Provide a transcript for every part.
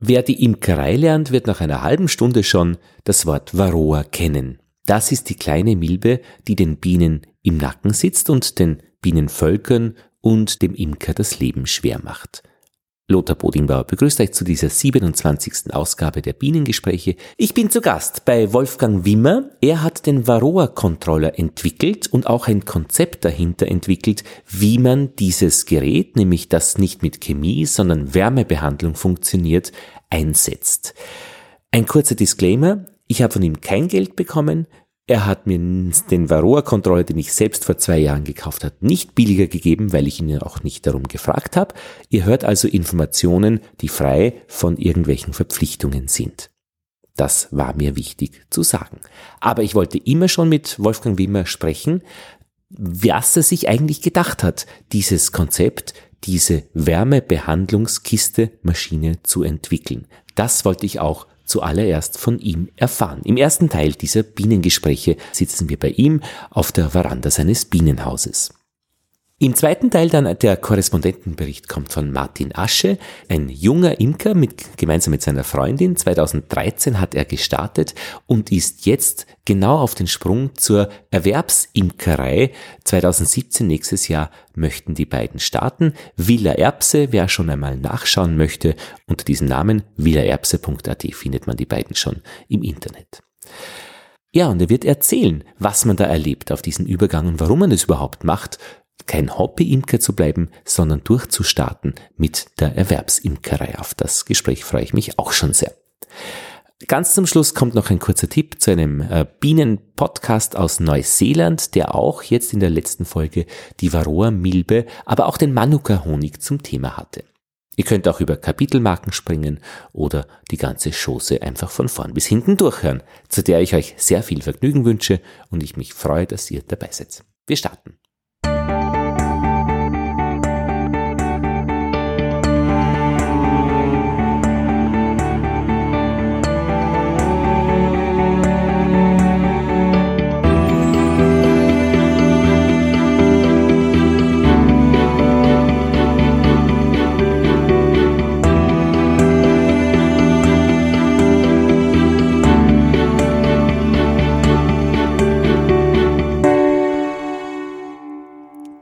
Wer die Imkerei lernt, wird nach einer halben Stunde schon das Wort Varroa kennen. Das ist die kleine Milbe, die den Bienen im Nacken sitzt und den Bienenvölkern und dem Imker das Leben schwer macht. Lothar Bodingbauer begrüßt euch zu dieser 27. Ausgabe der Bienengespräche. Ich bin zu Gast bei Wolfgang Wimmer. Er hat den Varroa-Controller entwickelt und auch ein Konzept dahinter entwickelt, wie man dieses Gerät, nämlich das nicht mit Chemie, sondern Wärmebehandlung funktioniert, einsetzt. Ein kurzer Disclaimer. Ich habe von ihm kein Geld bekommen. Er hat mir den Varroa-Controller, den ich selbst vor zwei Jahren gekauft habe, nicht billiger gegeben, weil ich ihn auch nicht darum gefragt habe. Ihr hört also Informationen, die frei von irgendwelchen Verpflichtungen sind. Das war mir wichtig zu sagen. Aber ich wollte immer schon mit Wolfgang Wimmer sprechen, was er sich eigentlich gedacht hat, dieses Konzept, diese Wärmebehandlungskiste Maschine zu entwickeln. Das wollte ich auch zuallererst von ihm erfahren. Im ersten Teil dieser Bienengespräche sitzen wir bei ihm auf der Veranda seines Bienenhauses. Im zweiten Teil dann der Korrespondentenbericht kommt von Martin Asche, ein junger Imker mit, gemeinsam mit seiner Freundin. 2013 hat er gestartet und ist jetzt genau auf den Sprung zur Erwerbsimkerei. 2017, nächstes Jahr, möchten die beiden starten. Villa Erbse, wer schon einmal nachschauen möchte, unter diesem Namen villaerbse.at findet man die beiden schon im Internet. Ja, und er wird erzählen, was man da erlebt auf diesen Übergang und warum man es überhaupt macht kein Hobby-Imker zu bleiben, sondern durchzustarten mit der Erwerbsimkerei. Auf das Gespräch freue ich mich auch schon sehr. Ganz zum Schluss kommt noch ein kurzer Tipp zu einem äh, Bienen-Podcast aus Neuseeland, der auch jetzt in der letzten Folge die Varroa-Milbe, aber auch den Manuka-Honig zum Thema hatte. Ihr könnt auch über Kapitelmarken springen oder die ganze Chose einfach von vorn bis hinten durchhören, zu der ich euch sehr viel Vergnügen wünsche und ich mich freue, dass ihr dabei seid. Wir starten.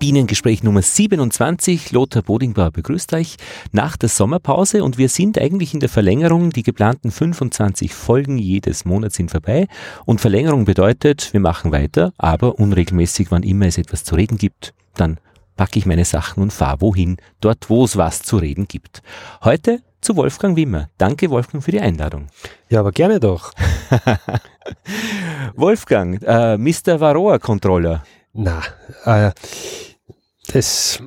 Bienengespräch Nummer 27. Lothar Bodingbauer begrüßt euch nach der Sommerpause und wir sind eigentlich in der Verlängerung. Die geplanten 25 Folgen jedes Monats sind vorbei und Verlängerung bedeutet, wir machen weiter, aber unregelmäßig, wann immer es etwas zu reden gibt, dann packe ich meine Sachen und fahre wohin, dort wo es was zu reden gibt. Heute zu Wolfgang Wimmer. Danke Wolfgang für die Einladung. Ja, aber gerne doch. Wolfgang, äh, Mr. Varroa Controller. Na, äh, das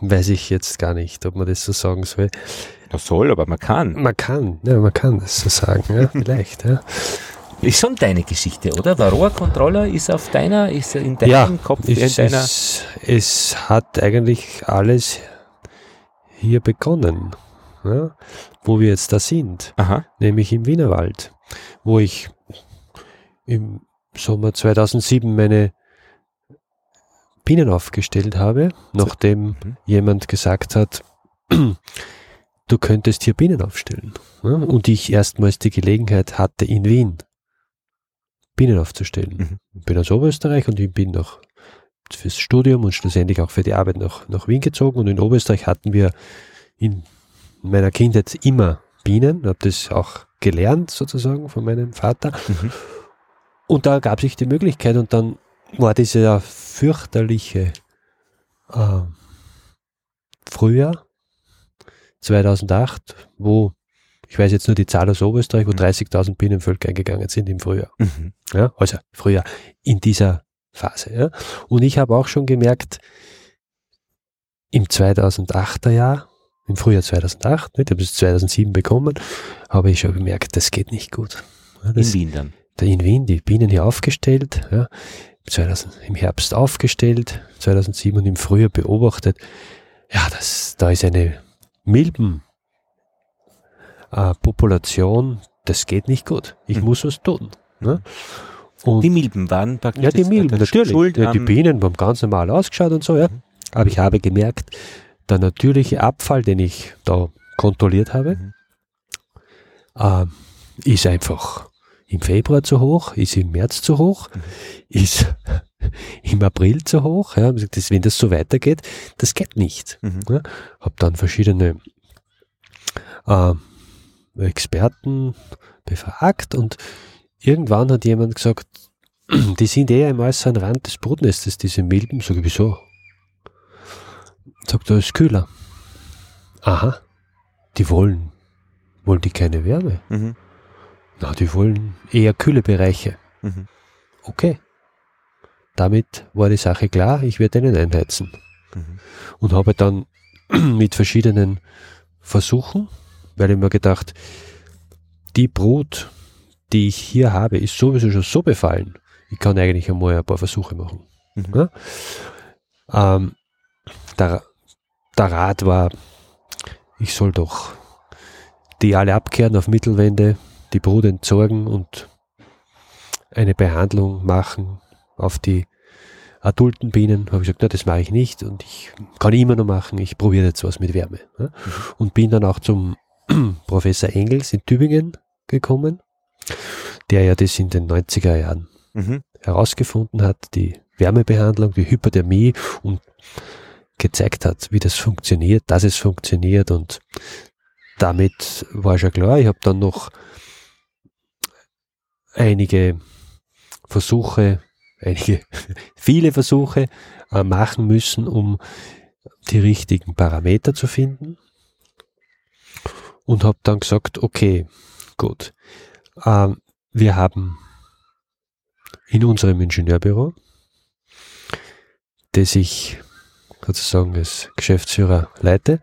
weiß ich jetzt gar nicht, ob man das so sagen soll. Man soll, aber man kann. Man kann, ja, man kann das so sagen, ja, vielleicht, ja. Ist schon deine Geschichte, oder? Varroa-Controller ist auf deiner, ist in deinem ja, Kopf, es, in deiner. Es, es hat eigentlich alles hier begonnen, ja, wo wir jetzt da sind, Aha. nämlich im Wienerwald, wo ich im Sommer 2007 meine Bienen aufgestellt habe, nachdem mhm. jemand gesagt hat, du könntest hier Bienen aufstellen. Und ich erstmals die Gelegenheit hatte, in Wien Bienen aufzustellen. Mhm. Ich bin aus Oberösterreich und ich bin noch fürs Studium und schlussendlich auch für die Arbeit nach, nach Wien gezogen. Und in Oberösterreich hatten wir in meiner Kindheit immer Bienen, habe das auch gelernt sozusagen von meinem Vater. Mhm. Und da gab sich die Möglichkeit und dann war dieser fürchterliche äh, Frühjahr 2008, wo ich weiß jetzt nur die Zahl aus Oberösterreich, wo 30.000 mhm. Bienenvölker eingegangen sind im Frühjahr. Mhm. Ja, also Frühjahr in dieser Phase. Ja. Und ich habe auch schon gemerkt, im 2008er Jahr, im Frühjahr 2008, ich habe es 2007 bekommen, habe ich schon gemerkt, das geht nicht gut. Ja, das, in Wien dann? In Wien, die Bienen hier aufgestellt. Ja. 2000, im Herbst aufgestellt, 2007 und im Frühjahr beobachtet. Ja, das, da ist eine Milbenpopulation, äh, das geht nicht gut. Ich mhm. muss was tun. Ne? Und die Milben waren praktisch. Ja, die Milben, natürlich. Ja, die Bienen haben ganz normal ausgeschaut und so, ja. Mhm. Aber ich habe gemerkt, der natürliche Abfall, den ich da kontrolliert habe, mhm. äh, ist einfach im Februar zu hoch, ist im März zu hoch, mhm. ist im April zu hoch. Ja, das, wenn das so weitergeht, das geht nicht. Mhm. Ja, hab dann verschiedene äh, Experten befragt und irgendwann hat jemand gesagt, die sind eher im äußeren Rand des Brutnestes, diese Milben. Sag ich, wieso? Sagt er, ist kühler. Aha, die wollen, wollen die keine Wärme? Mhm. Na, die wollen eher kühle Bereiche. Mhm. Okay. Damit war die Sache klar, ich werde ihnen einheizen. Mhm. Und habe dann mit verschiedenen Versuchen, weil ich mir gedacht, die Brut, die ich hier habe, ist sowieso schon so befallen. Ich kann eigentlich einmal ein paar Versuche machen. Mhm. Ja? Ähm, der, der Rat war, ich soll doch die alle abkehren auf Mittelwände, die Brut entsorgen und eine Behandlung machen auf die adulten Bienen. Habe ich gesagt, na, das mache ich nicht und ich kann immer noch machen, ich probiere jetzt was mit Wärme. Und bin dann auch zum Professor Engels in Tübingen gekommen, der ja das in den 90er Jahren mhm. herausgefunden hat, die Wärmebehandlung, die Hypothermie und gezeigt hat, wie das funktioniert, dass es funktioniert und damit war schon klar, ich habe dann noch einige Versuche, einige, viele Versuche äh, machen müssen, um die richtigen Parameter zu finden. Und habe dann gesagt, okay, gut, äh, wir haben in unserem Ingenieurbüro, das ich sozusagen als Geschäftsführer leite,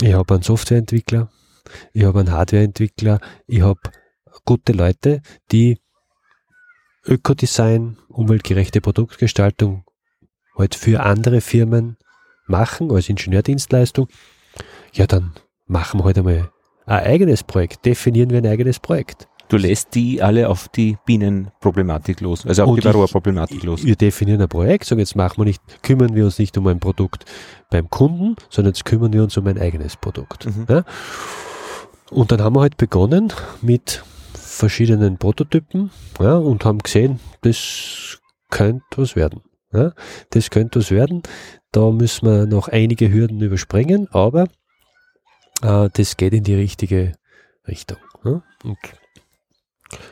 ich habe einen Softwareentwickler, ich habe einen Hardwareentwickler, ich habe gute Leute, die Ökodesign, umweltgerechte Produktgestaltung halt für andere Firmen machen als Ingenieurdienstleistung, ja, dann machen wir halt einmal ein eigenes Projekt, definieren wir ein eigenes Projekt. Du lässt die alle auf die Bienenproblematik los, also auf Und die Varroa-Problematik los. Wir definieren ein Projekt, sagen jetzt machen wir nicht, kümmern wir uns nicht um ein Produkt beim Kunden, sondern jetzt kümmern wir uns um ein eigenes Produkt. Mhm. Ja? Und dann haben wir halt begonnen mit verschiedenen Prototypen ja, und haben gesehen, das könnte was werden. Ja, das könnte was werden. Da müssen wir noch einige Hürden überspringen, aber äh, das geht in die richtige Richtung. Ja, und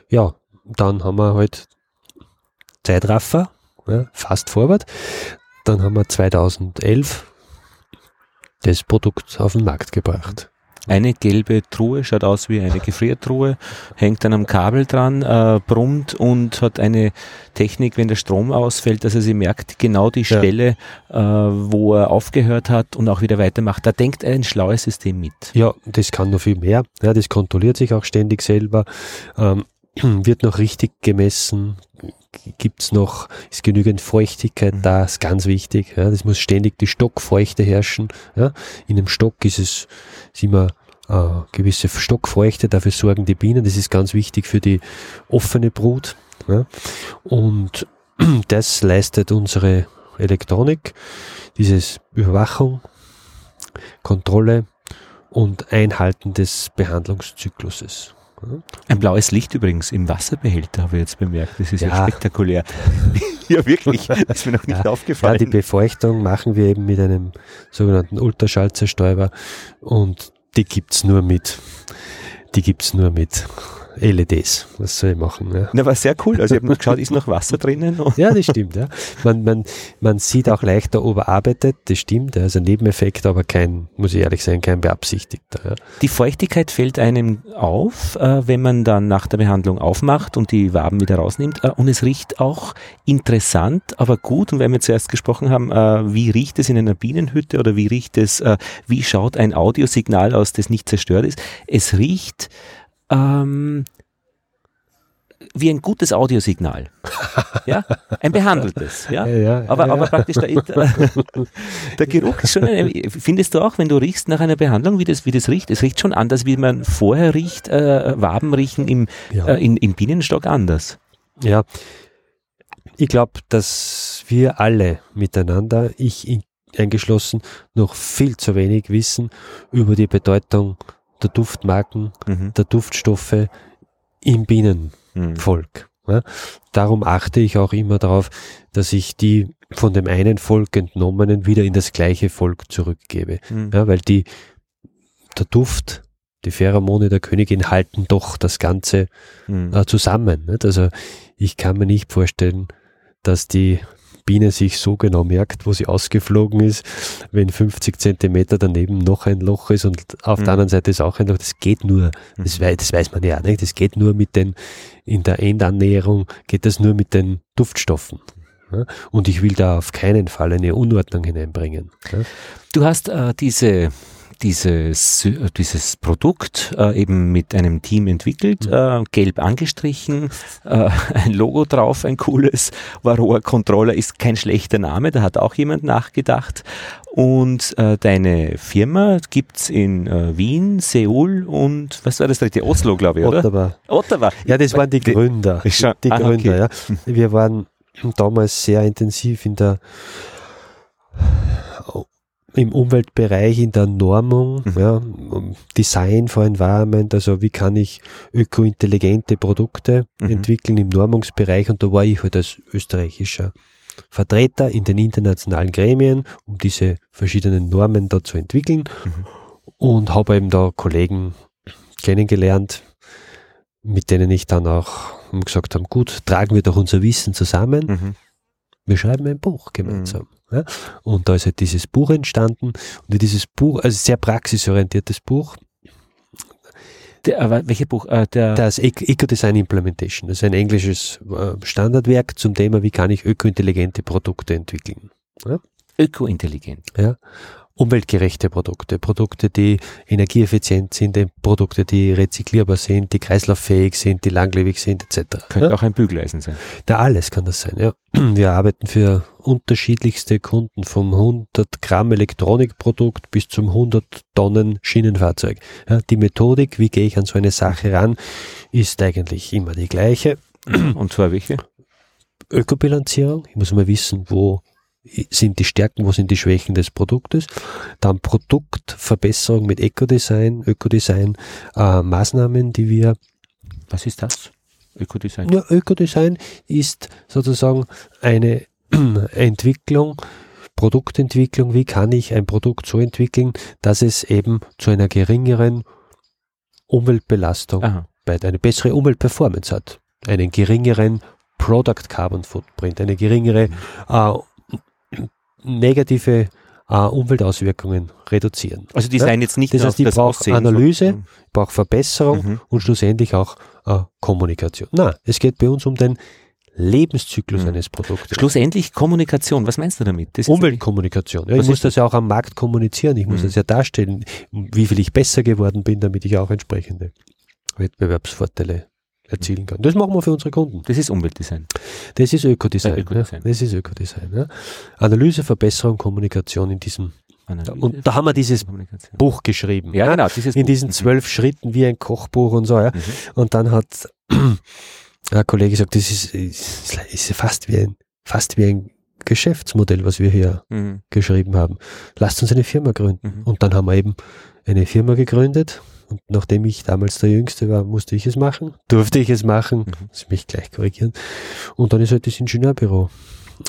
ja, dann haben wir halt Zeitraffer, ja, fast forward. Dann haben wir 2011 das Produkt auf den Markt gebracht. Eine gelbe Truhe schaut aus wie eine Gefriertruhe, hängt dann am Kabel dran, äh, brummt und hat eine Technik, wenn der Strom ausfällt, dass er sie merkt, genau die ja. Stelle, äh, wo er aufgehört hat und auch wieder weitermacht. Da denkt ein schlaues System mit. Ja, das kann noch viel mehr. Ja, das kontrolliert sich auch ständig selber. Ähm, wird noch richtig gemessen, gibt's noch, ist genügend Feuchtigkeit mhm. da, ist ganz wichtig. Ja, das muss ständig die Stockfeuchte herrschen. Ja. In einem Stock ist es ist immer äh, gewisse Stockfeuchte, dafür sorgen die Bienen, das ist ganz wichtig für die offene Brut. Ja. Und das leistet unsere Elektronik, dieses Überwachung, Kontrolle und Einhalten des Behandlungszykluses. Ein blaues Licht übrigens im Wasserbehälter habe ich jetzt bemerkt. Das ist ja, ja spektakulär. ja, wirklich. Das ist mir noch nicht ja, aufgefallen. Ja, die Befeuchtung machen wir eben mit einem sogenannten Ultraschallzerstäuber und die gibt's nur mit, die gibt's nur mit LEDs. Was soll ich machen? Ja. Na, war sehr cool. Also ich habe noch geschaut, ist noch Wasser drinnen? ja, das stimmt. Ja. Man, man, man sieht auch leichter überarbeitet, das stimmt. Also Nebeneffekt, aber kein, muss ich ehrlich sein, kein beabsichtigter. Ja. Die Feuchtigkeit fällt einem auf, äh, wenn man dann nach der Behandlung aufmacht und die Waben wieder rausnimmt. Äh, und es riecht auch interessant, aber gut. Und weil wir zuerst gesprochen haben, äh, wie riecht es in einer Bienenhütte oder wie riecht es, äh, wie schaut ein Audiosignal aus, das nicht zerstört ist? Es riecht ähm, wie ein gutes Audiosignal. Ja? Ein behandeltes. Ja? ja, ja aber, ja, aber praktisch der, der Geruch ist schon, ein, findest du auch, wenn du riechst nach einer Behandlung, wie das, wie das riecht? Es riecht schon anders, wie man vorher riecht, äh, Waben riechen im, äh, in, im Bienenstock anders. Ja, ich glaube, dass wir alle miteinander, ich eingeschlossen, noch viel zu wenig wissen über die Bedeutung der Duftmarken, mhm. der Duftstoffe im Bienenvolk. Mhm. Ja. Darum achte ich auch immer darauf, dass ich die von dem einen Volk entnommenen wieder in das gleiche Volk zurückgebe. Mhm. Ja, weil die, der Duft, die Pheromone der Königin halten doch das Ganze mhm. äh, zusammen. Nicht? Also ich kann mir nicht vorstellen, dass die Biene sich so genau merkt, wo sie ausgeflogen ist, wenn 50 Zentimeter daneben noch ein Loch ist und auf mhm. der anderen Seite ist auch ein Loch. Das geht nur, mhm. das, weiß, das weiß man ja nicht, das geht nur mit den, in der Endannäherung geht das nur mit den Duftstoffen. Und ich will da auf keinen Fall eine Unordnung hineinbringen. Du hast äh, diese dieses, dieses Produkt äh, eben mit einem Team entwickelt, mhm. äh, gelb angestrichen, äh, ein Logo drauf, ein cooles. Varroa Controller ist kein schlechter Name, da hat auch jemand nachgedacht. Und äh, deine Firma gibt's in äh, Wien, Seoul und was war das dritte? Oslo, glaube ich, oder? Ottawa. Ottawa. Ja, das waren die Gründer. Schon, die ah, Gründer, okay. ja. Wir waren damals sehr intensiv in der im Umweltbereich, in der Normung, mhm. ja, Design for Environment, also wie kann ich ökointelligente Produkte mhm. entwickeln im Normungsbereich und da war ich halt als österreichischer Vertreter in den internationalen Gremien, um diese verschiedenen Normen da zu entwickeln mhm. und habe eben da Kollegen kennengelernt, mit denen ich dann auch gesagt habe, gut, tragen wir doch unser Wissen zusammen. Wir schreiben ein Buch gemeinsam. Mhm. Ja? Und da ist halt dieses Buch entstanden und dieses Buch, also sehr praxisorientiertes Buch. Der, welches Buch? Äh, der das Eco-Design Implementation. Das ist ein englisches äh, Standardwerk zum Thema, wie kann ich ökointelligente Produkte entwickeln. Ja? Ökointelligent. Ja umweltgerechte Produkte, Produkte, die energieeffizient sind, Produkte, die rezyklierbar sind, die kreislauffähig sind, die langlebig sind, etc. Könnte ja? auch ein Bügeleisen sein. Da alles kann das sein, ja. Wir arbeiten für unterschiedlichste Kunden, vom 100 Gramm Elektronikprodukt bis zum 100 Tonnen Schienenfahrzeug. Ja, die Methodik, wie gehe ich an so eine Sache ran, ist eigentlich immer die gleiche. Und zwar welche? Ökobilanzierung. Ich muss mal wissen, wo sind die Stärken, wo sind die Schwächen des Produktes. Dann Produktverbesserung mit Ökodesign, Ökodesign, äh, Maßnahmen, die wir. Was ist das? Ökodesign? Ja, Ökodesign ist sozusagen eine Entwicklung, Produktentwicklung. Wie kann ich ein Produkt so entwickeln, dass es eben zu einer geringeren Umweltbelastung, Aha. eine bessere Umweltperformance hat, einen geringeren Product Carbon Footprint, eine geringere äh, negative äh, Umweltauswirkungen reduzieren. Also die seien jetzt nicht Das heißt, ich brauche Analyse, mhm. brauche Verbesserung mhm. und schlussendlich auch äh, Kommunikation. Na, es geht bei uns um den Lebenszyklus mhm. eines Produktes. Schlussendlich Kommunikation, was meinst du damit? Umweltkommunikation. Ja, ich muss das ja auch am Markt kommunizieren, ich muss mhm. das ja darstellen, wie viel ich besser geworden bin, damit ich auch entsprechende Wettbewerbsvorteile erzielen kann. Das machen wir für unsere Kunden. Das ist Umweltdesign. Das ist Ökodesign. Äh, Ökodesign. Ja. Das ist Ökodesign. Ja. Analyse, Verbesserung, Kommunikation in diesem. Analyse, und da haben wir dieses Buch geschrieben. Ja, genau. Dieses in Buch. diesen mhm. zwölf mhm. Schritten wie ein Kochbuch und so. Ja. Mhm. Und dann hat ein Kollege gesagt, das ist, ist fast wie ein, fast wie ein Geschäftsmodell, was wir hier mhm. geschrieben haben. Lasst uns eine Firma gründen. Mhm. Und dann haben wir eben eine Firma gegründet und nachdem ich damals der Jüngste war, musste ich es machen, durfte ich es machen, mhm. muss mich gleich korrigieren. Und dann ist halt das Ingenieurbüro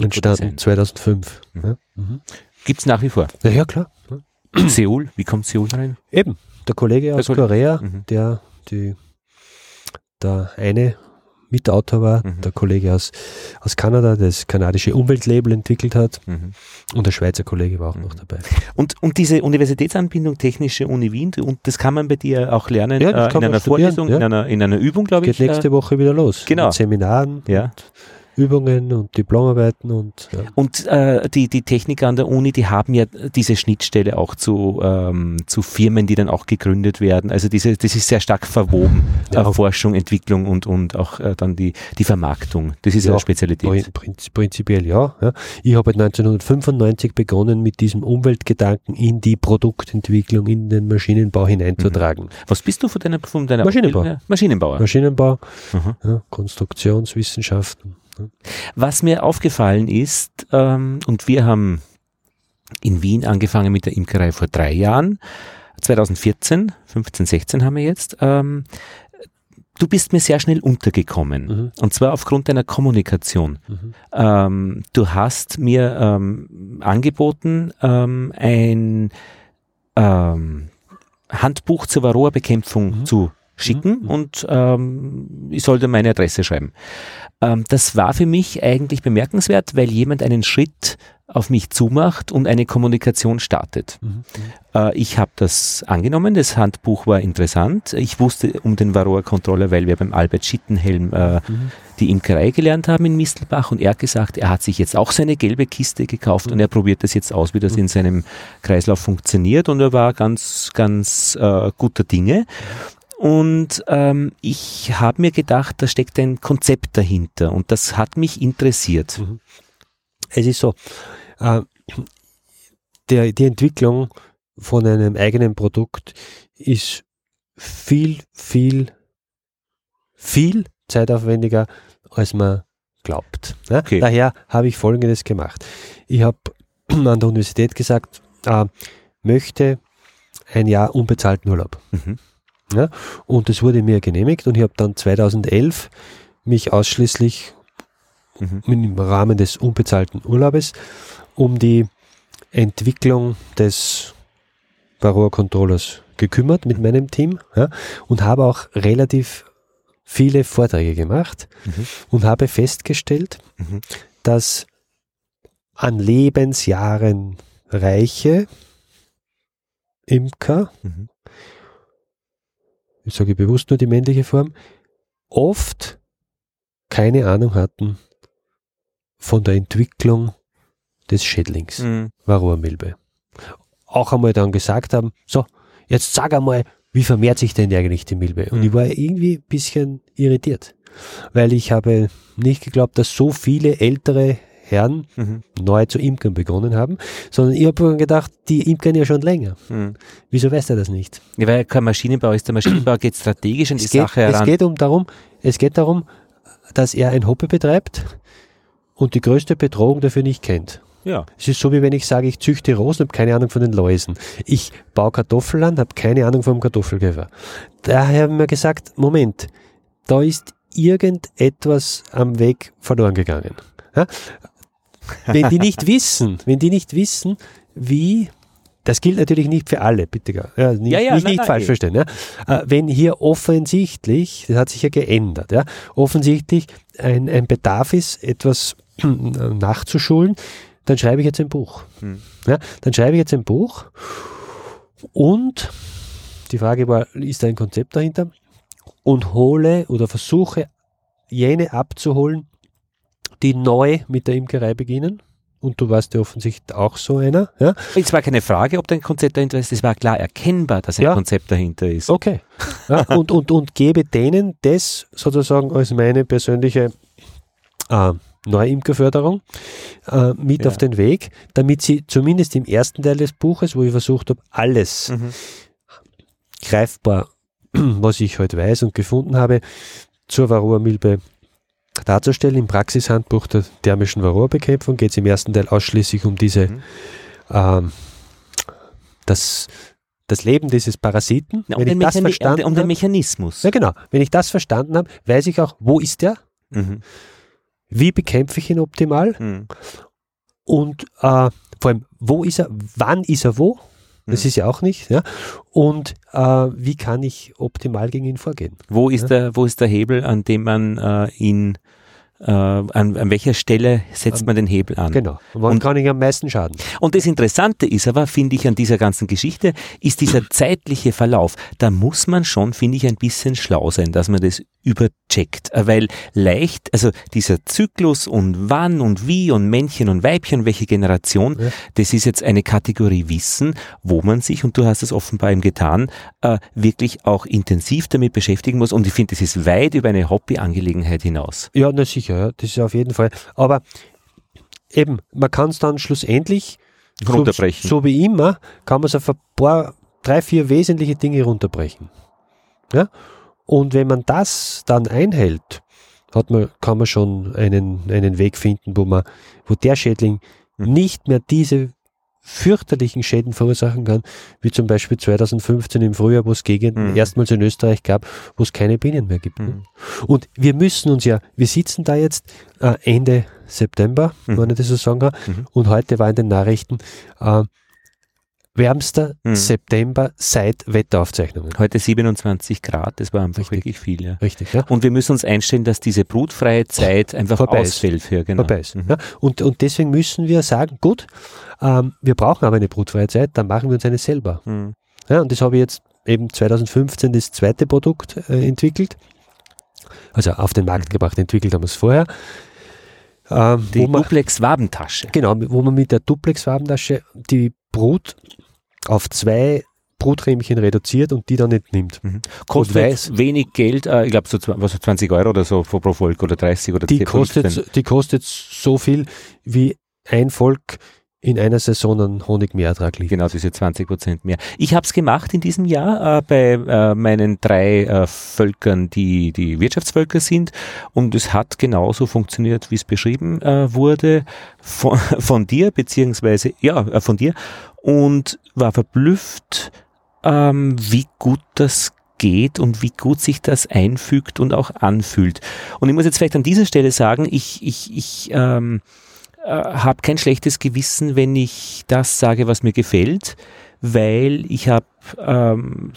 entstanden, 2005. Mhm. Ja. Mhm. Gibt es nach wie vor? Ja, ja klar. Seoul, wie kommt Seoul rein? Eben, der Kollege aus der Korea, mhm. der die, der eine Mitautor war, mhm. der Kollege aus, aus Kanada, der das kanadische Umweltlabel entwickelt hat mhm. und der Schweizer Kollege war auch mhm. noch dabei. Und, und diese Universitätsanbindung Technische Uni Wien, und das kann man bei dir auch lernen ja, äh, in einer Vorlesung, ja. in, einer, in einer Übung, glaube ich. Geht nächste äh, Woche wieder los. Genau. Mit Seminaren. Ja. Übungen und Diplomarbeiten und ja. und äh, die die Techniker an der Uni, die haben ja diese Schnittstelle auch zu ähm, zu Firmen, die dann auch gegründet werden. Also diese das ist sehr stark verwoben ja. äh, Forschung, Entwicklung und und auch äh, dann die die Vermarktung. Das ist ja eine Spezialität. Prinz, prinzipiell ja. ja. Ich habe 1995 begonnen mit diesem Umweltgedanken in die Produktentwicklung, in den Maschinenbau hineinzutragen. Mhm. Was bist du von deiner von deiner Maschinenbau? Maschinenbauer. Maschinenbau, mhm. ja, Konstruktionswissenschaften. Was mir aufgefallen ist, ähm, und wir haben in Wien angefangen mit der Imkerei vor drei Jahren, 2014, 15, 16 haben wir jetzt, ähm, du bist mir sehr schnell untergekommen. Mhm. Und zwar aufgrund deiner Kommunikation. Mhm. Ähm, du hast mir ähm, angeboten, ähm, ein ähm, Handbuch zur Varroa-Bekämpfung mhm. zu schicken mhm. und ähm, ich sollte meine Adresse schreiben. Ähm, das war für mich eigentlich bemerkenswert, weil jemand einen Schritt auf mich zumacht und eine Kommunikation startet. Mhm. Äh, ich habe das angenommen, das Handbuch war interessant. Ich wusste um den Varroa-Controller, weil wir beim Albert Schittenhelm äh, mhm. die Imkerei gelernt haben in Mistelbach und er hat gesagt, er hat sich jetzt auch seine gelbe Kiste gekauft mhm. und er probiert das jetzt aus, wie das mhm. in seinem Kreislauf funktioniert und er war ganz, ganz äh, guter Dinge. Und ähm, ich habe mir gedacht, da steckt ein Konzept dahinter und das hat mich interessiert. Mhm. Es ist so, äh, der, die Entwicklung von einem eigenen Produkt ist viel, viel, viel zeitaufwendiger, als man glaubt. Ja? Okay. Daher habe ich Folgendes gemacht. Ich habe an der Universität gesagt, äh, möchte ein Jahr unbezahlten Urlaub. Mhm. Ja? Und das wurde mir genehmigt und ich habe dann 2011 mich ausschließlich mhm. im Rahmen des unbezahlten Urlaubes um die Entwicklung des Varroa-Controllers gekümmert mit meinem Team ja, und habe auch relativ viele Vorträge gemacht mhm. und habe festgestellt, mhm. dass an Lebensjahren reiche Imker, mhm. Ich sage bewusst nur die männliche Form, oft keine Ahnung hatten von der Entwicklung des Schädlings, mhm. Varroa-Milbe. Auch einmal dann gesagt haben, so, jetzt sag einmal, wie vermehrt sich denn eigentlich die Milbe? Und mhm. ich war irgendwie ein bisschen irritiert, weil ich habe nicht geglaubt, dass so viele ältere Herren mhm. neu zu imkern begonnen haben, sondern ich habe gedacht, die imkern ja schon länger. Mhm. Wieso weiß er das nicht? Ja, weil kein Maschinenbau ist. Der Maschinenbau geht strategisch an die geht, Sache heran. Es geht, um darum, es geht darum, dass er ein Hobby betreibt und die größte Bedrohung dafür nicht kennt. Ja. Es ist so, wie wenn ich sage, ich züchte Rosen, habe keine Ahnung von den Läusen. Ich baue Kartoffeln an, habe keine Ahnung vom Kartoffelkäfer. Daher haben wir gesagt, Moment, da ist irgendetwas am Weg verloren gegangen. Ja? Wenn die nicht wissen, wenn die nicht wissen, wie das gilt natürlich nicht für alle, bitte. Ja, nicht, ja, ja, nicht, nein, nicht nein, falsch nein. verstehen. Ja. Äh, wenn hier offensichtlich, das hat sich ja geändert, ja, offensichtlich ein, ein Bedarf ist, etwas nachzuschulen, dann schreibe ich jetzt ein Buch. Hm. Ja, dann schreibe ich jetzt ein Buch und die Frage war, ist da ein Konzept dahinter? Und hole oder versuche jene abzuholen, die neu mit der Imkerei beginnen. Und du warst ja offensichtlich auch so einer. Ja? Es war keine Frage, ob da ein Konzept dahinter ist. Es war klar erkennbar, dass ein ja. Konzept dahinter ist. Okay. Ja, und, und, und gebe denen das sozusagen als meine persönliche äh, Neuimkerförderung äh, mit ja. auf den Weg, damit sie zumindest im ersten Teil des Buches, wo ich versucht habe, alles mhm. greifbar, was ich heute weiß und gefunden habe, zur Varroa-Milbe darzustellen. Im Praxishandbuch der thermischen Varroa-Bekämpfung geht es im ersten Teil ausschließlich um diese, mhm. ähm, das, das Leben dieses Parasiten. Ja, um, den das verstanden um den Mechanismus. Ja, genau. Wenn ich das verstanden habe, weiß ich auch, wo ist der? Mhm wie bekämpfe ich ihn optimal mhm. und äh, vor allem, wo ist er, wann ist er wo? Das mhm. ist ja auch nicht. Ja? Und äh, wie kann ich optimal gegen ihn vorgehen? Wo ist, ja? der, wo ist der Hebel, an dem man äh, ihn äh, an, an welcher Stelle setzt man den Hebel an? Genau. Und wann und, kann ich am meisten schaden? Und das Interessante ist aber, finde ich, an dieser ganzen Geschichte, ist dieser zeitliche Verlauf. Da muss man schon, finde ich, ein bisschen schlau sein, dass man das übercheckt, äh, weil leicht, also dieser Zyklus und wann und wie und Männchen und Weibchen, welche Generation, ja. das ist jetzt eine Kategorie Wissen, wo man sich, und du hast es offenbar eben getan, äh, wirklich auch intensiv damit beschäftigen muss und ich finde, das ist weit über eine Hobbyangelegenheit hinaus. Ja, na sicher, ja, das ist auf jeden Fall, aber eben, man kann es dann schlussendlich runterbrechen. So, so wie immer, kann man es auf ein paar, drei, vier wesentliche Dinge runterbrechen. Ja? Und wenn man das dann einhält, hat man, kann man schon einen, einen Weg finden, wo man, wo der Schädling mhm. nicht mehr diese fürchterlichen Schäden verursachen kann, wie zum Beispiel 2015 im Frühjahr, wo es Gegenden mhm. erstmals in Österreich gab, wo es keine Bienen mehr gibt. Mhm. Und wir müssen uns ja, wir sitzen da jetzt äh, Ende September, mhm. wenn ich das so sagen kann, mhm. und heute war in den Nachrichten, äh, wärmster mhm. September seit Wetteraufzeichnungen. Heute 27 Grad, das war einfach Richtig. wirklich viel. Ja. Richtig, ja. Und wir müssen uns einstellen, dass diese brutfreie Zeit einfach Vorbei ausfällt. Für, genau. Vorbei ist. Mhm. Ja. Und, und deswegen müssen wir sagen, gut, ähm, wir brauchen aber eine brutfreie Zeit, dann machen wir uns eine selber. Mhm. Ja, und das habe ich jetzt eben 2015 das zweite Produkt äh, entwickelt. Also auf den Markt mhm. gebracht, entwickelt haben wir es vorher. Ähm, die Duplex-Wabentasche. Genau, wo man mit der Duplex-Wabentasche die Brut auf zwei Bruträmchen reduziert und die dann entnimmt. Mhm. Kostet weiß, wenig Geld, äh, ich glaube so was, 20 Euro oder so pro Volk oder 30 oder die 10, kostet, Die kostet so viel wie ein Volk in einer Saison an Honigmeerertrag liegt. Genau, diese 20 Prozent mehr. Ich habe es gemacht in diesem Jahr äh, bei äh, meinen drei äh, Völkern, die die Wirtschaftsvölker sind und es hat genauso funktioniert, wie es beschrieben äh, wurde von, von dir, beziehungsweise, ja, äh, von dir und war verblüfft, ähm, wie gut das geht und wie gut sich das einfügt und auch anfühlt. Und ich muss jetzt vielleicht an dieser Stelle sagen, ich, ich, ich ähm, äh, habe kein schlechtes Gewissen, wenn ich das sage, was mir gefällt, weil ich habe ähm,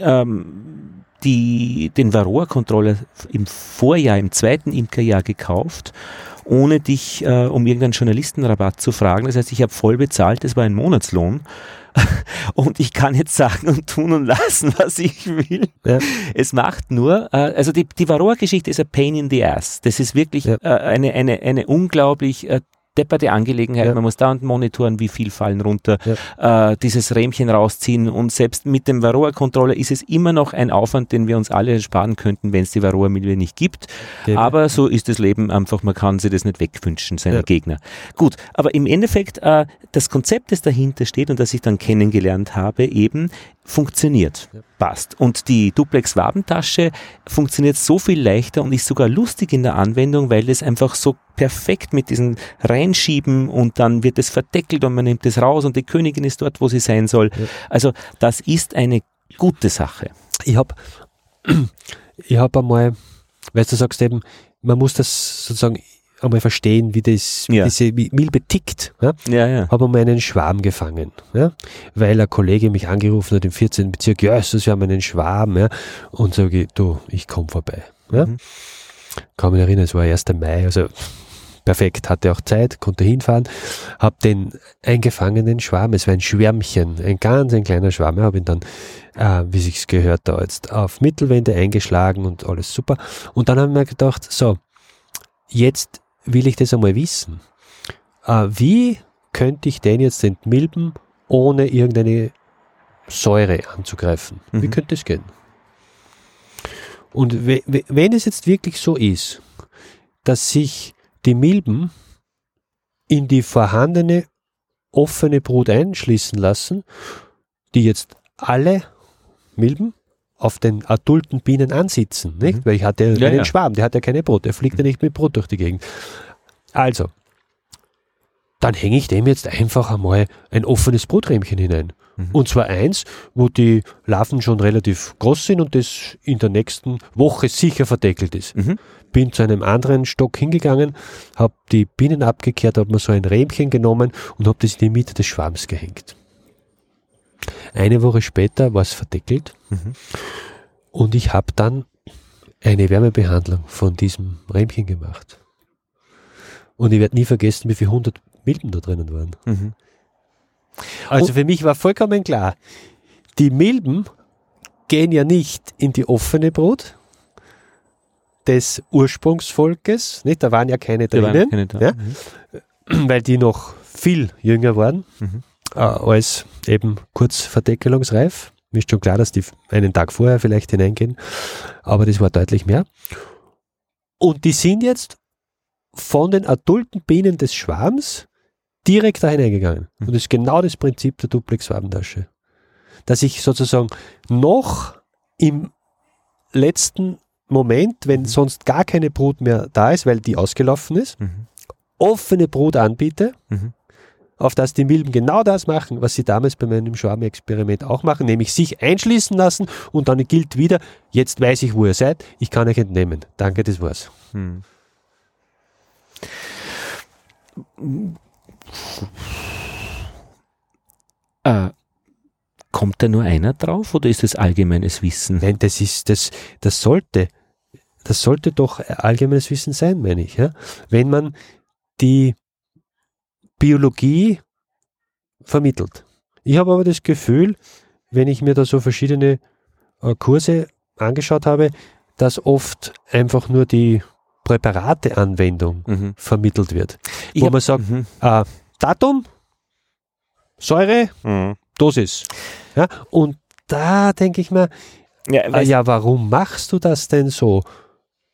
ähm, die, den Varroa-Controller im Vorjahr, im zweiten Imkerjahr gekauft, ohne dich äh, um irgendeinen Journalistenrabatt zu fragen. Das heißt, ich habe voll bezahlt, das war ein Monatslohn und ich kann jetzt sagen und tun und lassen, was ich will. Ja. Es macht nur, äh, also die, die Varroa-Geschichte ist ein Pain in the Ass. Das ist wirklich ja. äh, eine, eine, eine unglaublich äh, depperte Angelegenheit. Ja. Man muss dauernd monitoren, wie viel fallen runter, ja. äh, dieses Rähmchen rausziehen und selbst mit dem Varroa-Controller ist es immer noch ein Aufwand, den wir uns alle sparen könnten, wenn es die Varroa-Milbe nicht gibt. Genau. Aber so ist das Leben einfach, man kann sich das nicht wegwünschen, seine ja. Gegner. Gut, aber im Endeffekt, äh, das Konzept, das dahinter steht und das ich dann kennengelernt habe, eben funktioniert, ja. passt. Und die Duplex-Wabentasche funktioniert so viel leichter und ist sogar lustig in der Anwendung, weil es einfach so perfekt mit diesen reinschieben und dann wird es verdeckelt und man nimmt es raus und die Königin ist dort, wo sie sein soll. Ja. Also das ist eine gute Sache. Ich habe ich hab einmal, weil du sagst eben, man muss das sozusagen einmal verstehen, wie das, wie ja. diese Milbe tickt. Ja? Ja, ja. Habe einmal einen Schwarm gefangen, ja? weil ein Kollege mich angerufen hat im 14. Bezirk, ja, ist das ja einen Schwarm, ja? und sage ich, du, ich komme vorbei. Ja? Mhm. Kann mich erinnern, es war 1. Mai, also perfekt, hatte auch Zeit, konnte hinfahren, habe den eingefangenen Schwarm, es war ein Schwärmchen, ein ganz ein kleiner Schwarm, habe ihn dann, äh, wie sich's gehört, da jetzt auf Mittelwände eingeschlagen und alles super. Und dann haben wir gedacht, so, jetzt will ich das einmal wissen. Äh, wie könnte ich den jetzt entmilben, ohne irgendeine Säure anzugreifen? Mhm. Wie könnte das gehen? Und wenn es jetzt wirklich so ist, dass sich die Milben in die vorhandene offene Brut einschließen lassen, die jetzt alle Milben auf den adulten Bienen ansitzen, nicht? Mhm. Weil ich hatte ja, einen ja. Schwarm, der hat ja keine Brot, der fliegt ja nicht mit Brot durch die Gegend. Also, dann hänge ich dem jetzt einfach einmal ein offenes Broträmchen hinein. Mhm. Und zwar eins, wo die Larven schon relativ groß sind und das in der nächsten Woche sicher verdeckelt ist. Mhm. Bin zu einem anderen Stock hingegangen, habe die Bienen abgekehrt, habe mir so ein Rähmchen genommen und habe das in die Mitte des Schwarms gehängt. Eine Woche später war es verdeckelt mhm. und ich habe dann eine Wärmebehandlung von diesem Rähmchen gemacht. Und ich werde nie vergessen, wie viele hundert Milben da drinnen waren. Mhm. Also und für mich war vollkommen klar, die Milben gehen ja nicht in die offene Brut des Ursprungsvolkes, nicht? da waren ja keine drinnen, keine ja? Mhm. weil die noch viel jünger waren. Mhm äh, als eben kurz verdeckelungsreif. Mir ist schon klar, dass die einen Tag vorher vielleicht hineingehen, aber das war deutlich mehr. Und die sind jetzt von den adulten Bienen des Schwarms direkt da hineingegangen. Mhm. Und das ist genau das Prinzip der Duplex-Wabentasche. Dass ich sozusagen noch im letzten Moment, wenn mhm. sonst gar keine Brut mehr da ist, weil die ausgelaufen ist, mhm. offene Brut anbiete, mhm auf dass die Milben genau das machen, was sie damals bei meinem Schwarmexperiment auch machen, nämlich sich einschließen lassen und dann gilt wieder, jetzt weiß ich, wo ihr seid, ich kann euch entnehmen. Danke, das war's. Hm. Äh, kommt da nur einer drauf oder ist das allgemeines Wissen? Nein, das ist, das, das sollte, das sollte doch allgemeines Wissen sein, meine ich. Ja? Wenn man die Biologie vermittelt. Ich habe aber das Gefühl, wenn ich mir da so verschiedene äh, Kurse angeschaut habe, dass oft einfach nur die Präparateanwendung mhm. vermittelt wird. Ich wo man sagt, mhm. äh, Datum, Säure, mhm. Dosis. Ja, und da denke ich mir, ja, äh, ja, warum machst du das denn so?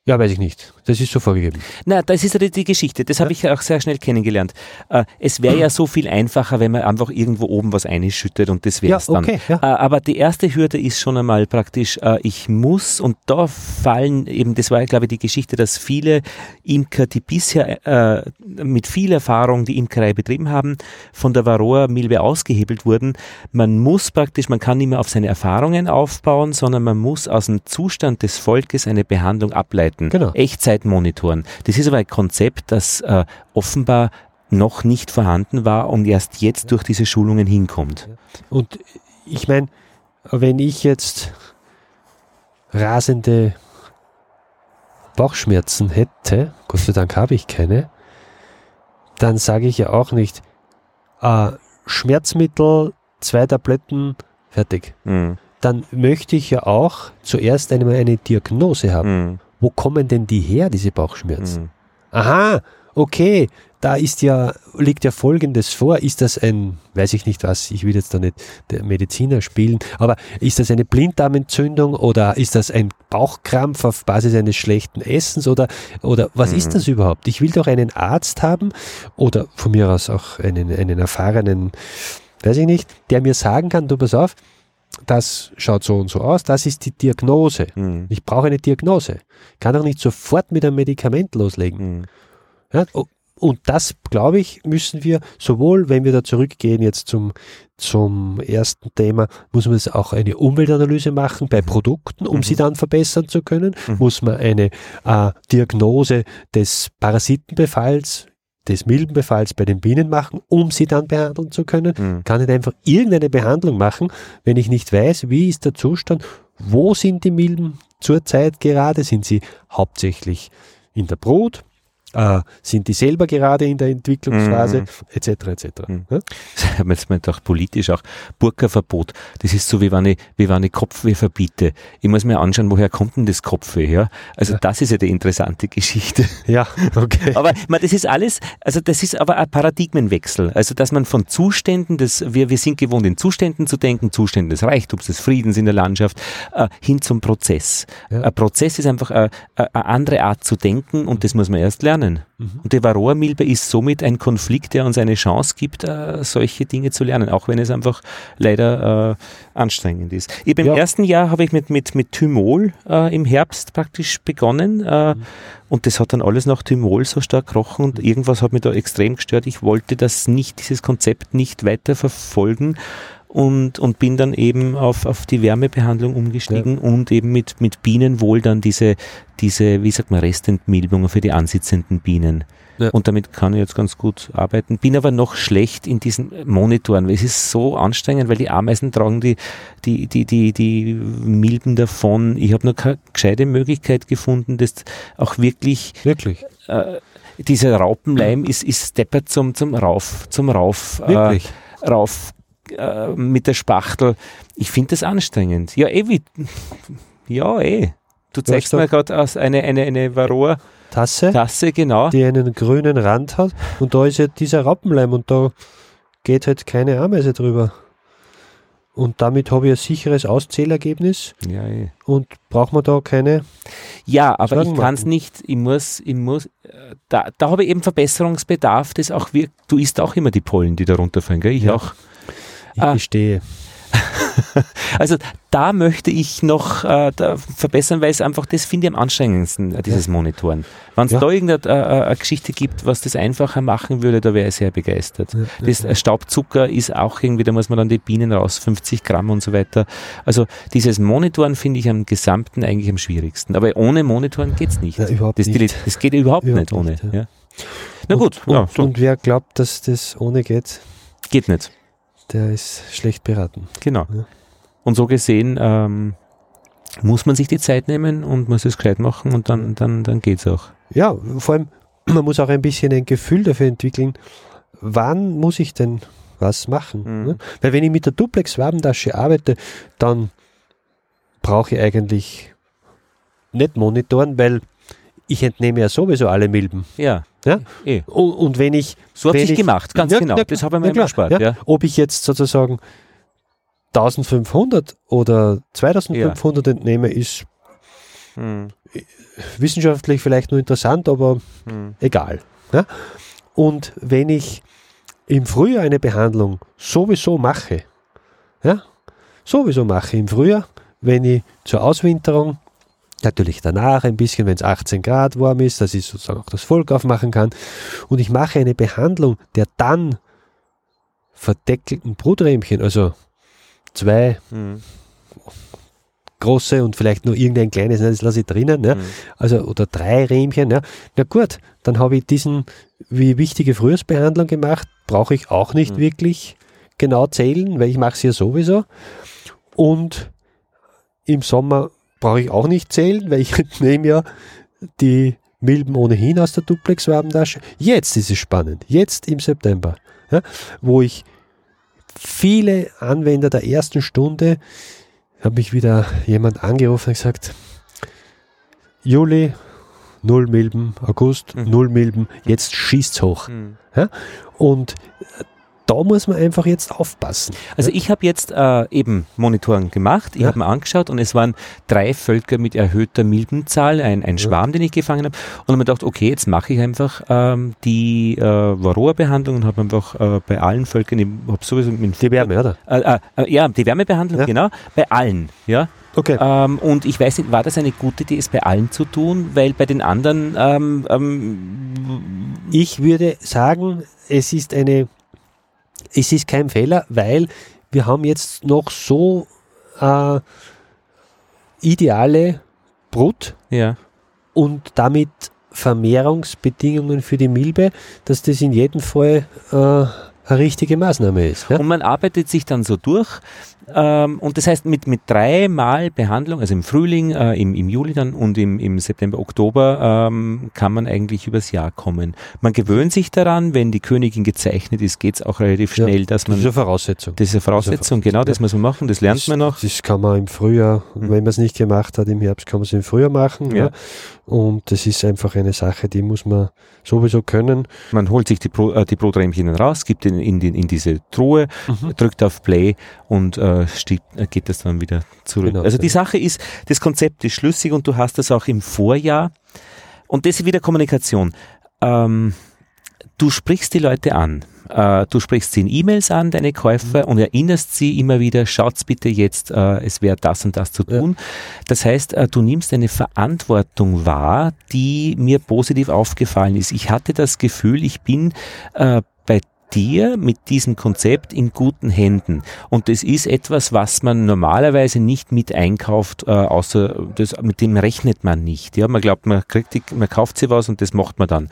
Ja, weiß ich nicht. Das ist so vorgegeben. Na, das ist die Geschichte. Das ja. habe ich auch sehr schnell kennengelernt. Äh, es wäre ja so viel einfacher, wenn man einfach irgendwo oben was einschüttet und das wäre es ja, okay, dann. Ja. Äh, aber die erste Hürde ist schon einmal praktisch, äh, ich muss, und da fallen eben, das war, glaube ich, die Geschichte, dass viele Imker, die bisher mit viel Erfahrung die Imkerei betrieben haben, von der Varroa-Milbe ausgehebelt wurden. Man muss praktisch, man kann nicht mehr auf seine Erfahrungen aufbauen, sondern man muss aus dem Zustand des Volkes eine Behandlung ableiten. Geräten, genau. Echtzeitmonitoren. Das ist aber ein Konzept, das äh, offenbar noch nicht vorhanden war und erst jetzt durch diese Schulungen hinkommt. Und ich meine, wenn ich jetzt rasende Bauchschmerzen hätte, Gott sei Dank habe ich keine, dann sage ich ja auch nicht, äh, Schmerzmittel, zwei Tabletten, fertig. Mhm. Dann möchte ich ja auch zuerst einmal eine Diagnose haben. Mhm wo kommen denn die her, diese Bauchschmerzen? Mhm. Aha, okay, da ist ja, liegt ja Folgendes vor. Ist das ein, weiß ich nicht was, ich will jetzt da nicht der Mediziner spielen, aber ist das eine Blinddarmentzündung oder ist das ein Bauchkrampf auf Basis eines schlechten Essens oder, oder was mhm. ist das überhaupt? Ich will doch einen Arzt haben oder von mir aus auch einen, einen erfahrenen, weiß ich nicht, der mir sagen kann, du pass auf, das schaut so und so aus, das ist die Diagnose. Mhm. Ich brauche eine Diagnose. Ich kann auch nicht sofort mit einem Medikament loslegen. Mhm. Ja, und das, glaube ich, müssen wir sowohl, wenn wir da zurückgehen jetzt zum, zum ersten Thema, muss man jetzt auch eine Umweltanalyse machen bei Produkten, um mhm. sie dann verbessern zu können. Mhm. Muss man eine äh, Diagnose des Parasitenbefalls des Milbenbefalls bei den Bienen machen, um sie dann behandeln zu können. Mhm. Kann ich einfach irgendeine Behandlung machen, wenn ich nicht weiß, wie ist der Zustand, wo sind die Milben zurzeit gerade, sind sie hauptsächlich in der Brut, äh, sind die selber gerade in der Entwicklungsphase, mhm. etc. etc. Mhm. Ja? Jetzt mal doch politisch auch Burka-Verbot. Das ist so, wie wenn ich, wie wenn ich Kopfweh verbiete. Ich muss mir anschauen, woher kommt denn das Kopfweh her? Also ja. das ist ja die interessante Geschichte. Ja, okay. aber man, das ist alles, also das ist aber ein Paradigmenwechsel. Also dass man von Zuständen, des, wir, wir sind gewohnt in Zuständen zu denken, Zuständen des Reichtums, des Friedens in der Landschaft, äh, hin zum Prozess. Ja. Ein Prozess ist einfach eine, eine andere Art zu denken und das muss man erst lernen lernen. Mhm. Und die Varroa-Milbe ist somit ein Konflikt, der uns eine Chance gibt, äh, solche Dinge zu lernen, auch wenn es einfach leider äh, anstrengend ist. Ja. im ersten Jahr habe ich mit, mit, mit Thymol äh, im Herbst praktisch begonnen äh, mhm. und das hat dann alles nach Thymol so stark gerochen und irgendwas hat mich da extrem gestört. Ich wollte das nicht, dieses Konzept nicht weiter verfolgen und, und bin dann eben auf, auf die Wärmebehandlung umgestiegen ja. und eben mit, mit Bienenwohl dann diese, diese, wie sagt man, Restentmilbung für die ansitzenden Bienen. Ja. Und damit kann ich jetzt ganz gut arbeiten. Bin aber noch schlecht in diesen Monitoren, weil es ist so anstrengend, weil die Ameisen tragen die, die, die, die, die Milben davon. Ich habe noch keine gescheite Möglichkeit gefunden, das auch wirklich, wirklich? Äh, dieser Raupenleim ist, ist steppert zum, zum Rauf, zum Rauf, äh, rauf äh, mit der Spachtel. Ich finde das anstrengend. Ja, eh, wie, ja, eh. Du zeigst mir gerade eine, eine, eine Varroa. Tasse, Tasse, genau. Die einen grünen Rand hat und da ist ja dieser Rappenleim und da geht halt keine Ameise drüber. Und damit habe ich ein sicheres Auszählergebnis. Ja, eh. Und braucht man da keine. Ja, aber ich kann es nicht, ich muss, ich muss, äh, da, da habe ich eben Verbesserungsbedarf, das auch wirkt. Du isst auch immer die Pollen, die da runterfallen, gell? Ich ja. auch. Ich ah, gestehe. also da möchte ich noch äh, verbessern, weil es einfach, das finde ich am anstrengendsten, äh, dieses Monitoren. Wenn es ja. da irgendeine äh, äh Geschichte gibt, was das einfacher machen würde, da wäre ich sehr begeistert. Ja, das ja. Staubzucker ist auch irgendwie, da muss man dann die Bienen raus, 50 Gramm und so weiter. Also dieses Monitoren finde ich am Gesamten eigentlich am schwierigsten. Aber ohne Monitoren geht es nicht. überhaupt das, nicht. das geht überhaupt, überhaupt nicht ohne. Nicht, Na gut. Und, und, und wer glaubt, dass das ohne geht? Geht nicht der ist schlecht beraten. Genau. Ja. Und so gesehen ähm, muss man sich die Zeit nehmen und muss es gescheit machen und dann, dann, dann geht es auch. Ja, vor allem, man muss auch ein bisschen ein Gefühl dafür entwickeln, wann muss ich denn was machen? Mhm. Ne? Weil wenn ich mit der Duplex-Wabentasche arbeite, dann brauche ich eigentlich nicht monitoren, weil ich entnehme ja sowieso alle Milben. Ja. Ja? Eh. Und, und, wenn ich. So habe ich gemacht, ganz ja, genau. Ja, das habe ich mir ja, gespart. Ja. Ob ich jetzt sozusagen 1500 oder 2500 entnehme, ist hm. wissenschaftlich vielleicht nur interessant, aber hm. egal. Und wenn ich im Frühjahr eine Behandlung sowieso mache, ja, sowieso mache im Frühjahr, wenn ich zur Auswinterung Natürlich danach ein bisschen, wenn es 18 Grad warm ist, dass ich sozusagen auch das Volk aufmachen kann. Und ich mache eine Behandlung der dann verdeckelten Bruträmchen, also zwei mhm. große und vielleicht nur irgendein kleines, das lasse ich drinnen, ja. Mhm. also oder drei Rähmchen. Ja. Na gut, dann habe ich diesen wie wichtige Frühjahrsbehandlung gemacht, brauche ich auch nicht mhm. wirklich genau zählen, weil ich mache es ja sowieso. Und im Sommer brauche ich auch nicht zählen, weil ich nehme ja die Milben ohnehin aus der Duplex-Wabentasche. Jetzt ist es spannend, jetzt im September, ja, wo ich viele Anwender der ersten Stunde, habe mich wieder jemand angerufen und gesagt, Juli, null Milben, August, mhm. null Milben, jetzt schießt's hoch. Mhm. Ja? Und da muss man einfach jetzt aufpassen. Also ich habe jetzt äh, eben Monitoren gemacht, ich ja. habe mir angeschaut und es waren drei Völker mit erhöhter Milbenzahl, ein, ein Schwarm, ja. den ich gefangen habe und habe mir gedacht, okay, jetzt mache ich einfach ähm, die äh, Varroa-Behandlung und habe einfach äh, bei allen Völkern, ich habe sowieso mit Die Wärme, oder? Äh, äh, ja, die Wärmebehandlung, ja. genau, bei allen, ja. Okay. Ähm, und ich weiß nicht, war das eine gute Idee, es bei allen zu tun? Weil bei den anderen. Ähm, ähm, ich würde sagen, es ist eine es ist kein Fehler, weil wir haben jetzt noch so äh, ideale Brut ja. und damit Vermehrungsbedingungen für die Milbe, dass das in jedem Fall äh, eine richtige Maßnahme ist. Ja? Und man arbeitet sich dann so durch. Ähm, und das heißt, mit, mit dreimal Behandlung, also im Frühling, äh, im, im Juli dann und im, im September, Oktober, ähm, kann man eigentlich übers Jahr kommen. Man gewöhnt sich daran, wenn die Königin gezeichnet ist, geht es auch relativ schnell, ja, dass man. Das ist eine Voraussetzung. Das ist eine Voraussetzung, genau, das ja. muss man machen, das lernt das, man noch. Das kann man im Frühjahr, mhm. wenn man es nicht gemacht hat, im Herbst kann man es im Frühjahr machen. Ja. Und das ist einfach eine Sache, die muss man sowieso können. Man holt sich die, Bro äh, die Broträmchen raus, gibt ihn in, in, in diese Truhe, mhm. drückt auf Play und äh, äh, geht das dann wieder zurück. Genau, also die Sache ist, das Konzept ist schlüssig und du hast das auch im Vorjahr. Und das ist wieder Kommunikation. Ähm, du sprichst die Leute an. Äh, du sprichst sie in E-Mails an, deine Käufer, mhm. und erinnerst sie immer wieder, schaut's bitte jetzt, äh, es wäre das und das zu tun. Ja. Das heißt, äh, du nimmst eine Verantwortung wahr, die mir positiv aufgefallen ist. Ich hatte das Gefühl, ich bin dir mit diesem Konzept in guten Händen. Und das ist etwas, was man normalerweise nicht mit einkauft, äh, außer das, mit dem rechnet man nicht. Ja, man glaubt, man kriegt die, man kauft sie was und das macht man dann.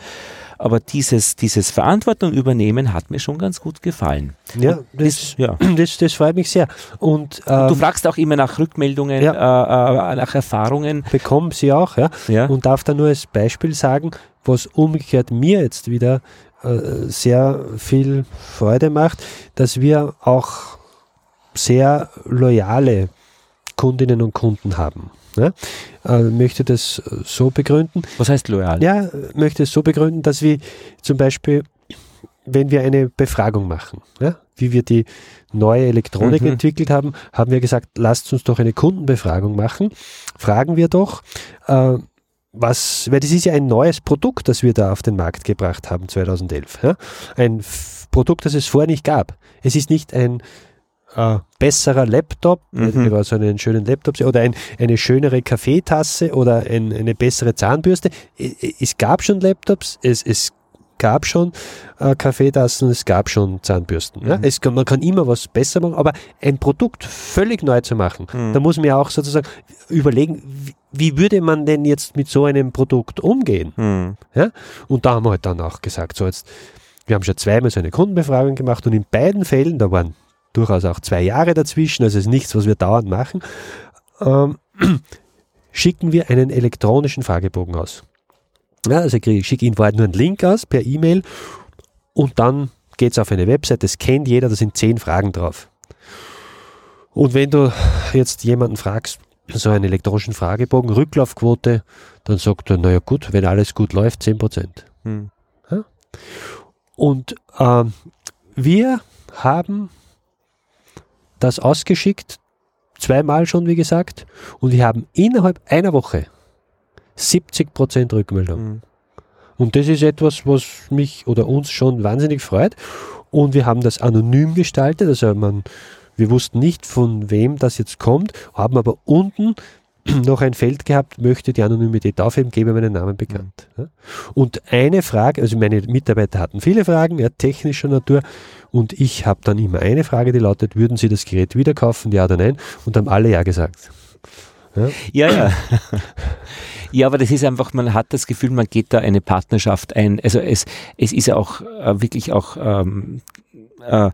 Aber dieses, dieses Verantwortung übernehmen hat mir schon ganz gut gefallen. Ja, das, das, ja. das, das freut mich sehr. Und, ähm, du fragst auch immer nach Rückmeldungen, ja. äh, äh, nach Erfahrungen. Bekommen sie auch, ja. ja. Und darf da nur als Beispiel sagen, was umgekehrt mir jetzt wieder sehr viel Freude macht, dass wir auch sehr loyale Kundinnen und Kunden haben. Ja? Äh, möchte das so begründen. Was heißt loyal? Ja, möchte es so begründen, dass wir zum Beispiel, wenn wir eine Befragung machen, ja, wie wir die neue Elektronik mhm. entwickelt haben, haben wir gesagt, lasst uns doch eine Kundenbefragung machen. Fragen wir doch, äh, was, weil das ist ja ein neues Produkt, das wir da auf den Markt gebracht haben 2011. Ja? Ein Produkt, das es vorher nicht gab. Es ist nicht ein äh, besserer Laptop, mhm. war so einen schönen Laptop oder ein, eine schönere Kaffeetasse oder ein, eine bessere Zahnbürste. Es gab schon Laptops, es, es gab schon äh, Kaffeetassen, es gab schon Zahnbürsten. Mhm. Ja? Es, man kann immer was besser machen, aber ein Produkt völlig neu zu machen, mhm. da muss man ja auch sozusagen überlegen, wie, wie, würde man denn jetzt mit so einem Produkt umgehen? Mhm. Ja? Und da haben wir halt dann auch gesagt, so jetzt, wir haben schon zweimal so eine Kundenbefragung gemacht und in beiden Fällen, da waren durchaus auch zwei Jahre dazwischen, also es ist nichts, was wir dauernd machen, ähm, schicken wir einen elektronischen Fragebogen aus. Ja, also ich schicke Ihnen vorher nur einen Link aus per E-Mail und dann geht es auf eine Website, das kennt jeder, da sind zehn Fragen drauf. Und wenn du jetzt jemanden fragst, so einen elektronischen Fragebogen, Rücklaufquote, dann sagt er, naja gut, wenn alles gut läuft, 10 Prozent. Hm. Ja? Und äh, wir haben das ausgeschickt, zweimal schon, wie gesagt, und wir haben innerhalb einer Woche 70 Prozent Rückmeldung. Mhm. Und das ist etwas, was mich oder uns schon wahnsinnig freut. Und wir haben das anonym gestaltet, also man, wir wussten nicht, von wem das jetzt kommt, haben aber unten noch ein Feld gehabt, möchte die Anonymität aufheben, gebe meinen Namen bekannt. Mhm. Und eine Frage, also meine Mitarbeiter hatten viele Fragen, ja, technischer Natur, und ich habe dann immer eine Frage, die lautet, würden Sie das Gerät wieder kaufen, ja oder nein? Und haben alle ja gesagt. Ja, ja. ja. Ja, aber das ist einfach, man hat das Gefühl, man geht da eine Partnerschaft ein. Also es, es ist ja auch äh, wirklich auch ähm, äh,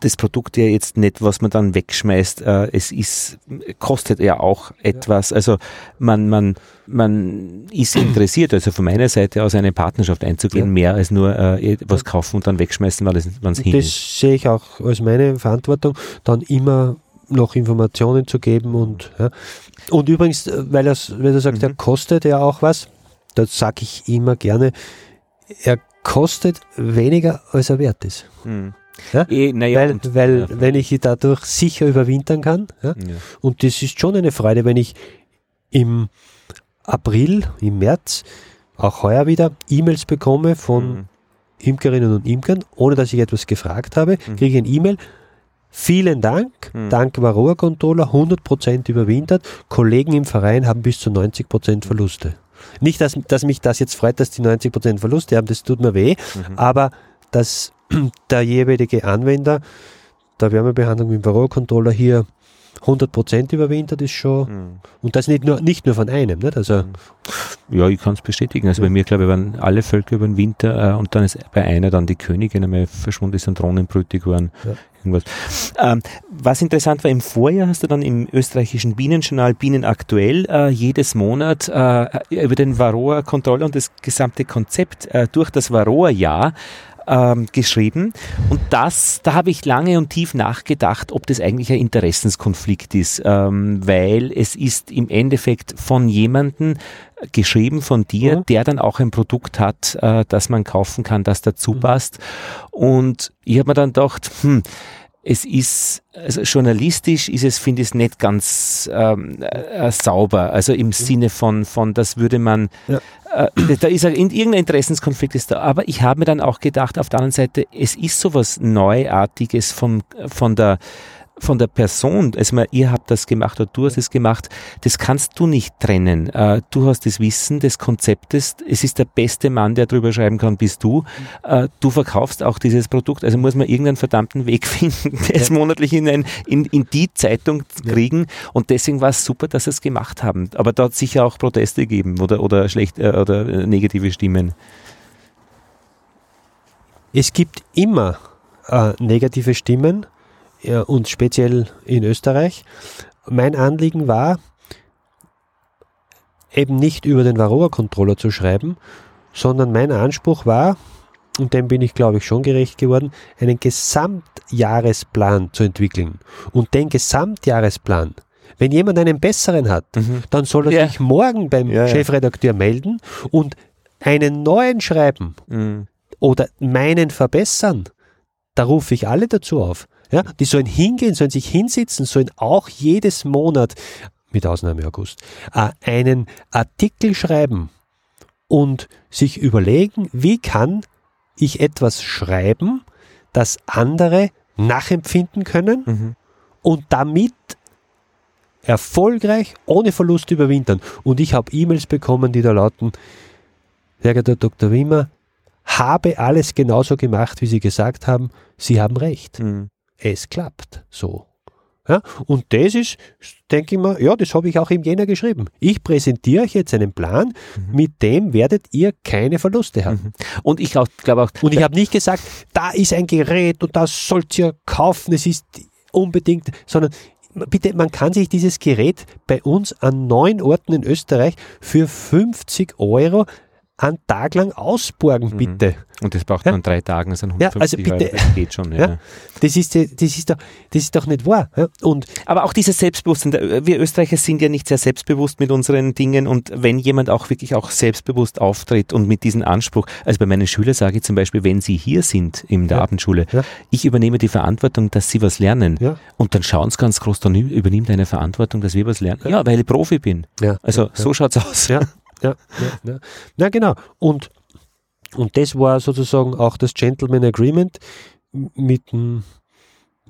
das Produkt ja jetzt nicht, was man dann wegschmeißt. Äh, es ist, kostet ja auch etwas. Also man, man, man ist interessiert, also von meiner Seite aus eine Partnerschaft einzugehen, ja. mehr als nur äh, was kaufen und dann wegschmeißen, weil es hin ist. Das sehe ich auch als meine Verantwortung, dann immer noch Informationen zu geben und ja. und übrigens, äh, weil er, weil er sagt, mhm. er kostet ja auch was, das sage ich immer gerne, er kostet weniger als er wert ist. Mhm. Ja? E, ja, weil weil ja. wenn ich dadurch sicher überwintern kann, und das ist schon eine Freude, wenn ich im April, im März, auch heuer wieder E-Mails bekomme von mhm. Imkerinnen und Imkern, ohne dass ich etwas gefragt habe, mhm. kriege ich ein E-Mail, Vielen Dank. Hm. Dank Varroa Controller 100% überwintert. Kollegen im Verein haben bis zu 90% Verluste. Nicht, dass, dass mich das jetzt freut, dass die 90% Verluste haben, das tut mir weh, mhm. aber dass der jeweilige Anwender der Wärmebehandlung mit dem Varroa Controller hier 100% überwintert ist schon, mhm. und das nicht nur, nicht nur von einem. Nicht? Also, hm. ja, ich kann es bestätigen. Also ja. bei mir, glaube ich, waren alle Völker über den Winter äh, und dann ist bei einer dann die Königin einmal verschwunden ist und drohnenbrütig waren. Ja. Irgendwas. Ähm, was interessant war, im Vorjahr hast du dann im österreichischen Bienenjournal Bienen aktuell äh, jedes Monat äh, über den Varroa-Kontrolle und das gesamte Konzept äh, durch das Varroa-Jahr ähm, geschrieben. Und das, da habe ich lange und tief nachgedacht, ob das eigentlich ein Interessenskonflikt ist, ähm, weil es ist im Endeffekt von jemandem geschrieben von dir, mhm. der dann auch ein Produkt hat, äh, das man kaufen kann, das dazu mhm. passt. Und ich habe mir dann gedacht, hm, es ist, also journalistisch ist es, finde ich, nicht ganz ähm, äh, sauber. Also im mhm. Sinne von, von, das würde man, ja. äh, da ist in, irgendein Interessenskonflikt ist da. Aber ich habe mir dann auch gedacht, auf der anderen Seite, es ist sowas Neuartiges von, von der, von der Person, also mal, ihr habt das gemacht oder du hast es gemacht, das kannst du nicht trennen. Äh, du hast das Wissen des Konzeptes, es ist der beste Mann, der drüber schreiben kann, bist du. Äh, du verkaufst auch dieses Produkt, also muss man irgendeinen verdammten Weg finden, es ja. monatlich in, ein, in, in die Zeitung kriegen und deswegen war es super, dass sie es gemacht haben. Aber da hat es sicher auch Proteste gegeben oder, oder schlecht äh, oder negative Stimmen. Es gibt immer äh, negative Stimmen ja, und speziell in Österreich. Mein Anliegen war, eben nicht über den Varroa-Controller zu schreiben, sondern mein Anspruch war, und dem bin ich, glaube ich, schon gerecht geworden, einen Gesamtjahresplan zu entwickeln. Und den Gesamtjahresplan, wenn jemand einen besseren hat, mhm. dann soll er ja. sich morgen beim ja, Chefredakteur melden und einen neuen schreiben mhm. oder meinen verbessern. Da rufe ich alle dazu auf. Ja, die sollen hingehen, sollen sich hinsetzen, sollen auch jedes Monat, mit Ausnahme August, äh, einen Artikel schreiben und sich überlegen, wie kann ich etwas schreiben, das andere nachempfinden können mhm. und damit erfolgreich ohne Verlust überwintern. Und ich habe E-Mails bekommen, die da lauten, Herr Dr. Wimmer, habe alles genauso gemacht, wie Sie gesagt haben, Sie haben recht. Mhm. Es klappt so. Ja, und das ist, denke ich mal, ja, das habe ich auch im Jänner geschrieben. Ich präsentiere euch jetzt einen Plan, mhm. mit dem werdet ihr keine Verluste haben. Mhm. Und ich glaube auch. Und ich habe nicht gesagt, da ist ein Gerät und das sollt ihr kaufen, es ist unbedingt, sondern bitte, man kann sich dieses Gerät bei uns an neun Orten in Österreich für 50 Euro einen Tag lang ausborgen, mhm. bitte. Und das braucht man ja? drei Tagen, das sind 150 ja, also bitte, Euro, das geht schon. Ja. ja. Das, ist, das, ist doch, das ist doch nicht wahr. Ja? Und Aber auch dieses Selbstbewusstsein, wir Österreicher sind ja nicht sehr selbstbewusst mit unseren Dingen und wenn jemand auch wirklich auch selbstbewusst auftritt und mit diesem Anspruch, also bei meinen Schülern sage ich zum Beispiel, wenn sie hier sind in der Abendschule, ich übernehme die Verantwortung, dass sie was lernen und dann schauen sie ganz groß, dann übernimm deine Verantwortung, dass wir was lernen. Ja, weil ich Profi bin. Also so schaut es aus. Ja, ja, ja, ja. Na genau. Und, und das war sozusagen auch das Gentleman Agreement mit dem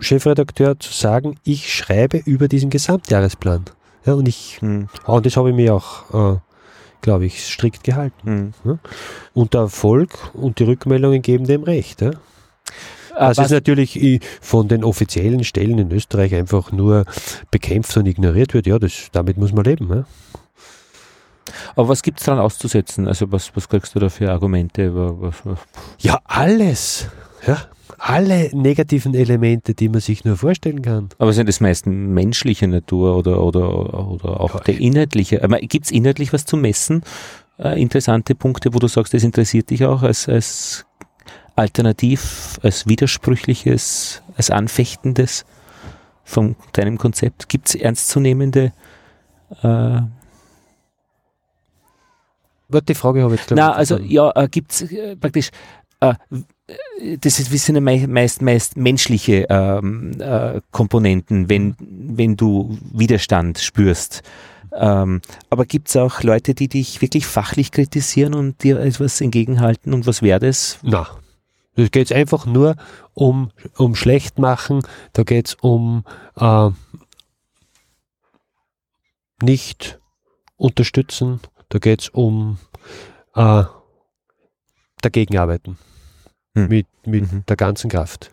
Chefredakteur zu sagen, ich schreibe über diesen Gesamtjahresplan. Ja, und ich, hm. und das habe ich mir auch, äh, glaube ich, strikt gehalten. Hm. Ja? Und der Erfolg und die Rückmeldungen geben dem recht. Ja? Also ist natürlich von den offiziellen Stellen in Österreich einfach nur bekämpft und ignoriert wird. Ja, das, damit muss man leben. Ja? Aber was gibt es daran auszusetzen? Also was, was kriegst du da für Argumente? Was, was? Ja, alles. Ja, alle negativen Elemente, die man sich nur vorstellen kann. Aber sind das meist menschliche Natur oder, oder, oder auch ja, der inhaltliche? Gibt es inhaltlich was zu messen? Äh, interessante Punkte, wo du sagst, das interessiert dich auch als, als alternativ, als widersprüchliches, als anfechtendes von deinem Konzept? Gibt es ernstzunehmende äh, Warte, die Frage habe ich jetzt Na, also ja, äh, gibt es äh, praktisch äh, das ist, sind meist, meist menschliche ähm, äh, Komponenten, wenn, wenn du Widerstand spürst. Ähm, aber gibt es auch Leute, die dich wirklich fachlich kritisieren und dir etwas entgegenhalten und was wäre das? Na, da geht es einfach nur um, um Schlechtmachen, da geht es um äh, nicht unterstützen, da geht es um äh, Dagegenarbeiten hm. mit, mit mhm. der ganzen Kraft.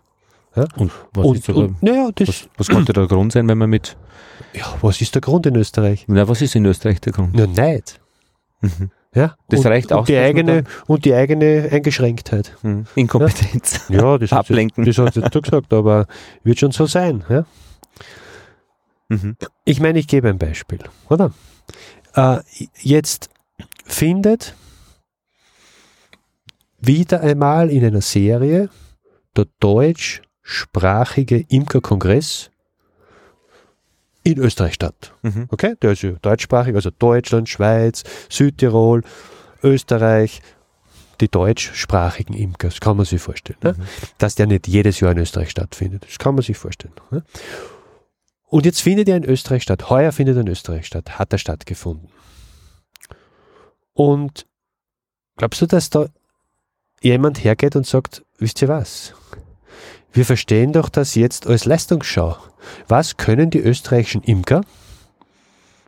Ja? Und, was, und, ist da, und, naja, das, was, was könnte der Grund sein, wenn man mit. Ja, was ist der Grund in Österreich? Na, was ist in Österreich der Grund? Ja, Neid. Mhm. Ja, das und, reicht auch. Und die, eigene, und die eigene Eingeschränktheit. Mhm. Inkompetenz. Ja, ja das, Ablenken. das hast du gesagt, aber wird schon so sein. Ja? Mhm. Ich meine, ich gebe ein Beispiel, oder? Äh, jetzt findet wieder einmal in einer Serie der deutschsprachige Imkerkongress in Österreich statt. Mhm. Okay, der ist ja deutschsprachig, also Deutschland, Schweiz, Südtirol, Österreich, die deutschsprachigen Imker, das kann man sich vorstellen. Ne? Mhm. Dass der nicht jedes Jahr in Österreich stattfindet, das kann man sich vorstellen. Ne? Und jetzt findet er in Österreich statt. Heuer findet er in Österreich statt. Hat er stattgefunden. Und glaubst du, dass da jemand hergeht und sagt, wisst ihr was? Wir verstehen doch das jetzt als Leistungsschau. Was können die österreichischen Imker?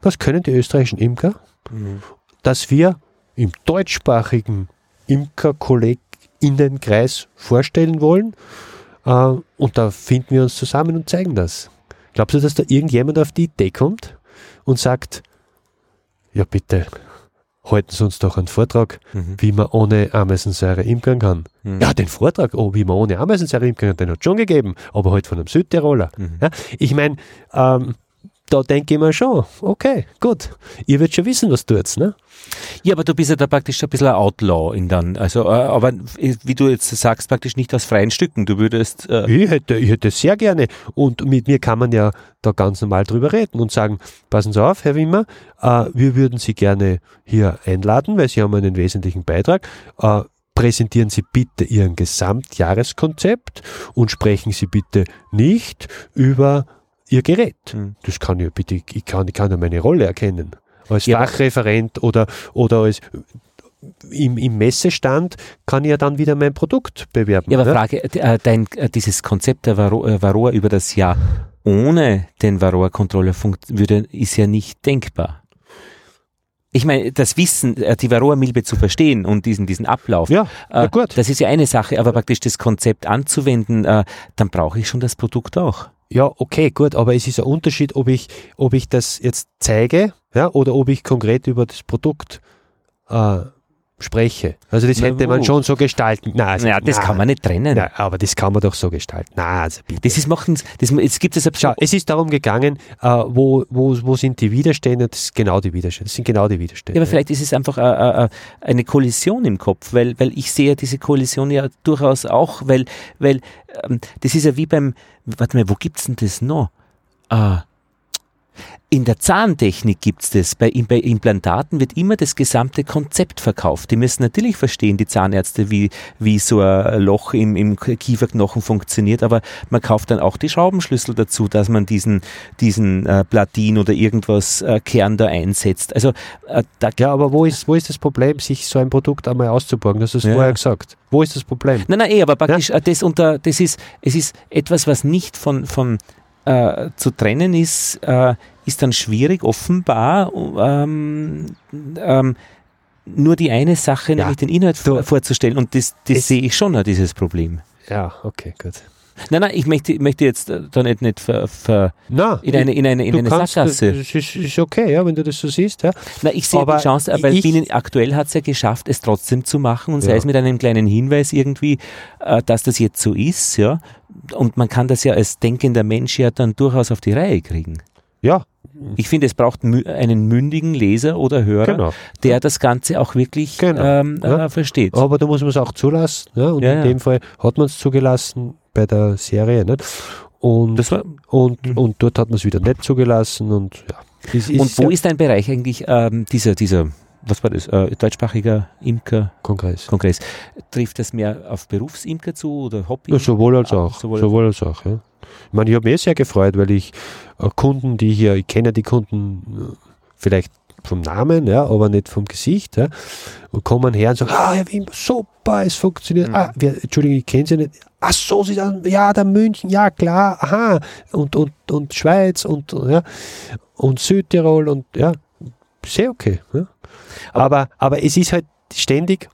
Was können die österreichischen Imker? Mhm. Dass wir im deutschsprachigen Imkerkolleginnenkreis vorstellen wollen. Äh, und da finden wir uns zusammen und zeigen das. Glaubst du, dass da irgendjemand auf die Idee kommt und sagt, ja bitte, halten Sie uns doch einen Vortrag, mhm. wie man ohne Ameisensäure imkern kann. Mhm. Ja, den Vortrag, oh, wie man ohne Ameisensäure imkern kann, den hat es schon gegeben, aber halt von einem Südtiroler. Mhm. Ja, ich meine, ähm, da denke ich mir schon, okay, gut, ihr werdet schon wissen, was tut, ne? Ja, aber du bist ja da praktisch ein bisschen ein Outlaw in dann, also, äh, aber wie du jetzt sagst, praktisch nicht aus freien Stücken, du würdest... Äh ich hätte, ich hätte sehr gerne. Und mit mir kann man ja da ganz normal drüber reden und sagen, passen Sie auf, Herr Wimmer, äh, wir würden Sie gerne hier einladen, weil Sie haben einen wesentlichen Beitrag, äh, präsentieren Sie bitte Ihren Gesamtjahreskonzept und sprechen Sie bitte nicht über ihr Gerät. Mhm. Das kann ja bitte, ich kann, ich kann ja meine Rolle erkennen. Als ja, Fachreferent oder, oder als im, im Messestand kann ich ja dann wieder mein Produkt bewerben. Ja, aber ne? Frage, äh, dein, äh, dieses Konzept der Varo, äh, Varroa über das Jahr ohne den Varroa-Controller würde, ist ja nicht denkbar. Ich meine, das Wissen, äh, die Varroa-Milbe zu verstehen und diesen, diesen Ablauf, Ja, äh, gut. das ist ja eine Sache, aber praktisch das Konzept anzuwenden, äh, dann brauche ich schon das Produkt auch. Ja, okay, gut, aber es ist ein Unterschied, ob ich, ob ich das jetzt zeige ja, oder ob ich konkret über das Produkt äh, spreche. Also das hätte man schon so gestalten. Nein, also, Ja, das nein, kann man nicht trennen. Nein, aber das kann man doch so gestalten. Nein, also bitte. Das ist machen, das, es gibt es Schau, es ist darum gegangen, äh, wo, wo, wo sind die Widerstände? Das, genau die Widerstände. das sind genau die Widerstände. Ja, aber vielleicht ist es einfach äh, äh, eine Kollision im Kopf, weil, weil ich sehe diese Kollision ja durchaus auch, weil, weil ähm, das ist ja wie beim, warte mal, wo gibt's denn das noch? Ah, in der Zahntechnik gibt's das. Bei, bei Implantaten wird immer das gesamte Konzept verkauft. Die müssen natürlich verstehen, die Zahnärzte, wie, wie so ein Loch im, im Kieferknochen funktioniert, aber man kauft dann auch die Schraubenschlüssel dazu, dass man diesen, diesen äh, Platin oder irgendwas äh, Kern da einsetzt. Also äh, da ja, aber wo ist, wo ist das Problem, sich so ein Produkt einmal auszuborgen? Das hast du Ja. vorher gesagt. Wo ist das Problem? Nein, nein, eh, aber praktisch, äh, das, unter, das ist, es ist etwas, was nicht von, von äh, zu trennen ist, äh, ist dann schwierig, offenbar, ähm, ähm, nur die eine Sache, Ja. nämlich den Inhalt Du- vor, vorzustellen. Und das, das sehe ich schon, auch, dieses Problem. Ja, okay, gut. Nein, nein, ich möchte, ich möchte jetzt äh, da nicht, nicht ver, ver, Na, in eine, in eine, in eine kannst, Sackgasse. Das ist, ist okay, ja, wenn du das so siehst. Ja. Na, ich sehe Aber die Chance, äh, weil ich- Bienen aktuell hat es ja geschafft, es trotzdem zu machen und sei Ja. es mit einem kleinen Hinweis irgendwie, äh, dass das jetzt so ist, ja. Und man kann das ja als denkender Mensch ja dann durchaus auf die Reihe kriegen. ja, Ich finde, es braucht mü einen mündigen Leser oder Hörer, genau. der das Ganze auch wirklich Genau. ähm, Ja. äh, versteht. Aber da muss man es auch zulassen. Ja, und Ja, in ja. dem Fall hat man es zugelassen bei der Serie. Nicht? Und, Das war, und, Mhm. und dort hat man es wieder nicht zugelassen. Und, ja. Es und wo ja ist dein Bereich eigentlich, ähm, dieser, dieser, was war das, äh, deutschsprachiger Imker? Kongress? Kongress. Trifft das mehr auf Berufsimker zu oder Hobby? Ja, sowohl als Ah, auch. sowohl- Sowohl, als auch. Ja. Ich meine, ich habe mich sehr gefreut, weil ich äh, Kunden, die hier, ich kenne die Kunden äh, vielleicht vom Namen, ja, aber nicht vom Gesicht, ja, und kommen her und sagen, ah, Herr Wim, super, es funktioniert. Mhm. Ah, wer, Entschuldigung, ich kenne Sie nicht. Ach so, Sie sagen, ja, der München, ja, klar, aha, und, und, und Schweiz und, ja, und Südtirol und, ja, sehr okay. Ja. Aber, aber es ist halt ständig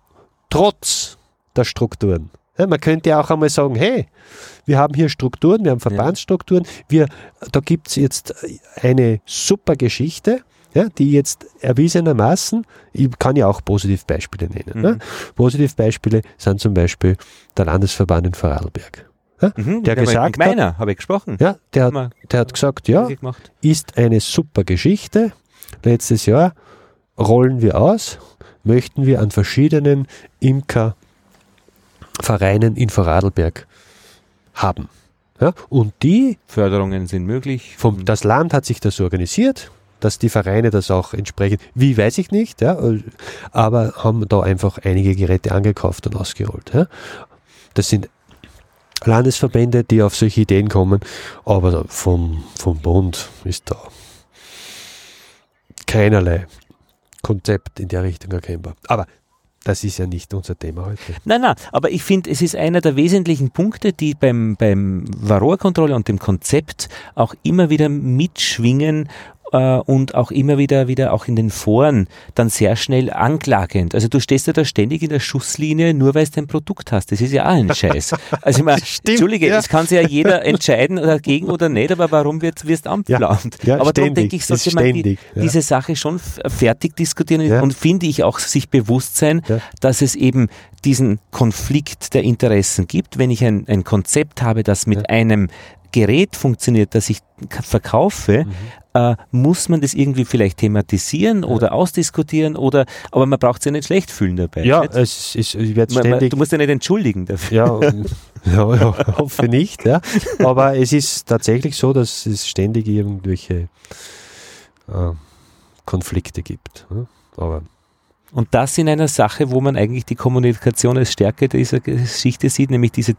trotz der Strukturen. Ja, man könnte ja auch einmal sagen, hey, wir haben hier Strukturen, wir haben Verbandsstrukturen, wir, da gibt es jetzt eine super Geschichte, ja, die jetzt erwiesenermaßen, ich kann ja auch Positivbeispiele nennen. Mhm. Ne? Positivbeispiele sind zum Beispiel der Landesverband in Vorarlberg. Mhm, der gesagt mit meiner habe ich gesprochen. Ja, der, hat- der hat gesagt, ja, ist eine super Geschichte. Letztes Jahr rollen wir aus, möchten wir an verschiedenen Imkervereinen in Vorarlberg haben. Ja, und die, Förderungen sind möglich. vom, das Land hat sich das organisiert, dass die Vereine das auch entsprechend, wie weiß ich nicht, ja, aber haben da einfach einige Geräte angekauft und ausgerollt. Ja. Das sind Landesverbände, die auf solche Ideen kommen, aber vom, vom Bund ist da keinerlei Konzept in der Richtung erkennbar. Aber das ist ja nicht unser Thema heute. Nein, nein, aber ich finde, es ist einer der wesentlichen Punkte, die beim, beim Varroa-Controller und dem Konzept auch immer wieder mitschwingen äh, und auch immer wieder, wieder auch in den Foren dann sehr schnell anklagend. Also du stehst ja da ständig in der Schusslinie, nur weil du dein Produkt hast. Das ist ja auch ein Scheiß. Also ich meine, Entschuldige, ja. es kann sich ja jeder entscheiden dagegen oder nicht, aber warum wird, wirst du anplant? Ja, aber darum ständig, denke ich, sollte man die, ja. diese Sache schon fertig diskutieren Ja. und finde ich auch sich bewusst sein, Ja. dass es eben diesen Konflikt der Interessen gibt. Wenn ich ein, ein Konzept habe, das mit Ja. einem Gerät funktioniert, das ich verkaufe, Mhm. Äh, muss man das irgendwie vielleicht thematisieren oder ausdiskutieren oder, aber man braucht sich ja nicht schlecht fühlen dabei. Ja, nicht? es ist, ich werde man, man, ständig. du musst ja nicht entschuldigen dafür. Ja, ja, ja, hoffe nicht. Ja. Aber es ist tatsächlich so, dass es ständig irgendwelche äh, Konflikte gibt. Ja. Aber Und das in einer Sache, wo man eigentlich die Kommunikation als Stärke dieser Geschichte sieht, nämlich diese,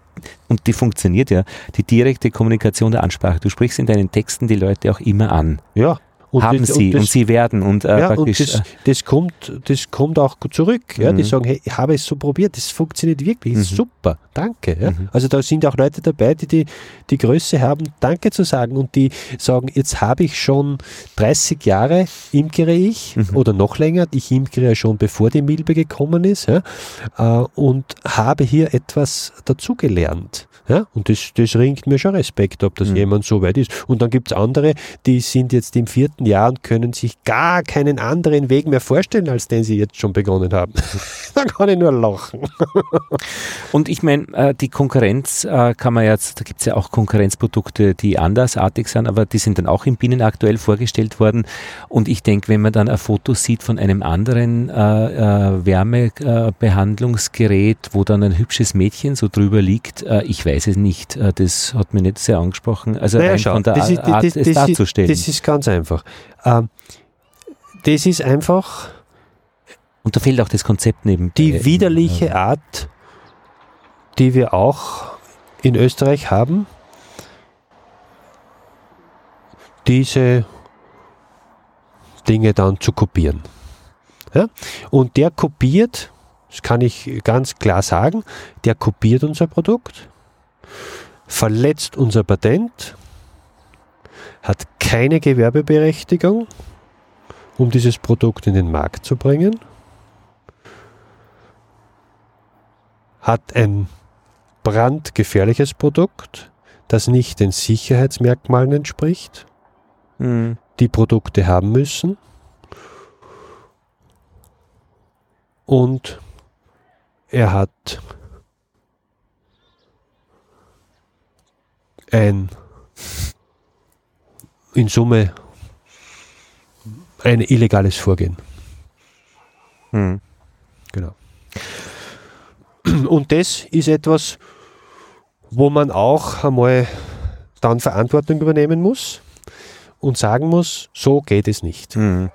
und die funktioniert ja, die direkte Kommunikation der Ansprache. Du sprichst in deinen Texten die Leute auch immer an. ja, Und haben das, sie und, das, sie werden und, äh, ja, und das, das, kommt, das kommt auch gut zurück. Ja? Die Mhm. sagen, hey, ich habe es so probiert, das funktioniert wirklich, Mhm. super, danke. Ja? Mhm. Also da sind auch Leute dabei, die, die die Größe haben, Danke zu sagen und die sagen, jetzt habe ich schon 30 Jahre imkere ich Mhm. oder noch länger, ich imkere ja schon bevor die Milbe gekommen ist ja? äh, und habe hier etwas dazugelernt. Ja, und das, das ringt mir schon Respekt, ob das Mhm. jemand so weit ist. Und dann gibt es andere, die sind jetzt im vierten Jahr und können sich gar keinen anderen Weg mehr vorstellen, als den sie jetzt schon begonnen haben. dann kann ich nur lachen. Und ich meine, äh, die Konkurrenz äh, kann man jetzt, da gibt es ja auch Konkurrenzprodukte, die andersartig sind, aber die sind dann auch in Bienen aktuell vorgestellt worden. Und ich denke, wenn man dann ein Foto sieht von einem anderen äh, äh, Wärmebehandlungsgerät, wo dann ein hübsches Mädchen so drüber liegt, äh, ich weiß es nicht, äh, das hat mich nicht sehr angesprochen. Also Naja, schau, von der das ist- Art, das- es das ist- darzustellen. Das ist ganz einfach. Ähm, das ist einfach Und da fehlt auch das Konzept neben. die widerliche Art, die wir auch in Österreich haben, diese Dinge dann zu kopieren. Ja? Und der kopiert, das kann ich ganz klar sagen, der kopiert unser Produkt, verletzt unser Patent, hat keine Gewerbeberechtigung, um dieses Produkt in den Markt zu bringen, hat ein brandgefährliches Produkt, das nicht den Sicherheitsmerkmalen entspricht, Mhm. die Produkte haben müssen. Und er hat ein in Summe ein illegales Vorgehen. Mhm. Genau. Und das ist etwas, wo man auch einmal dann Verantwortung übernehmen muss und sagen muss, so geht es nicht. Mhm.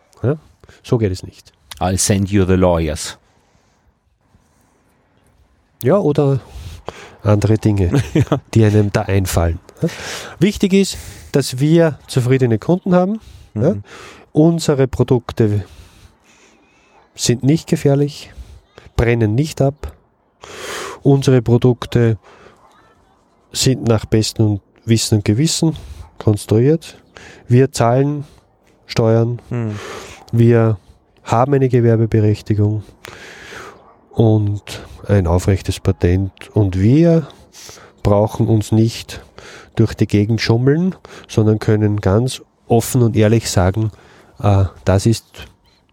So geht es nicht. I'll send you the lawyers. Ja, oder andere Dinge, die einem da einfallen. Wichtig ist, dass wir zufriedene Kunden haben. Mhm. Unsere Produkte sind nicht gefährlich, brennen nicht ab. Unsere Produkte sind nach bestem Wissen und Gewissen konstruiert. Wir zahlen Steuern, Mhm. wir haben eine Gewerbeberechtigung und ein aufrechtes Patent und wir brauchen uns nicht durch die Gegend schummeln, sondern können ganz offen und ehrlich sagen, äh, das ist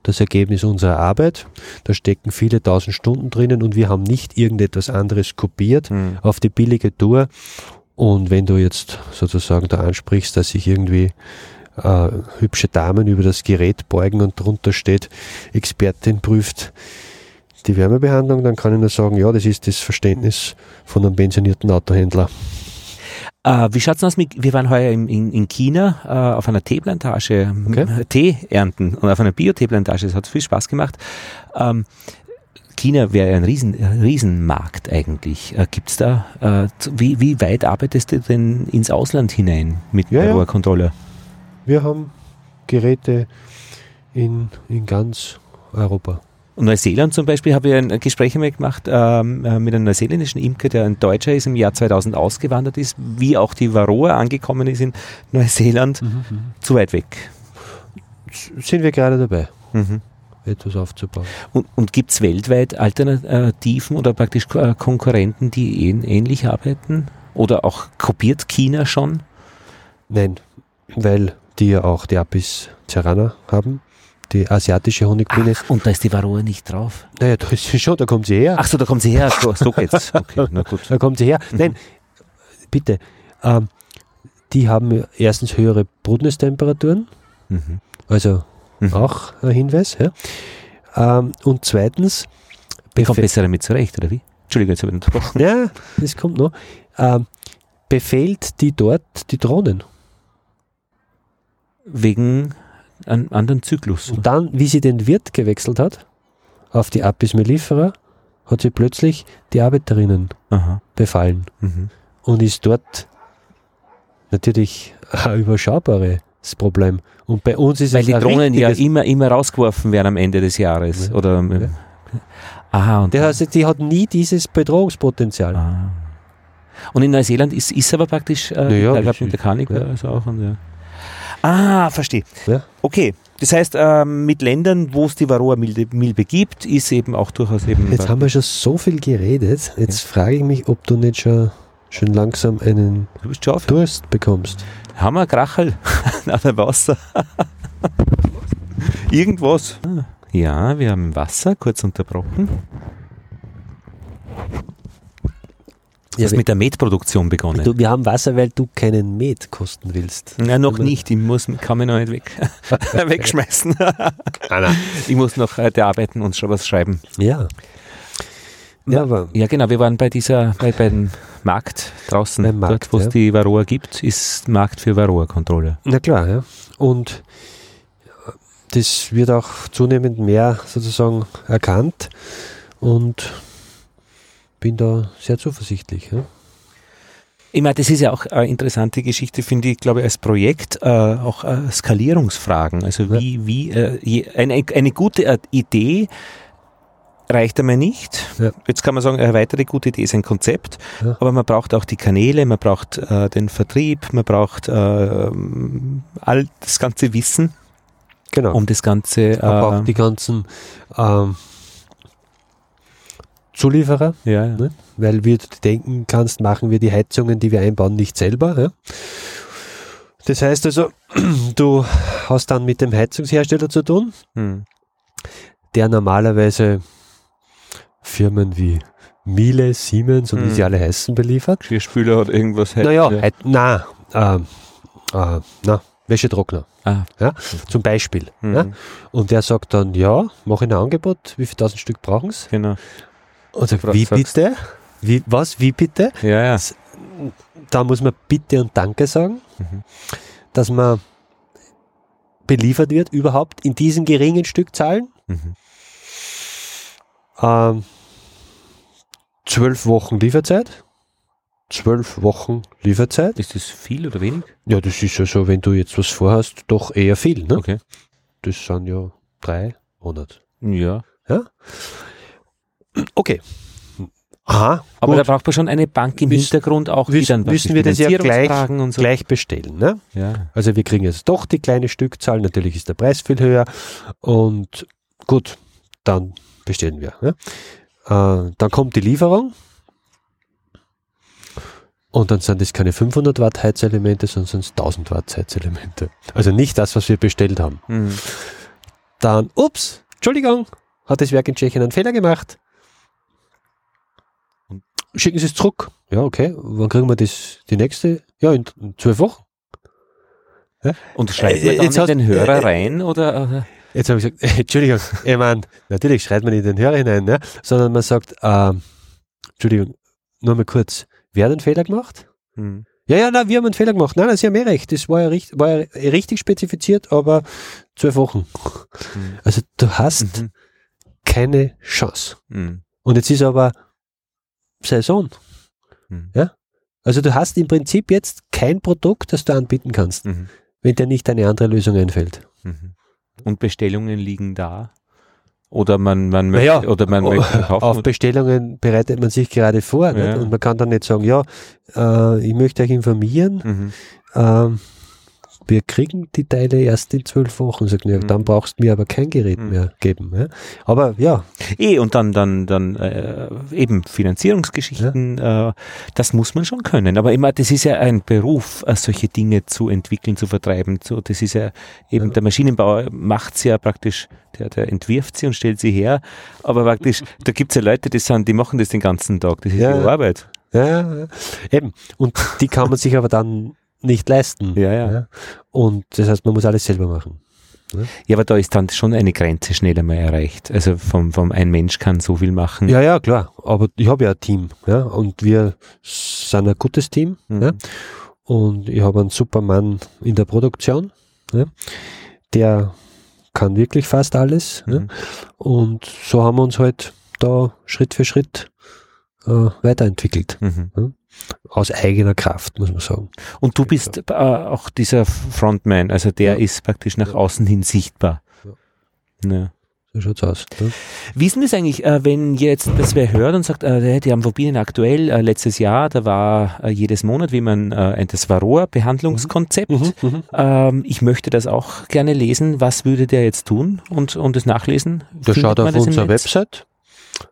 das Ergebnis unserer Arbeit. Da stecken viele tausend Stunden drinnen und wir haben nicht irgendetwas anderes kopiert Mhm. auf die billige Tour. Und wenn du jetzt sozusagen da ansprichst, dass sich irgendwie äh, hübsche Damen über das Gerät beugen und drunter steht, Expertin prüft die Wärmebehandlung, dann kann ich nur sagen, ja, das ist das Verständnis von einem pensionierten Autohändler. Äh, wie schaut's aus mit, wir waren heuer in, in, in China äh, auf einer Teeplantage, Okay. äh, Tee ernten und auf einer Bio-Teeplantage, das hat viel Spaß gemacht. Ähm, China wäre ein Riesen, Riesenmarkt eigentlich. Äh, gibt's da, äh, wie, wie weit arbeitest du denn ins Ausland hinein mit Ja, der ja. Rohrcontroller? Wir haben Geräte in, in ganz Europa. Und Neuseeland zum Beispiel habe ich ein Gespräch einmal gemacht ähm, äh, mit einem neuseeländischen Imker, der ein Deutscher ist, im Jahr 2000 ausgewandert ist, wie auch die Varroa angekommen ist in Neuseeland, zu weit weg. Sind wir gerade dabei, Mhm. etwas aufzubauen. Und, und gibt es weltweit Alternativen oder praktisch äh, Konkurrenten, die ähn- ähnlich arbeiten? Oder auch kopiert China schon? Nein, weil die ja auch die Apis cerana haben, die asiatische Honigbiene. Ach, und da ist die Varroa nicht drauf. Naja, da ist sie schon, da kommt sie her. Ach so, da kommt sie her. So, geht's. Okay, na gut. Da kommt sie her. Mhm. Nein, bitte. Ähm, die haben erstens höhere Brutnistemperaturen, Mhm. also Mhm. auch ein Hinweis. Ja. Ähm, und zweitens, kommt besser damit zurecht, oder wie? Entschuldigung, jetzt habe ich unterbrochen. ja, das kommt noch, ähm, befehlt die dort die Drohnen. Wegen einem anderen Zyklus. Und dann, wie sie den Wirt gewechselt hat, auf die Apis mellifera, hat sie plötzlich die Arbeiterinnen Aha. befallen Mhm. und ist dort natürlich eine überschaubare das Problem. Und bei uns ist Weil es die ein Drohnen ja immer, immer rausgeworfen werden am Ende des Jahres. Ja. Oder, Ja. Aha, und, Der heißt, die hat nie dieses Bedrohungspotenzial. ah. und in Neuseeland ist, ist aber praktisch, äh, Ja, ja, ich glaube, das mit der Kanik ja. es auch. Und, ja. Ah, verstehe. Ja. Okay, das heißt, ähm, mit Ländern, wo es die Varroa-Milbe Milbe gibt, ist eben auch durchaus eben. Jetzt haben wir schon so viel geredet. Jetzt frage ich mich, ob du nicht schon, schon langsam einen schon. Durst bekommst. Haben wir Krachel nach dem Wasser? Irgendwas. Ah, Ja, wir haben Wasser, kurz unterbrochen. Du hast mit der Metproduktion begonnen. du, wir haben Wasser, weil du keinen Met kosten willst. ja, noch nicht. Ich muss, kann mich noch nicht weg, wegschmeißen. Ah, ich muss noch heute arbeiten und schon was schreiben. Ja. Ja, aber Ja, genau. Wir waren bei dieser, bei, bei dem Markt draußen, Beim Markt, dort, wo es ja. die Varroa gibt, ist Markt für Varroa-Kontrolle. Na klar, ja. Und das wird auch zunehmend mehr sozusagen erkannt und bin da sehr zuversichtlich. Ja. Ich meine, das ist ja auch eine interessante Geschichte, finde ich, glaube ich, als Projekt, äh, auch äh, Skalierungsfragen. Also wie, wie äh, je, eine, eine gute äh, Idee reicht einmal nicht. Ja. Jetzt kann man sagen, eine weitere gute Idee ist ein Konzept, Ja. aber man braucht auch die Kanäle, man braucht äh, den Vertrieb, man braucht äh, all das ganze Wissen, Genau. um das Ganze aber auch äh, die ganzen ähm, Zulieferer, ja, ja. ne? weil wie du denken kannst, machen wir die Heizungen, die wir einbauen, nicht selber. Ja? Das heißt also, du hast dann mit dem Heizungshersteller zu tun, Hm. der normalerweise Firmen wie Miele, Siemens und wie Hm. sie alle heißen beliefert. Geschirrspüler oder irgendwas. Naja, ja. Na, äh, äh, na, Wäschetrockner Ah, zum Beispiel. mhm. Ja? Und der sagt dann, ja, mach ich ein Angebot, wie viel tausend Stück brauchen sie? Genau. Sagt, Fra- wie bitte? Wie, was, wie bitte? Ja, ja. Da muss man bitte und danke sagen, Mhm. dass man beliefert wird überhaupt in diesen geringen Stückzahlen. Mhm. Ähm, zwölf Wochen Lieferzeit. Zwölf Wochen Lieferzeit. Ist das viel oder wenig? Ja, das ist ja so, wenn du jetzt was vorhast, doch eher viel. Ne? Okay. Das sind ja drei Monate. Ja. Okay. Aha, Aber gut. da braucht man schon eine Bank im Wiss- Hintergrund auch, wiss- dann wissen wir das ja gleich- so. gleich bestellen. Ne? Ja. Also wir kriegen jetzt doch die kleine Stückzahl, natürlich ist der Preis viel höher und gut, dann bestellen wir. Ne? Äh, dann kommt die Lieferung und dann sind es keine 500 Watt Heizelemente, sondern sind es 1000 Watt Heizelemente. Also nicht das, was wir bestellt haben. Mhm. Dann, ups, Entschuldigung, hat das Werk in Tschechien einen Fehler gemacht. Schicken Sie es zurück. Ja, okay. Wann kriegen wir das, die nächste? Ja, in, in zwölf Wochen. Und schreibt Äh, man jetzt in hast- den Hörer äh, rein oder? Jetzt habe ich gesagt, Entschuldigung, ich meine, natürlich schreibt man in den Hörer hinein, ne? sondern man sagt, ähm, Entschuldigung, nur mal kurz, wer hat einen Fehler gemacht? Mhm. Ja, ja, nein, wir haben einen Fehler gemacht. Nein, nein, Sie haben eh recht. Das war ja, richtig, war ja richtig spezifiziert, aber zwölf Wochen. Mhm. Also du hast Mhm. keine Chance. Mhm. Und jetzt ist aber Saison. Mhm. Ja? Also du hast im Prinzip jetzt kein Produkt, das du anbieten kannst, Mhm. wenn dir nicht eine andere Lösung einfällt. Mhm. Und Bestellungen liegen da? Oder man, man Naja, möchte, oder man möchte kaufen? Auf Bestellungen bereitet man sich gerade vor. Ja. Und man kann dann nicht sagen, ja, äh, ich möchte euch informieren, mhm. ähm, wir kriegen die Teile erst in zwölf Wochen. Sagt, ja, Mhm. dann brauchst du mir aber kein Gerät Mhm. mehr geben. Ja? Aber ja, Eh, und dann, dann, dann äh, eben Finanzierungsgeschichten, äh, das muss man schon können. Aber immer, das ist ja ein Beruf, äh, solche Dinge zu entwickeln, zu vertreiben. So, das ist ja eben, Ja. der Maschinenbauer macht sie ja praktisch, der, der entwirft sie und stellt sie her. Aber praktisch, da gibt's ja Leute, die sind, die machen das den ganzen Tag. Das ist Ja. ihre Arbeit. ja, ja, eben. Und die kann man sich aber dann nicht leisten. Ja, ja. Und das heißt, man muss alles selber machen. Ja, aber da ist dann schon eine Grenze schnell einmal erreicht. Also vom, vom ein Mensch kann so viel machen. Ja, ja, klar. Aber ich habe ja ein Team. Ja? Und wir sind ein gutes Team. Mhm. Ja? Und ich habe einen super Mann in der Produktion. Ja? Der kann wirklich fast alles. Ja? Mhm. Und so haben wir uns halt da Schritt für Schritt äh, weiterentwickelt. Mhm. Ja? Aus eigener Kraft, muss man sagen. Und du bist äh, auch dieser Frontman, also der ja. ist praktisch nach außen hin sichtbar. Ja. So schaut's aus. Ne? Wie ist denn das eigentlich, äh, wenn jetzt das wer hört und sagt, äh, die haben Vobinen aktuell äh, letztes Jahr, da war äh, jedes Monat, wie man äh, das Varroa-Behandlungskonzept. Mhm, mhm, mhm. Ähm, ich möchte das auch gerne lesen. Was würde der jetzt tun und, und das nachlesen? Da schaut auf unserer Website.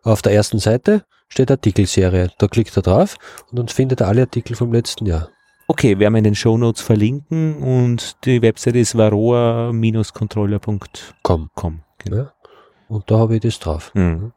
Auf der ersten Seite steht Artikelserie. Da klickt er drauf und dann findet er alle Artikel vom letzten Jahr. Okay, werden wir in den Show Notes verlinken und die Website ist varroa-controller.com. Genau. Ja. Und da habe ich das drauf. Mhm.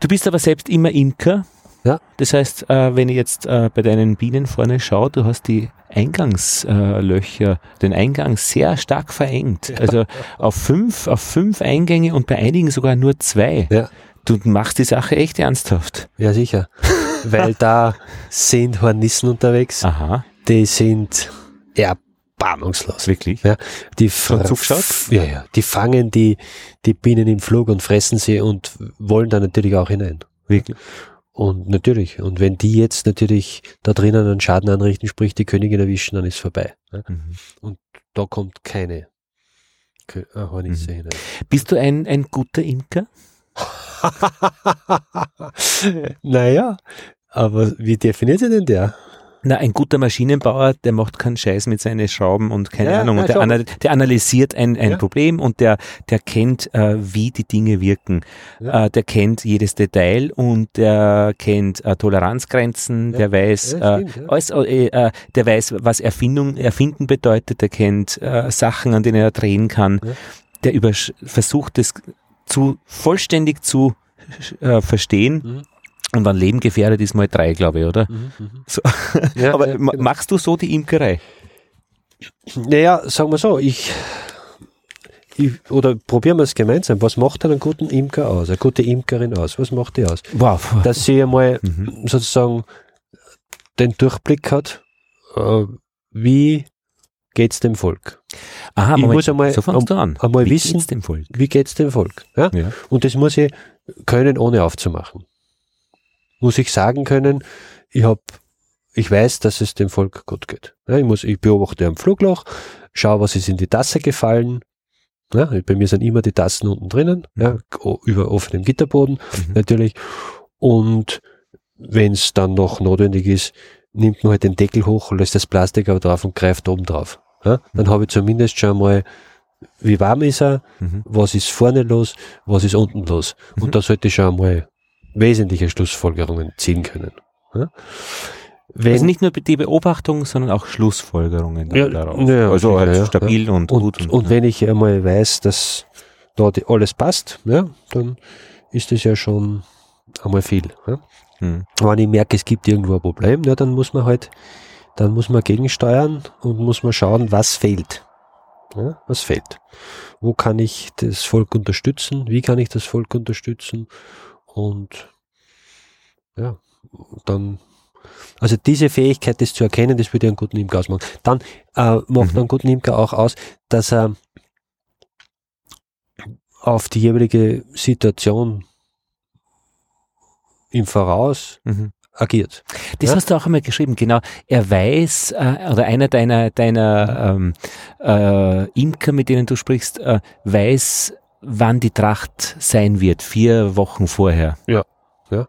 Du bist aber selbst immer Imker. Ja. Das heißt, äh, wenn ich jetzt äh, bei deinen Bienen vorne schaue, du hast die Eingangslöcher, äh, den Eingang sehr stark verengt. Ja. Also auf fünf, auf fünf Eingänge und bei einigen sogar nur zwei. Ja. Du machst die Sache echt ernsthaft. Ja, sicher. Weil da sind Hornissen unterwegs. Aha. Die sind ja erbarmungslos. Wirklich? Ja, die Schon zugeschaut? Ja, ja. Die fangen die, die Bienen im Flug und fressen sie und wollen da natürlich auch hinein. Wirklich? Und natürlich, und wenn die jetzt natürlich da drinnen einen Schaden anrichten, sprich die Königin erwischen, dann ist vorbei. Ja? Mhm. Und da kommt keine Hornisse mhm. hinein. Bist du ein, ein guter Imker? naja, aber wie definiert sie denn der? Na, ein guter Maschinenbauer, der macht keinen Scheiß mit seinen Schrauben und keine ja, Ahnung. Und der, ana der, analysiert ein, ein ja. Problem und der, der kennt, äh, wie die Dinge wirken. Ja. Äh, der kennt jedes Detail und der kennt äh, Toleranzgrenzen, der weiß, äh, stimmt, alles, äh, äh, der weiß, was Erfindung, Erfinden bedeutet, der kennt Sachen, an denen er drehen kann. Der versucht, das zu vollständig zu äh, verstehen. Mhm und wann Leben gefährdet ist, mal drei, glaube ich, oder? Mhm, mhm. so. ja, Aber ja, machst du so die Imkerei? Naja, sagen wir so, ich, ich oder probieren wir es gemeinsam. Was macht einen guten Imker aus, eine gute Imkerin aus? Was macht die aus? Wow. Dass sie einmal mhm. sozusagen den Durchblick hat, äh, wie geht's dem Volk? Aha, ich Moment, muss einmal, so fangst du an. einmal wie wissen, geht's dem Volk? wie geht's dem Volk? Ja? ja? Und das muss ich können, ohne aufzumachen muss ich sagen können, ich habe, ich weiß, dass es dem Volk gut geht. Ja, ich muss, ich beobachte am Flugloch, schaue, was ist in die Tasse gefallen. Ja, bei mir sind immer die Tassen unten drinnen, ja, über offenem Gitterboden mhm. natürlich. Und wenn es dann noch notwendig ist, nimmt man halt den Deckel hoch, lässt das Plastik aber drauf und greift oben drauf. Ja, dann mhm. habe ich zumindest schon mal, wie warm ist er, mhm. was ist vorne los, was ist unten los. Und mhm. da sollte ich schon mal wesentliche Schlussfolgerungen ziehen können. Ja? Wenn, also nicht nur die Beobachtung, sondern auch Schlussfolgerungen ja, daraus. Ja, also halt ja, stabil und, und gut. Und, und wenn ich einmal weiß, dass dort alles passt, ja, dann ist das ja schon einmal viel. Ja. Hm. Wenn ich merke, es gibt irgendwo ein Problem, ja, dann muss man halt, dann muss man gegensteuern und muss man schauen, was fehlt. Ja, was fehlt? Wo kann ich das Volk unterstützen? Wie kann ich das Volk unterstützen? Und ja, dann, also diese Fähigkeit, das zu erkennen, das würde einen guten Imker ausmachen. Dann äh, macht mhm. einen guten Imker auch aus, dass er auf die jeweilige Situation im Voraus mhm. Agiert. Das ja? hast du auch einmal geschrieben, genau. Er weiß, äh, oder einer deiner, deiner ähm, äh, Imker, mit denen du sprichst, äh, weiß, wann die Tracht sein wird, vier Wochen vorher. Ja, ja.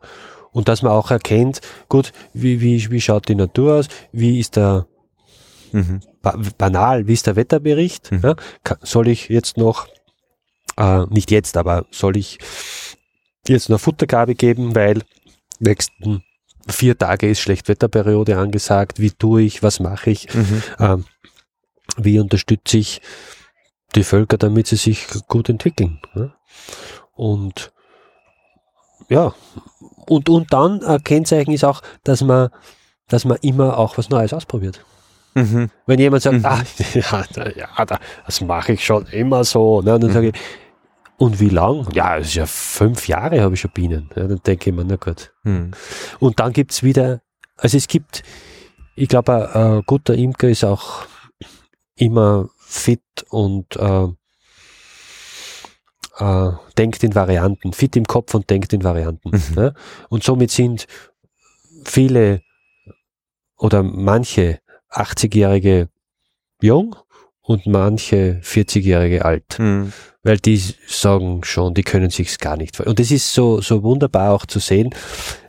Und dass man auch erkennt, gut, wie, wie, wie schaut die Natur aus, wie ist der, mhm. ba banal, wie ist der Wetterbericht, mhm. ja? soll ich jetzt noch, äh, nicht jetzt, aber soll ich jetzt noch Futtergabe geben, weil nächsten vier Tage ist Schlechtwetterperiode angesagt, wie tue ich, was mache ich, mhm. ähm, wie unterstütze ich die Völker, damit sie sich gut entwickeln. Ja? Und ja, und, und dann ein Kennzeichen ist auch, dass man, dass man immer auch was Neues ausprobiert. Mhm. Wenn jemand sagt, mhm. ah, ja, ja, das mache ich schon immer so, ne? dann mhm. sage ich, und wie lang? Ja, es ist ja fünf Jahre habe ich schon Bienen. Ja, dann denke ich mir, na gut. Mhm. Und dann gibt es wieder, also es gibt, ich glaube, ein, ein guter Imker ist auch immer fit und äh, äh, denkt in Varianten, fit im Kopf und denkt in Varianten. Mhm. Ja? Und somit sind viele oder manche 80-Jährige jung und manche 40-Jährige alt. Mhm. Weil die sagen schon, die können sich's gar nicht. Und das ist so, so wunderbar auch zu sehen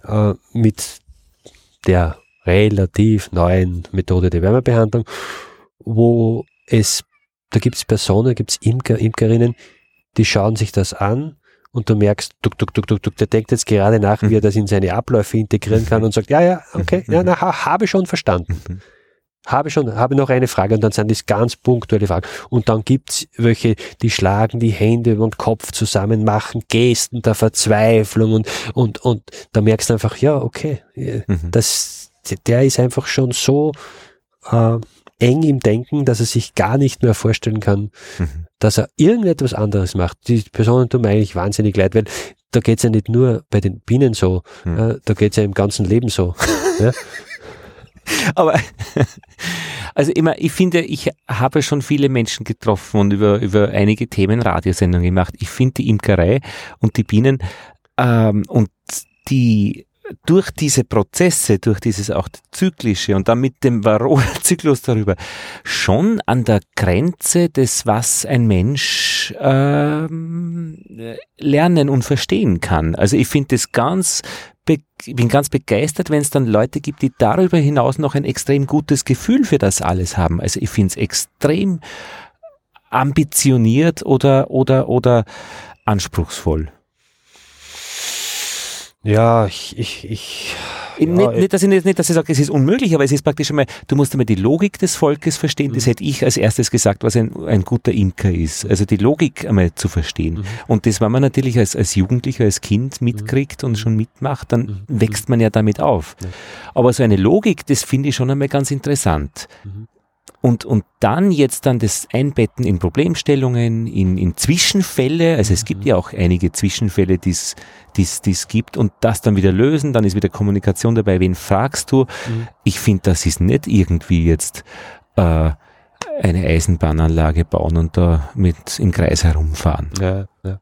äh, mit der relativ neuen Methode der Wärmebehandlung, wo es, da gibt's Personen, da gibt's Imker, Imkerinnen, die schauen sich das an und du merkst, tuk, tuk, tuk, tuk, tuk, der denkt jetzt gerade nach, wie er das in seine Abläufe integrieren kann und sagt, ja, ja, okay, ja, na, ha, habe schon verstanden. Habe schon, habe noch eine Frage und dann sind das ganz punktuelle Fragen. Und dann gibt's welche, die schlagen die Hände über den Kopf zusammen, machen Gesten der Verzweiflung und, und, und da merkst du einfach, ja, okay, äh, Mhm. das, der ist einfach schon so äh, eng im Denken, dass er sich gar nicht mehr vorstellen kann, Mhm. dass er irgendetwas anderes macht. Die Personen tun mir eigentlich wahnsinnig leid, weil da geht's ja nicht nur bei den Bienen so, Mhm. äh, da geht's ja im ganzen Leben so. ja? Aber also immer, ich finde, ich habe schon viele Menschen getroffen und über, über einige Themen Radiosendungen gemacht. Ich finde die Imkerei und die Bienen ähm, und die durch diese Prozesse, durch dieses auch zyklische und dann mit dem Varroa-Zyklus darüber, schon an der Grenze des, was ein Mensch ähm, lernen und verstehen kann. Also ich finde das ganz bin ganz begeistert, wenn es dann Leute gibt, die darüber hinaus noch ein extrem gutes Gefühl für das alles haben. Also ich finde es extrem ambitioniert oder, oder, oder anspruchsvoll. Ja, ich, ich, ich Ja, nicht, dass ich, nicht, nicht, dass ich sage, es ist unmöglich, aber es ist praktisch einmal, du musst einmal die Logik des Volkes verstehen. Das hätte ich als erstes gesagt, was ein, ein guter Imker ist. Also die Logik einmal zu verstehen. Und das, wenn man natürlich als, als Jugendlicher, als Kind mitkriegt und schon mitmacht, dann wächst man ja damit auf. Aber so eine Logik, das finde ich schon einmal ganz interessant. Und, und dann jetzt dann das Einbetten in Problemstellungen, in, in Zwischenfälle, also es gibt ja auch einige Zwischenfälle, die es gibt und das dann wieder lösen, dann ist wieder Kommunikation dabei, wen fragst du? Ich finde, das ist nicht irgendwie jetzt äh, eine Eisenbahnanlage bauen und da mit im Kreis herumfahren. Ja, ja.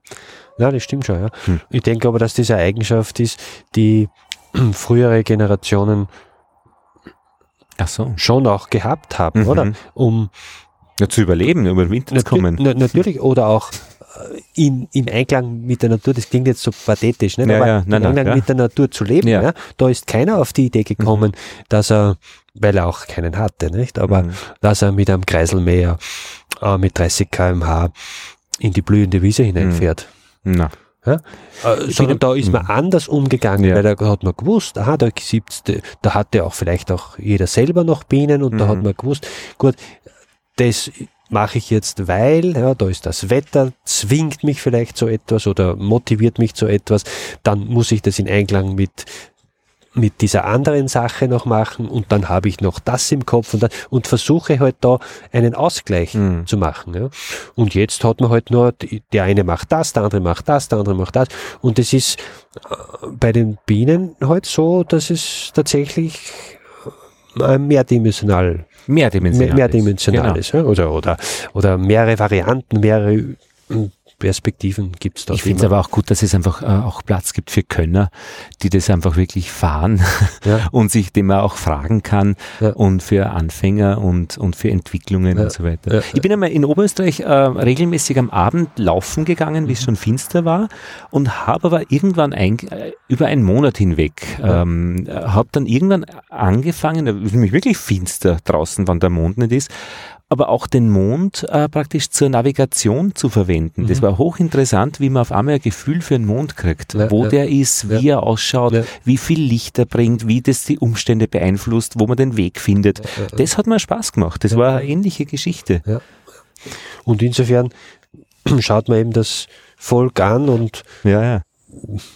ja, das stimmt schon. Ja. Hm. Ich denke aber, dass diese Eigenschaft ist, die frühere Generationen so. schon auch gehabt haben, Mhm. oder? Um Ja, zu überleben, über den Winter zu kommen. na, natürlich oder auch äh, in, in Einklang mit der Natur, das klingt jetzt so pathetisch, nicht? Ja, aber ja, in nein, nein, Einklang ja. mit der Natur zu leben. Ja. Da ist keiner auf die Idee gekommen, dass er, weil er auch keinen hatte, nicht? aber Mhm. dass er mit einem Kreiselmäher äh, mit 30 kmh in die blühende Wiese hineinfährt. Na. Ja? Äh, sondern da ist man anders umgegangen, Ja. weil da hat man gewusst, aha, da gibt's, da hatte auch vielleicht auch jeder selber noch Bienen und da Mhm. hat man gewusst, gut, das mache ich jetzt, weil, ja, da ist das Wetter, zwingt mich vielleicht zu etwas oder motiviert mich zu etwas, dann muss ich das in Einklang mit mit dieser anderen Sache noch machen und dann habe ich noch das im Kopf und, dann, und versuche halt da einen Ausgleich Mhm. zu machen. Ja. Und jetzt hat man halt nur, die- der eine macht das, der andere macht das, der andere macht das. Und es ist äh, bei den Bienen halt so, dass es tatsächlich äh, mehrdimensional, Mehrdimensional. mehr, mehrdimensional Genau. ist. Ja. Oder, oder, oder mehrere Varianten, mehrere äh, Perspektiven gibt es da. Ich finde es aber auch gut, dass es einfach äh, auch Platz gibt für Könner, die das einfach wirklich fahren Ja. und sich dem man auch fragen kann Ja. und für Anfänger und, und für Entwicklungen Ja. und so weiter. Ich bin einmal in Oberösterreich äh, regelmäßig am Abend laufen gegangen, Mhm. schon finster war und habe aber irgendwann ein, äh, über einen Monat hinweg, ähm, habe dann irgendwann angefangen, es ist nämlich wirklich finster draußen, wann der Mond nicht ist, aber auch den Mond äh, praktisch zur Navigation zu verwenden. Das Mhm. war hochinteressant, wie man auf einmal ein Gefühl für einen Mond kriegt, Ja, wo ja. der ist, wie er ausschaut, Ja. wie viel Licht er bringt, wie das die Umstände beeinflusst, wo man den Weg findet. Ja, ja. Das hat mir Spaß gemacht. Das Ja. war eine ähnliche Geschichte. Und insofern schaut man eben das Volk an und Ja, ja.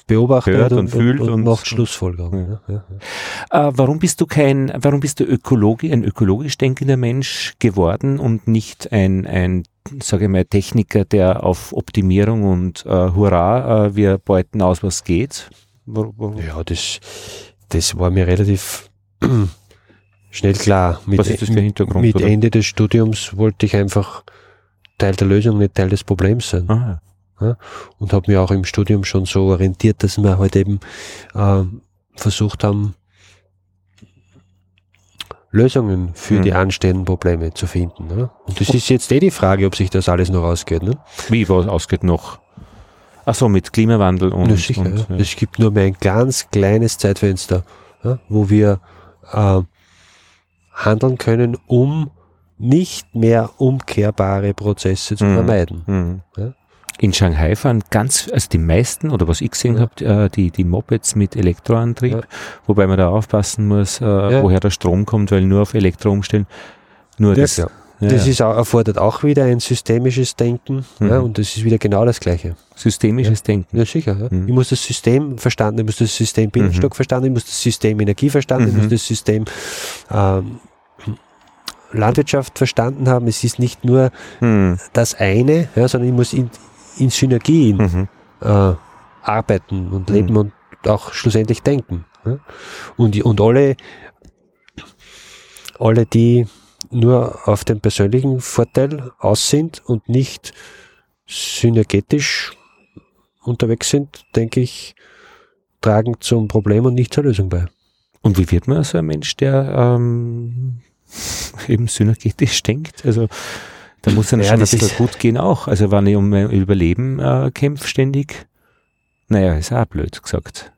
Beobachtet Hört und und, fühlt und, und- macht Schlussfolgerungen. Ja. Ja. Äh, warum bist du kein, warum bist du Ökologe, ein ökologisch denkender Mensch geworden und nicht ein, ein, sage ich mal, Techniker, der auf Optimierung und äh, Hurra, äh, wir beuten aus, was geht? Warum? Ja, das, das war mir relativ schnell klar. Mit, Was ist das für Hintergrund, Mit oder? Ende des Studiums wollte ich einfach Teil der Lösung, nicht Teil des Problems sein. Ah, Ja? Und habe mich auch im Studium schon so orientiert, dass wir halt eben äh, versucht haben, Lösungen für mhm. die anstehenden Probleme zu finden. Ne? Und das ist jetzt eh die Frage, ob sich das alles noch ausgeht. Ne? Wie, was ausgeht noch? Achso, mit Klimawandel und. Ja, sicher, und, ja. Es gibt nur mehr ein ganz kleines Zeitfenster, ja, wo wir äh, handeln können, um nicht mehr umkehrbare Prozesse zu mhm. vermeiden. Mhm. Ja? In Shanghai fahren ganz, also die meisten, oder was ich gesehen ja. habe, äh, die, die Mopeds mit Elektroantrieb, ja. wobei man da aufpassen muss, äh, ja. woher der Strom kommt, weil nur auf Elektro umstellen. Nur das, das, das ist auch, erfordert auch wieder ein systemisches Denken mhm. ja, und das ist wieder genau das Gleiche. Systemisches Denken. Ja, sicher. Ja. Mhm. Ich muss das System verstanden, ich muss das System Binnenstock mhm. verstanden, ich muss das System Energie verstanden, ich muss mhm. das System ähm, Landwirtschaft verstanden haben. Es ist nicht nur mhm. das eine, ja, sondern ich muss in, in Synergien mhm. äh, arbeiten und leben mhm. und auch schlussendlich denken. Und, und alle, alle, die nur auf den persönlichen Vorteil aus sind und nicht synergetisch unterwegs sind, denke ich, tragen zum Problem und nicht zur Lösung bei. Und wie wird man so ein Mensch, der ähm, eben synergetisch denkt? Also da muss dann ja, schon ein bisschen gut gehen auch. Also wenn ich um mein Überleben äh, kämpfe ständig, naja, ist auch blöd gesagt.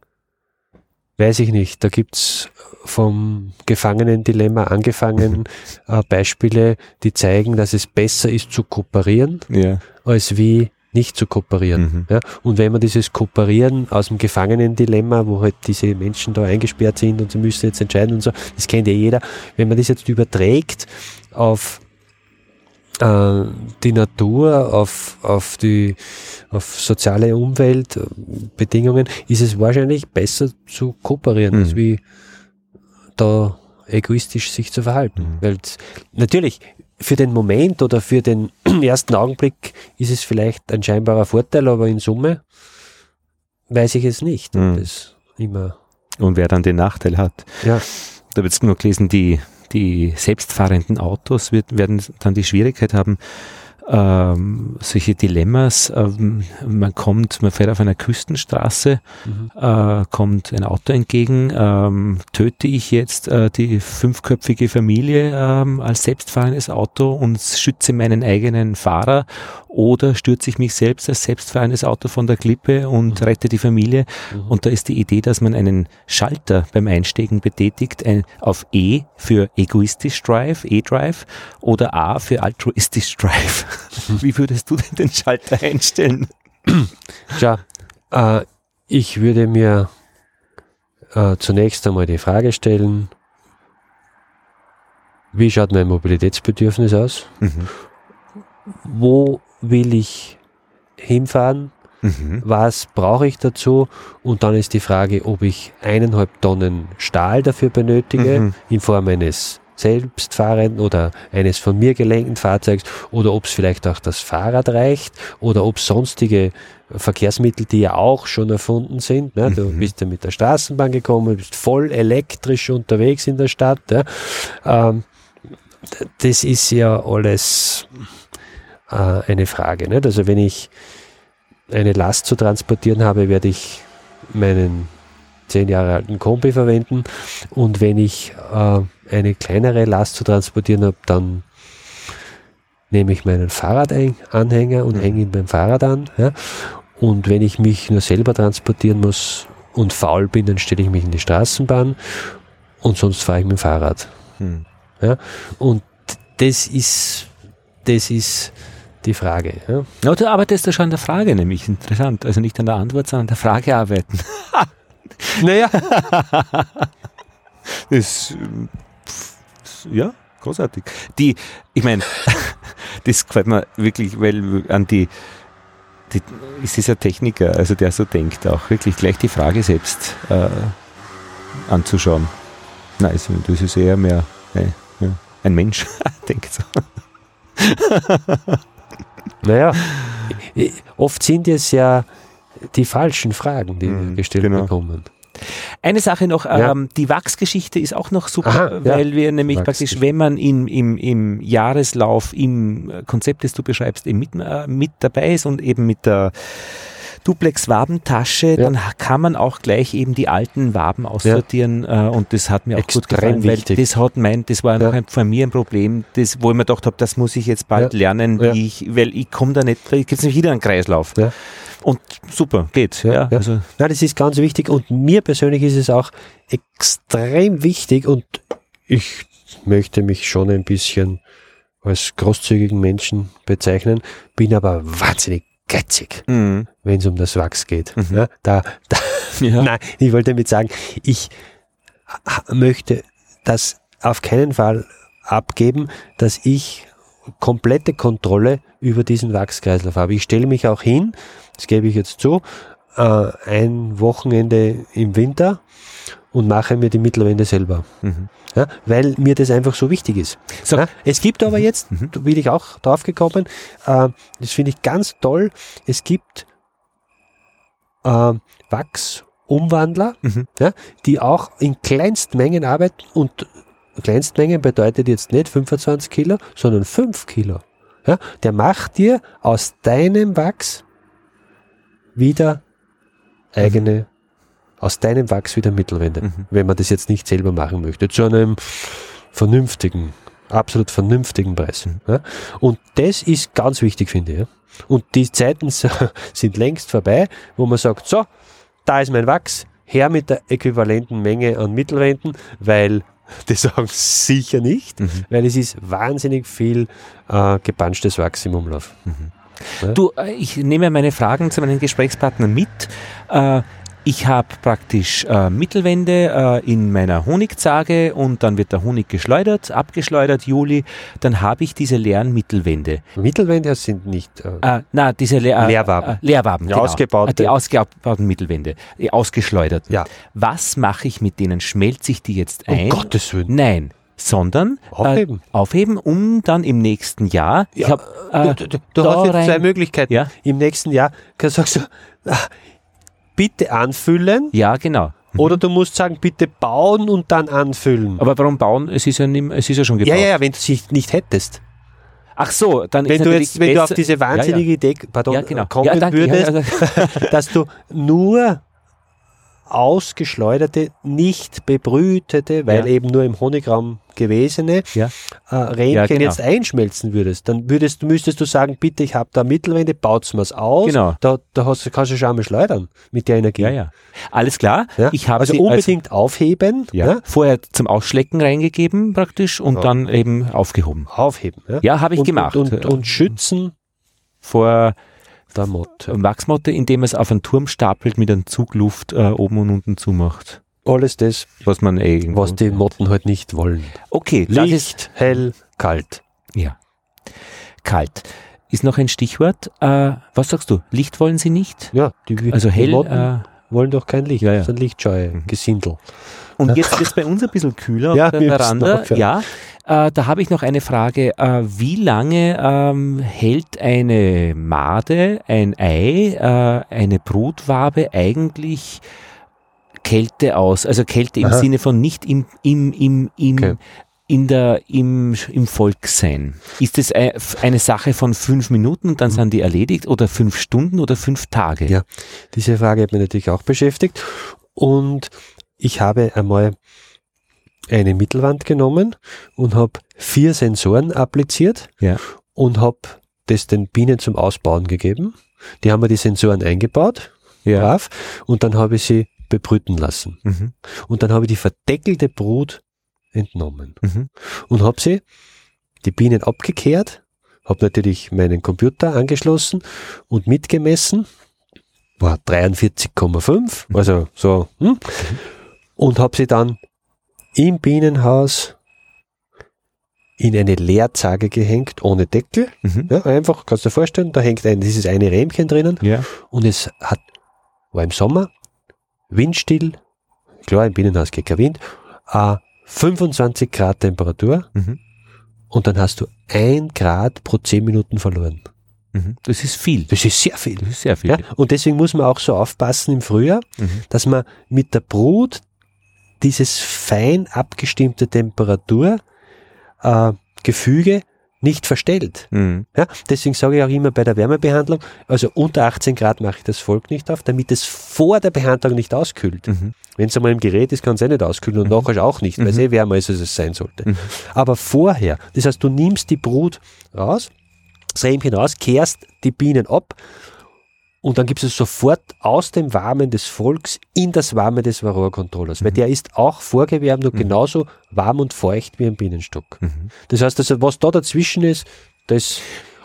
Weiß ich nicht. Da gibt's vom Gefangenendilemma angefangen äh, Beispiele, die zeigen, dass es besser ist zu kooperieren, ja. als wie nicht zu kooperieren. Mhm. Ja? Und wenn man dieses Kooperieren aus dem Gefangenendilemma, wo halt diese Menschen da eingesperrt sind und sie müssen jetzt entscheiden und so, das kennt ja jeder, wenn man das jetzt überträgt auf äh, die Natur, auf, auf die auf soziale Umweltbedingungen, ist es wahrscheinlich besser zu kooperieren, mhm. als wie da egoistisch sich zu verhalten. Mhm. Weil natürlich für den Moment oder für den ersten Augenblick ist es vielleicht ein scheinbarer Vorteil, aber in Summe weiß ich es nicht. Mhm. Das immer und wer dann den Nachteil hat. Ja. Da wird es nur gelesen, die die selbstfahrenden Autos wird, werden dann die Schwierigkeit haben, ähm, solche Dilemmas. Ähm, man kommt, man fährt auf einer Küstenstraße, mhm. äh, kommt ein Auto entgegen, ähm, töte ich jetzt äh, die fünfköpfige Familie ähm, als selbstfahrendes Auto und schütze meinen eigenen Fahrer oder stürze ich mich selbst als selbstfahrendes Auto von der Klippe und mhm. rette die Familie. Mhm. Und da ist die Idee, dass man einen Schalter beim Einsteigen betätigt, ein, auf E für egoistisch Drive, E-Drive oder A für altruistisch Drive. Wie würdest du denn den Schalter einstellen? Tja, äh, ich würde mir äh, zunächst einmal die Frage stellen, wie schaut mein Mobilitätsbedürfnis aus? Mhm. Wo will ich hinfahren? Mhm. Was brauche ich dazu? Und dann ist die Frage, ob ich eineinhalb Tonnen Stahl dafür benötige, mhm. in Form eines selbstfahrenden oder eines von mir gelenkten Fahrzeugs oder ob es vielleicht auch das Fahrrad reicht oder ob sonstige Verkehrsmittel, die ja auch schon erfunden sind. Ne? Du mhm. bist ja mit der Straßenbahn gekommen, bist voll elektrisch unterwegs in der Stadt. Ja? Ähm, das ist ja alles äh, eine Frage. Nicht? Also wenn ich eine Last zu transportieren habe, werde ich meinen zehn Jahre alten Kombi verwenden und wenn ich äh, eine kleinere Last zu transportieren habe, dann nehme ich meinen Fahrradanhänger und mhm. hänge ihn beim Fahrrad an. Ja? Und wenn ich mich nur selber transportieren muss und faul bin, dann stelle ich mich in die Straßenbahn und sonst fahre ich mit dem Fahrrad. Mhm. Ja? Und das ist, das ist die Frage. Ja? ja, du arbeitest ja schon an der Frage, nämlich interessant. Also nicht an der Antwort, sondern an der Frage arbeiten. naja. das ja, großartig. Die, ich meine, das gefällt mir wirklich, weil an die, die ist dieser Techniker, also der so denkt, auch wirklich gleich die Frage selbst äh, anzuschauen. Nein, das ist eher mehr äh, ja, ein Mensch, denkt so. Naja, oft sind es ja die falschen Fragen, die mhm, gestellt genau. bekommen. Eine Sache noch, Ja. ähm, die Wachsgeschichte ist auch noch super, Aha, ja. weil wir nämlich praktisch, wenn man in, im, im Jahreslauf, im Konzept, das du beschreibst, eben mit, äh, mit dabei ist und eben mit der Duplex-Wabentasche, dann kann man auch gleich eben die alten Waben aussortieren äh, und das hat mir auch gut Extrem gefallen, weil wichtig. das hat mein, das war Ja. von mir ein Problem, das, wo ich mir gedacht habe, das muss ich jetzt bald Ja. lernen, wie Ja. ich, weil ich komme da nicht, da gibt es nämlich wieder einen Kreislauf. Ja. Und super, geht. Ja, Ja, ja. Also, Nein, das ist ganz wichtig und mir persönlich ist es auch extrem wichtig und ich möchte mich schon ein bisschen als großzügigen Menschen bezeichnen, bin aber wahnsinnig geizig, mhm. wenn es um das Wachs geht. Mhm. Ja, da, da, ja. Nein, ich wollte damit sagen, ich möchte das auf keinen Fall abgeben, dass ich komplette Kontrolle über diesen Wachskreislauf habe. Ich stelle mich auch hin, das gebe ich jetzt zu, äh, ein Wochenende im Winter und mache mir die Mittelwände selber. Mhm. Ja, weil mir das einfach so wichtig ist. So. Ja, es gibt aber jetzt, Mhm. da bin ich auch drauf gekommen, äh, das finde ich ganz toll, es gibt äh, Wachsumwandler, Mhm. ja, die auch in Kleinstmengen arbeiten und Kleinstmengen bedeutet jetzt nicht 25 Kilo, sondern 5 Kilo. Ja, der macht dir aus deinem Wachs wieder eigene, aus deinem Wachs wieder Mittelwände, Mhm. wenn man das jetzt nicht selber machen möchte, zu einem vernünftigen, absolut vernünftigen Preis. Mhm. Ja. Und das ist ganz wichtig, finde ich. Ja. Und die Zeiten sind längst vorbei, wo man sagt, so, da ist mein Wachs, her mit der äquivalenten Menge an Mittelwänden, weil die sagen sicher nicht, Mhm. weil es ist wahnsinnig viel äh, gepanschtes Wachs im Umlauf. Du, äh, ich nehme meine Fragen zu meinen Gesprächspartnern mit. Äh, Ich habe praktisch äh, Mittelwände äh, in meiner Honigzage und dann wird der Honig geschleudert, abgeschleudert, Juli. Dann habe ich diese leeren Mittelwände. Mittelwände sind nicht. Äh, Äh, na, diese Le äh, Leerwaben. Äh, Leerwaben, Die genau. ausgebaute. Äh, Die ausgebauten Mittelwände, die ausgeschleudert. ja. Was mache ich mit denen? Schmelze ich die jetzt Um ein? Gottes Willen. Nein, sondern Aufheben. Äh, aufheben, um dann im nächsten Jahr. ich Ja, hab, äh, du du, du hast jetzt rein- zwei Möglichkeiten. Ja. Im nächsten Jahr kannst du sagen, so, ah, bitte anfüllen ja, genau. oder du musst sagen, bitte bauen und dann anfüllen. Aber warum bauen? Es ist ja, nicht, es ist ja schon gebaut. ja, ja, ja, wenn du sie nicht hättest. Ach so, dann Wenn ist du jetzt, wenn du auf diese wahnsinnige Idee pardon, ja, genau. kommen ja, danke, würdest, Ja, also, dass du nur ausgeschleuderte, nicht bebrütete, weil Ja. eben nur im Honigraum gewesene Ja. äh, Rähnchen Ja, genau. jetzt einschmelzen würdest, dann würdest, müsstest du sagen, bitte, ich habe da Mittelwände, baut's mir's aus. Genau. Da, da hast, kannst du schon einmal schleudern mit der Energie. ja, ja. Alles klar. Ja? Ich habe also unbedingt aufheben, ja, ja? vorher zum Ausschlecken reingegeben praktisch und dann eben aufgehoben. aufheben. Ja, Ja, habe ich und, gemacht. Und, und, und schützen Vor der Motte. Wachsmotte, indem man es auf einen Turm stapelt mit einem Zug Luft äh, oben und unten zumacht. Alles das, Was man eh was die Motten halt nicht wollen. Okay, das ist Licht, hell, kalt. Ja. Kalt. Ist noch ein Stichwort. Äh, was sagst du? Licht wollen sie nicht? Ja, die, Also die hell. Motten Äh, wollen doch kein Licht, Ja, ja. sondern lichtscheue Mhm. Gesindel. und jetzt wird es bei uns ein bisschen kühler Ja, auf der Veranda. Ja. Äh, da habe ich noch eine Frage. Äh, wie lange ähm, hält eine Made, ein Ei, äh, eine Brutwabe eigentlich Kälte aus? Also Kälte im Aha. Sinne von nicht im, im, im, im Okay. in der, im, im Volk sein. Ist es ein- eine Sache von fünf Minuten und dann sind die erledigt oder fünf Stunden oder fünf Tage? Ja. Diese Frage hat mich natürlich auch beschäftigt. Und ich habe einmal eine Mittelwand genommen und habe vier Sensoren appliziert Ja. und habe das den Bienen zum Ausbauen gegeben. Die haben mir die Sensoren eingebaut, Ja. brav, und dann habe ich sie bebrüten lassen. Mhm. Und dann habe ich die verdeckelte Brut entnommen Mhm. und habe sie, die Bienen abgekehrt, habe natürlich meinen Computer angeschlossen und mitgemessen, war 43,5, also so, hm, und habe sie dann im Bienenhaus in eine Leerzage gehängt, ohne Deckel. Mhm. Ja, einfach, kannst du dir vorstellen, da hängt ein, dieses eine Rähmchen drinnen Ja. und es hat, war im Sommer, windstill, klar, im Bienenhaus geht kein Wind, äh, 25 Grad Temperatur Mhm. und dann hast du ein Grad pro 10 Minuten verloren. Mhm. Das ist viel. Das ist sehr viel. Das ist sehr viel. Ja? Und deswegen muss man auch so aufpassen im Frühjahr, Mhm. dass man mit der Brut dieses fein abgestimmte Temperatur äh, Gefüge nicht verstellt. Mhm. Ja, deswegen sage ich auch immer bei der Wärmebehandlung, also unter 18 Grad mache ich das Volk nicht auf, damit es vor der Behandlung nicht auskühlt. Mhm. Wenn es einmal im Gerät ist, kann es eh nicht auskühlen und nachher auch nicht, weil es Mhm. eh wärmer ist, als es sein sollte. Mhm. Aber vorher, das heißt, du nimmst die Brut raus, das Rähmchen raus, kehrst die Bienen ab und dann gibst du es sofort aus dem Warmen des Volks in das Warme des Varroa-Controllers, weil Mhm. der ist auch vorgewärmt und genauso warm und feucht wie ein Bienenstock. Mhm. Das heißt, also, was da dazwischen ist, das.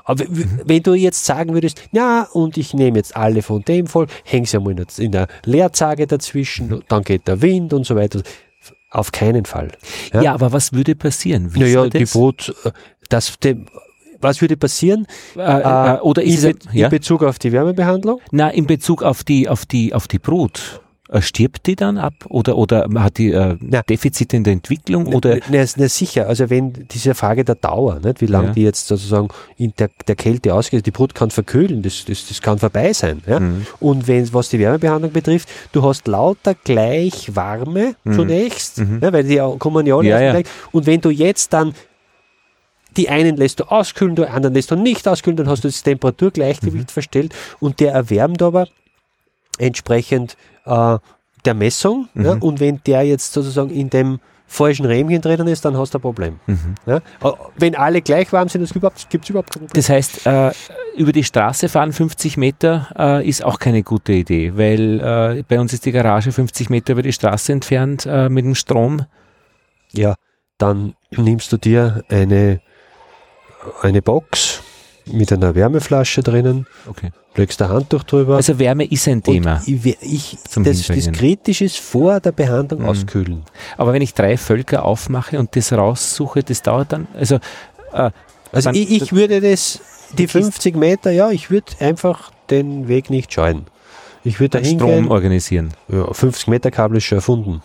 Aber w- wenn du jetzt sagen würdest, ja, und ich nehme jetzt alle von dem voll, häng sie einmal in der, in der Leerzage dazwischen, dann geht der Wind und so weiter. Auf keinen Fall. Ja. Ja. aber was würde passieren? Wissen Naja, die? Brut, äh, das, dem, was würde passieren äh, äh, oder in, ist es, Be ja? in Bezug auf die Wärmebehandlung? Na, in Bezug auf die, auf die, auf die Brut. Äh, Stirbt die dann ab? Oder, oder hat die äh. Defizite in der Entwicklung? Oder? Na, na, sicher, also wenn diese Frage der Dauer, nicht, wie lange Ja. die jetzt sozusagen in der, der Kälte ausgeht, die Brut kann verkühlen, das, das, das kann vorbei sein. Ja? Mhm. Und wenn was die Wärmebehandlung betrifft, du hast lauter gleich warme Mhm. zunächst, Mhm. ja, weil die kommen ja alle Ja. Und wenn du jetzt dann die einen lässt du auskühlen, die anderen lässt du nicht auskühlen, dann hast du das Mhm. Temperaturgleichgewicht verstellt und der erwärmt aber entsprechend äh, der Messung. Ja, Mhm. und wenn der jetzt sozusagen in dem falschen Rähmchen drinnen ist, dann hast du ein Problem. Mhm. Ja? Äh, Wenn alle gleich warm sind, gibt es überhaupt kein Problem. Das heißt, äh, über die Straße fahren 50 Meter äh, ist auch keine gute Idee, weil äh, bei uns ist die Garage 50 Meter über die Straße entfernt äh, mit dem Strom. Ja, dann nimmst du dir eine, eine Box mit einer Wärmeflasche drinnen, Okay. legst ein Handtuch drüber. Also Wärme ist ein Thema. Ich, ich, Zum das, das. Kritische ist vor der Behandlung Mhm. auskühlen. Aber wenn ich drei Völker aufmache und das raussuche, das dauert dann, also äh, Also Dann- ich, ich würde das, die Kiste- 50 Meter, ja, ich würde einfach den Weg nicht scheuen. Ich würde da Strom organisieren. Ja, 50 Meter Kabel ist schon erfunden.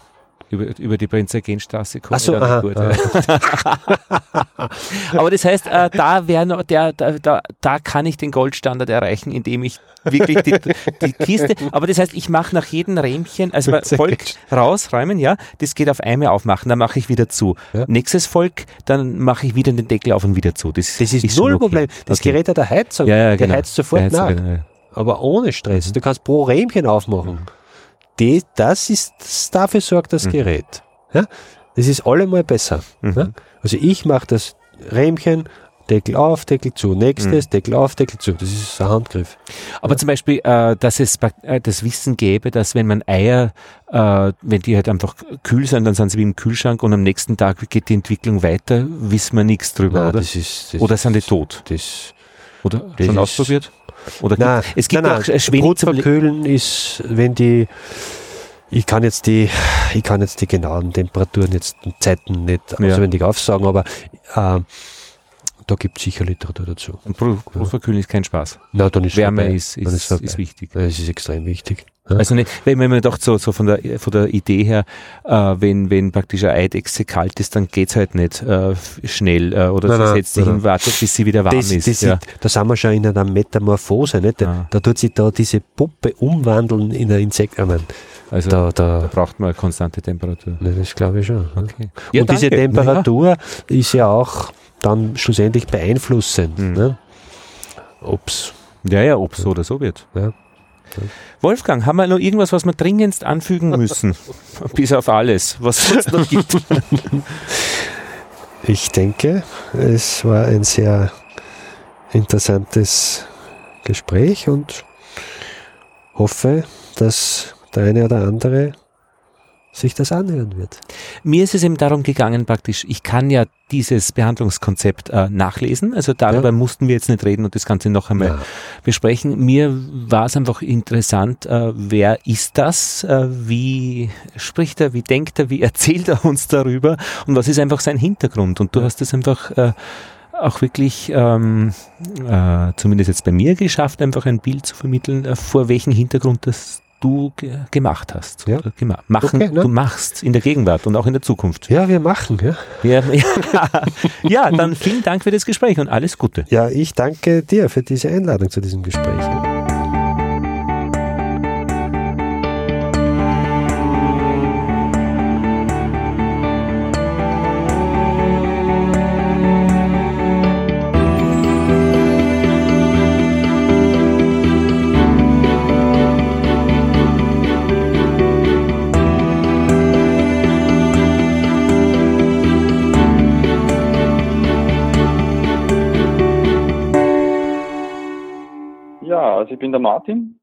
Über, über die Prinzergenstraße kommen. Ach so, aha, gut, aha. Aber das heißt, äh, da, wär noch der, da, da, da kann ich den Goldstandard erreichen, indem ich wirklich die, die Kiste, aber das heißt, ich mache nach jedem Rähmchen, also Volk rausräumen, ja, das geht auf einmal aufmachen, dann mache ich wieder zu. Ja. Nächstes Volk, dann mache ich wieder den Deckel auf und wieder zu. Das, Das ist, schon null okay. Problem. Das Okay. Gerät hat eine Heizung. ja, ja, Der genau. heizt sofort Der heizt nach. sogar- Aber ohne Stress. Du kannst pro Rähmchen aufmachen. Die, das ist, dafür sorgt das Mhm. Gerät. Ja? Das ist allemal besser. Mhm. Ja? Also ich mache das Rähmchen, Deckel auf, Deckel zu. Nächstes, Mhm. Deckel auf, Deckel zu. Das ist ein Handgriff. Aber zum Beispiel, äh, dass es äh, das Wissen gäbe, dass wenn man Eier, äh, wenn die halt einfach kühl sind, dann sind sie wie im Kühlschrank und am nächsten Tag geht die Entwicklung weiter, wissen wir nichts drüber, Nein, oder? das ist, das Oder sind die tot? Das, Oder Das schon ist- ausprobiert? Oder nein, gibt, es gibt nein, auch nein. Le- Brutverkühlen ist, wenn die, ich kann jetzt die, ich kann jetzt die genauen Temperaturen jetzt und Zeiten nicht Ja. auswendig aufsagen, aber äh, da gibt es sicher Literatur dazu. Brut- Brutverkühlen ist kein Spaß. Na, dann ist Wärme vorbei. ist, ist, vorbei. ist wichtig. Das ist extrem wichtig. Ja. Also nicht, wenn man doch so, so von der von der Idee her, äh, wenn, wenn praktisch eine Eidechse kalt ist, dann geht's halt nicht äh, schnell äh, oder Nein, sie nein, setzt sich nein, hin, wartet, bis sie wieder warm das, ist. das ja. ist, da sind wir schon in einer Metamorphose. Nicht? Da, Ah. da tut sich da diese Puppe umwandeln in ein Insekt. Ich meine, Also da, da, da, braucht man eine konstante Temperatur. ne, das glaube ich schon. ja. Okay. Ja, und diese danke. Temperatur ist ja auch dann schlussendlich beeinflussend. Mhm. Ne? Ob's. Ja, ja, ob so oder so wird. Ja. Wolfgang, haben wir noch irgendwas, was wir dringendst anfügen müssen? Bis auf alles, was es noch gibt. Ich denke, es war ein sehr interessantes Gespräch und hoffe, dass der eine oder andere sich das anhören wird. Mir ist es eben darum gegangen, praktisch, ich kann ja dieses Behandlungskonzept äh, nachlesen, also darüber Ja. mussten wir jetzt nicht reden und das Ganze noch einmal Ja. besprechen. Mir war es einfach interessant, äh, wer ist das, äh, wie spricht er, wie denkt er, wie erzählt er uns darüber und was ist einfach sein Hintergrund. Und du hast es einfach äh, auch wirklich, ähm, äh, zumindest jetzt bei mir geschafft, einfach ein Bild zu vermitteln, äh, vor welchem Hintergrund das du gemacht hast. Ja. Gema machen, okay, ne? Du machst in der Gegenwart und auch in der Zukunft. Ja, wir machen. Ja. Ja, ja. ja, dann vielen Dank für das Gespräch und alles Gute. ja, ich danke dir für diese Einladung zu diesem Gespräch. Bin der Martin,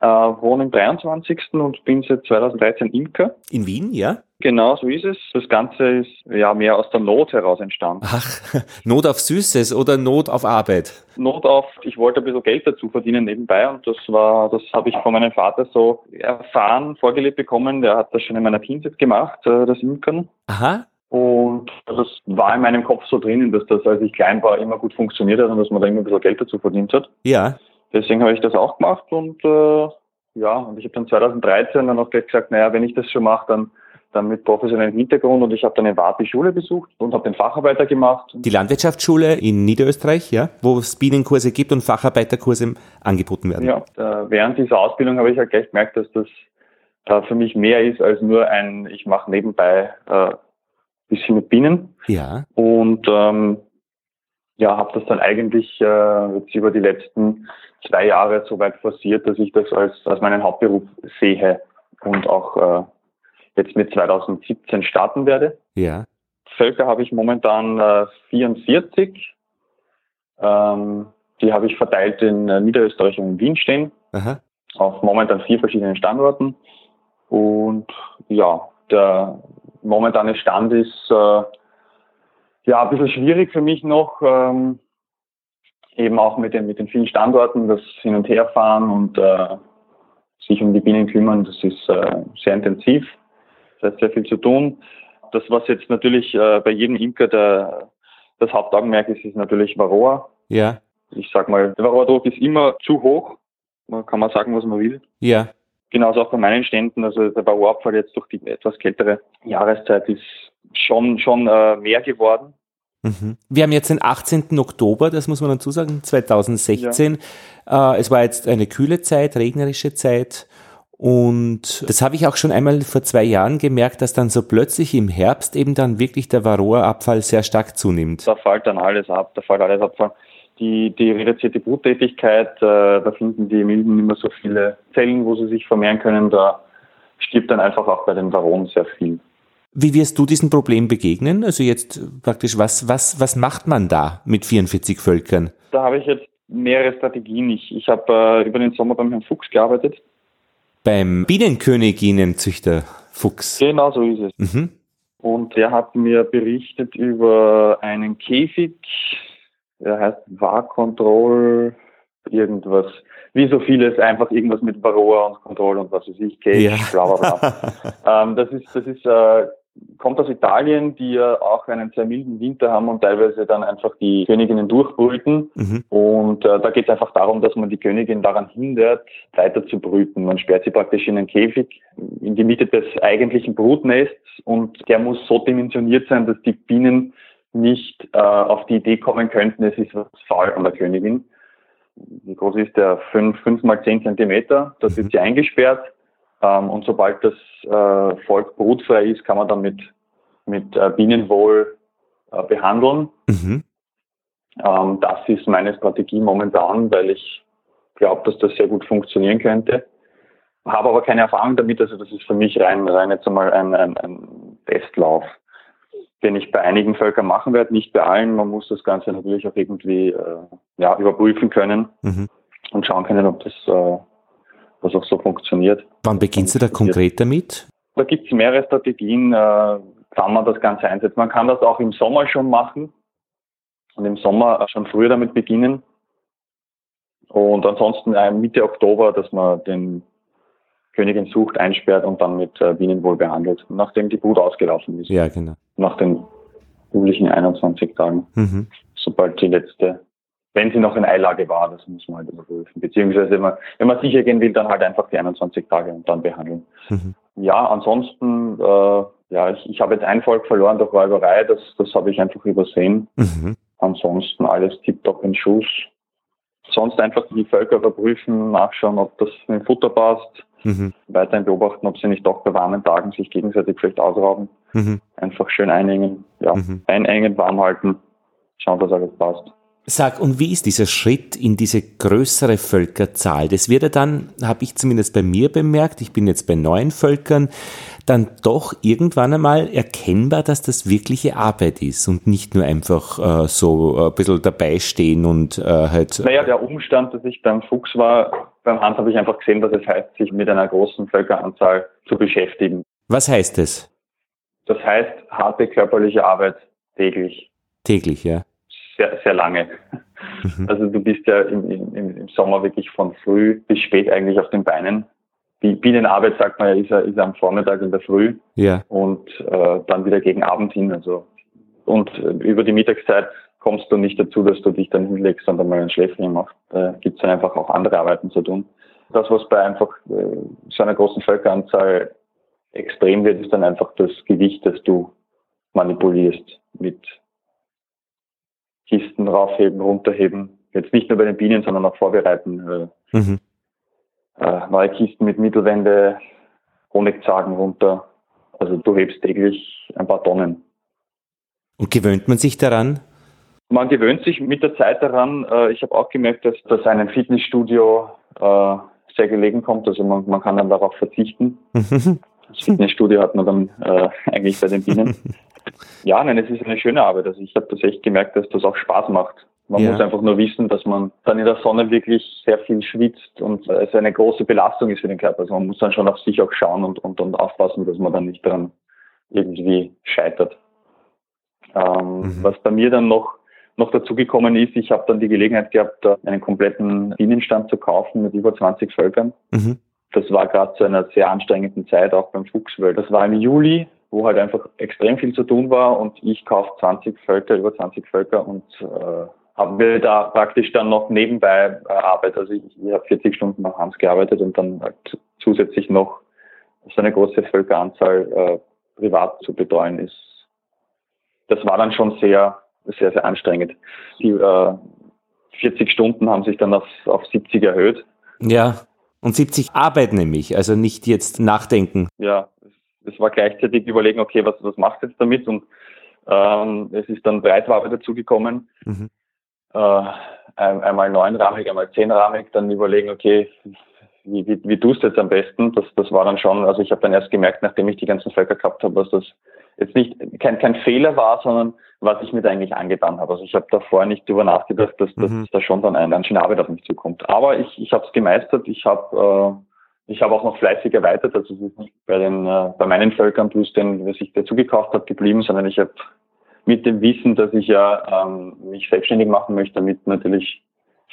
äh, wohne im 23. und bin seit 2013 Imker. In Wien, ja? Genau so ist es. Das Ganze ist ja mehr aus der Not heraus entstanden. Ach, Not auf Süßes oder Not auf Arbeit? Not auf, ich wollte ein bisschen Geld dazu verdienen nebenbei und das war, das habe ich von meinem Vater so erfahren, vorgelebt bekommen. Der hat das schon in meiner Kindheit gemacht, äh, das Imkern. Aha. Und das war in meinem Kopf so drinnen, dass das, als ich klein war, immer gut funktioniert hat und dass man da immer ein bisschen Geld dazu verdient hat. Ja. Deswegen habe ich das auch gemacht und äh, ja, und ich habe dann 2013 dann auch gleich gesagt, naja, wenn ich das schon mache, dann dann mit professionellem Hintergrund und ich habe dann in Wart die Schule besucht und habe den Facharbeiter gemacht. Die Landwirtschaftsschule in Niederösterreich, ja, wo es Bienenkurse gibt und Facharbeiterkurse angeboten werden. Ja, äh, während dieser Ausbildung habe ich ja gleich gemerkt, dass das äh, für mich mehr ist als nur ein, ich mache nebenbei äh, bisschen mit Bienen Ja. und ähm, ja, habe das dann eigentlich äh, jetzt über die letzten zwei Jahre so weit forciert, dass ich das als, als meinen Hauptberuf sehe und auch äh, jetzt mit 2017 starten werde. Ja. Völker habe ich momentan äh, 44. Ähm, die habe ich verteilt in äh, Niederösterreich und in Wien stehen, Aha. auf momentan vier verschiedenen Standorten. Und ja, der momentane Stand ist äh, ja ein bisschen schwierig für mich noch. Ähm, eben auch mit den, mit den vielen Standorten, das Hin- und Herfahren und äh, sich um die Bienen kümmern, das ist äh, sehr intensiv. Das heißt, sehr viel zu tun. Das, was jetzt natürlich äh, bei jedem Imker der, das Hauptaugenmerk ist, ist natürlich Varroa. Ja. Ich sag mal, der Varroa-Druck ist immer zu hoch. Man kann man sagen, was man will. Ja. Genauso auch bei meinen Ständen. Also der Varroa-Abfall jetzt durch die etwas kältere Jahreszeit ist schon, schon äh, mehr geworden. Mhm. Wir haben jetzt den 18. Oktober, das muss man dazu sagen, 2016. Äh, es war jetzt eine kühle Zeit, regnerische Zeit. Und das habe ich auch schon einmal vor zwei Jahren gemerkt, dass dann so plötzlich im Herbst eben dann wirklich der Varroa-Abfall sehr stark zunimmt. Da fällt dann alles ab, da fällt alles ab. Die, die reduzierte Bruttätigkeit, äh, da finden die Milben immer so viele Zellen, wo sie sich vermehren können, da stirbt dann einfach auch bei den Varonen sehr viel. Wie wirst du diesem Problem begegnen? Also jetzt praktisch, was, was, was macht man da mit 44 Völkern? Da habe ich jetzt mehrere Strategien. Ich, ich habe äh, über den Sommer beim Herrn Fuchs gearbeitet. Beim Bienenköniginnenzüchter Fuchs. Genau so ist es. Mhm. Und der hat mir berichtet über einen Käfig, der heißt War-Control, irgendwas. Wie so vieles, einfach irgendwas mit Varroa und Control und was weiß ich, Cage, Ja. bla bla bla. ähm, das ist, das ist, äh, kommt aus Italien, die ja auch einen sehr milden Winter haben und teilweise dann einfach die Königinnen durchbrüten. Mhm. Und äh, da geht es einfach darum, dass man die Königin daran hindert, weiter zu brüten. Man sperrt sie praktisch in einen Käfig in die Mitte des eigentlichen Brutnests und der muss so dimensioniert sein, dass die Bienen nicht äh, auf die Idee kommen könnten, es ist was faul an der Königin. Wie groß ist der? Fünf, fünf mal zehn Zentimeter. Das wird sie eingesperrt. Ähm, und sobald das äh, Volk brutfrei ist, kann man dann mit, mit äh, Bienenwohl äh, behandeln. Mhm. Ähm, das ist meine Strategie momentan, weil ich glaube, dass das sehr gut funktionieren könnte. Habe aber keine Erfahrung damit, also das ist für mich rein, rein jetzt einmal ein, ein, ein Testlauf, den ich bei einigen Völkern machen werde, nicht bei allen. Man muss das Ganze natürlich auch irgendwie äh, ja, überprüfen können Mhm. und schauen können, ob das, äh, was auch so funktioniert. Wann beginnst du da konkret damit? Da gibt es mehrere Strategien, äh, wann man das Ganze einsetzt. Man kann das auch im Sommer schon machen und im Sommer schon früher damit beginnen. Und ansonsten äh, Mitte Oktober, dass man den Königin sucht, einsperrt und dann mit äh, Bienenwohl behandelt, nachdem die Brut ausgelaufen ist. Ja, genau. Nach den üblichen 21 Tagen, Mhm. sobald die letzte wenn sie noch in Eilage war, das muss man halt überprüfen. Beziehungsweise, wenn man, wenn man sicher gehen will, dann halt einfach die 21 Tage und dann behandeln. Mhm. Ja, ansonsten, äh, ja, ich, ich habe jetzt ein Volk verloren durch Räuberei, das, das habe ich einfach übersehen. Mhm. Ansonsten alles tiptop in Schuss. Sonst einfach die Völker überprüfen, nachschauen, ob das mit dem Futter passt. Mhm. Weiterhin beobachten, ob sie nicht doch bei warmen Tagen sich gegenseitig vielleicht ausrauben. Mhm. Einfach schön einengen, ja, mhm. einengen, warm halten, schauen, dass alles passt. Sag, und wie ist dieser Schritt in diese größere Völkerzahl? Das wird ja dann, habe ich zumindest bei mir bemerkt, ich bin jetzt bei neuen Völkern, dann doch irgendwann einmal erkennbar, dass das wirkliche Arbeit ist und nicht nur einfach äh, so äh, ein bisschen dabei stehen und äh, halt. Naja, der Umstand, dass ich beim Fuchs war, beim Hans habe ich einfach gesehen, was es heißt, sich mit einer großen Völkeranzahl zu beschäftigen. Was heißt es? Das heißt harte körperliche Arbeit täglich. Täglich, ja sehr, sehr lange. Mhm. Also du bist ja im, im, im Sommer wirklich von früh bis spät eigentlich auf den Beinen. Die Bienenarbeit, sagt man ja, ist, ja, ist am Vormittag in der Früh ja. und äh, dann wieder gegen Abend hin. Also und äh, über die Mittagszeit kommst du nicht dazu, dass du dich dann hinlegst und einmal ein Schläfchen machst. Da gibt es dann einfach auch andere Arbeiten zu tun. Das, was bei einfach äh, so einer großen Völkeranzahl extrem wird, ist dann einfach das Gewicht, das du manipulierst mit Kisten raufheben, runterheben. Jetzt nicht nur bei den Bienen, sondern auch vorbereiten. Äh, mhm. äh, neue Kisten mit Mittelwände, Honigzagen runter. Also du hebst täglich ein paar Tonnen. Und gewöhnt man sich daran? Man gewöhnt sich mit der Zeit daran. Äh, ich habe auch gemerkt, dass das einem Fitnessstudio äh, sehr gelegen kommt. Also man, man kann dann darauf verzichten. Das Fitnessstudio hat man dann äh, eigentlich bei den Bienen. Ja, nein, es ist eine schöne Arbeit. Also ich habe das echt gemerkt, dass das auch Spaß macht. Man ja. muss einfach nur wissen, dass man dann in der Sonne wirklich sehr viel schwitzt und es eine große Belastung ist für den Körper. Also man muss dann schon auf sich auch schauen und, und, und aufpassen, dass man dann nicht daran irgendwie scheitert. Ähm, mhm. Was bei mir dann noch noch dazugekommen ist, ich habe dann die Gelegenheit gehabt, einen kompletten Bienenstand zu kaufen mit über 20 Völkern. Mhm. Das war gerade zu einer sehr anstrengenden Zeit, auch beim Fuchs, weil das war im Juli wo halt einfach extrem viel zu tun war und ich kaufe 20 Völker, über 20 Völker und äh, haben wir da praktisch dann noch nebenbei äh, Arbeit. Also ich, ich habe 40 Stunden nach Hans gearbeitet und dann halt zusätzlich noch so eine große Völkeranzahl äh, privat zu betreuen ist. Das war dann schon sehr, sehr, sehr anstrengend. Die äh, 40 Stunden haben sich dann auf, auf 70 erhöht. Ja, und 70 Arbeit nämlich, also nicht jetzt nachdenken. Ja, es war gleichzeitig überlegen, okay, was, was machst du jetzt damit? Und ähm, es ist dann Breitwabe dazugekommen. Mhm. Äh, einmal neunrahmig, einmal zehnrahmig, dann überlegen, okay, wie, wie, wie tust du jetzt am besten? Das, das war dann schon, also ich habe dann erst gemerkt, nachdem ich die ganzen Völker gehabt habe, dass das jetzt nicht kein, kein Fehler war, sondern was ich mir da eigentlich angetan habe. Also ich habe davor nicht drüber nachgedacht, dass, dass mhm. da schon dann eine ganz schöne Arbeit auf mich zukommt. Aber ich, ich habe es gemeistert. Ich habe äh, ich habe auch noch fleißig erweitert, also es ist nicht bei den äh, bei meinen Völkern plus den, was ich dazu gekauft habe, geblieben, sondern ich habe mit dem Wissen, dass ich ja ähm, mich selbstständig machen möchte, damit natürlich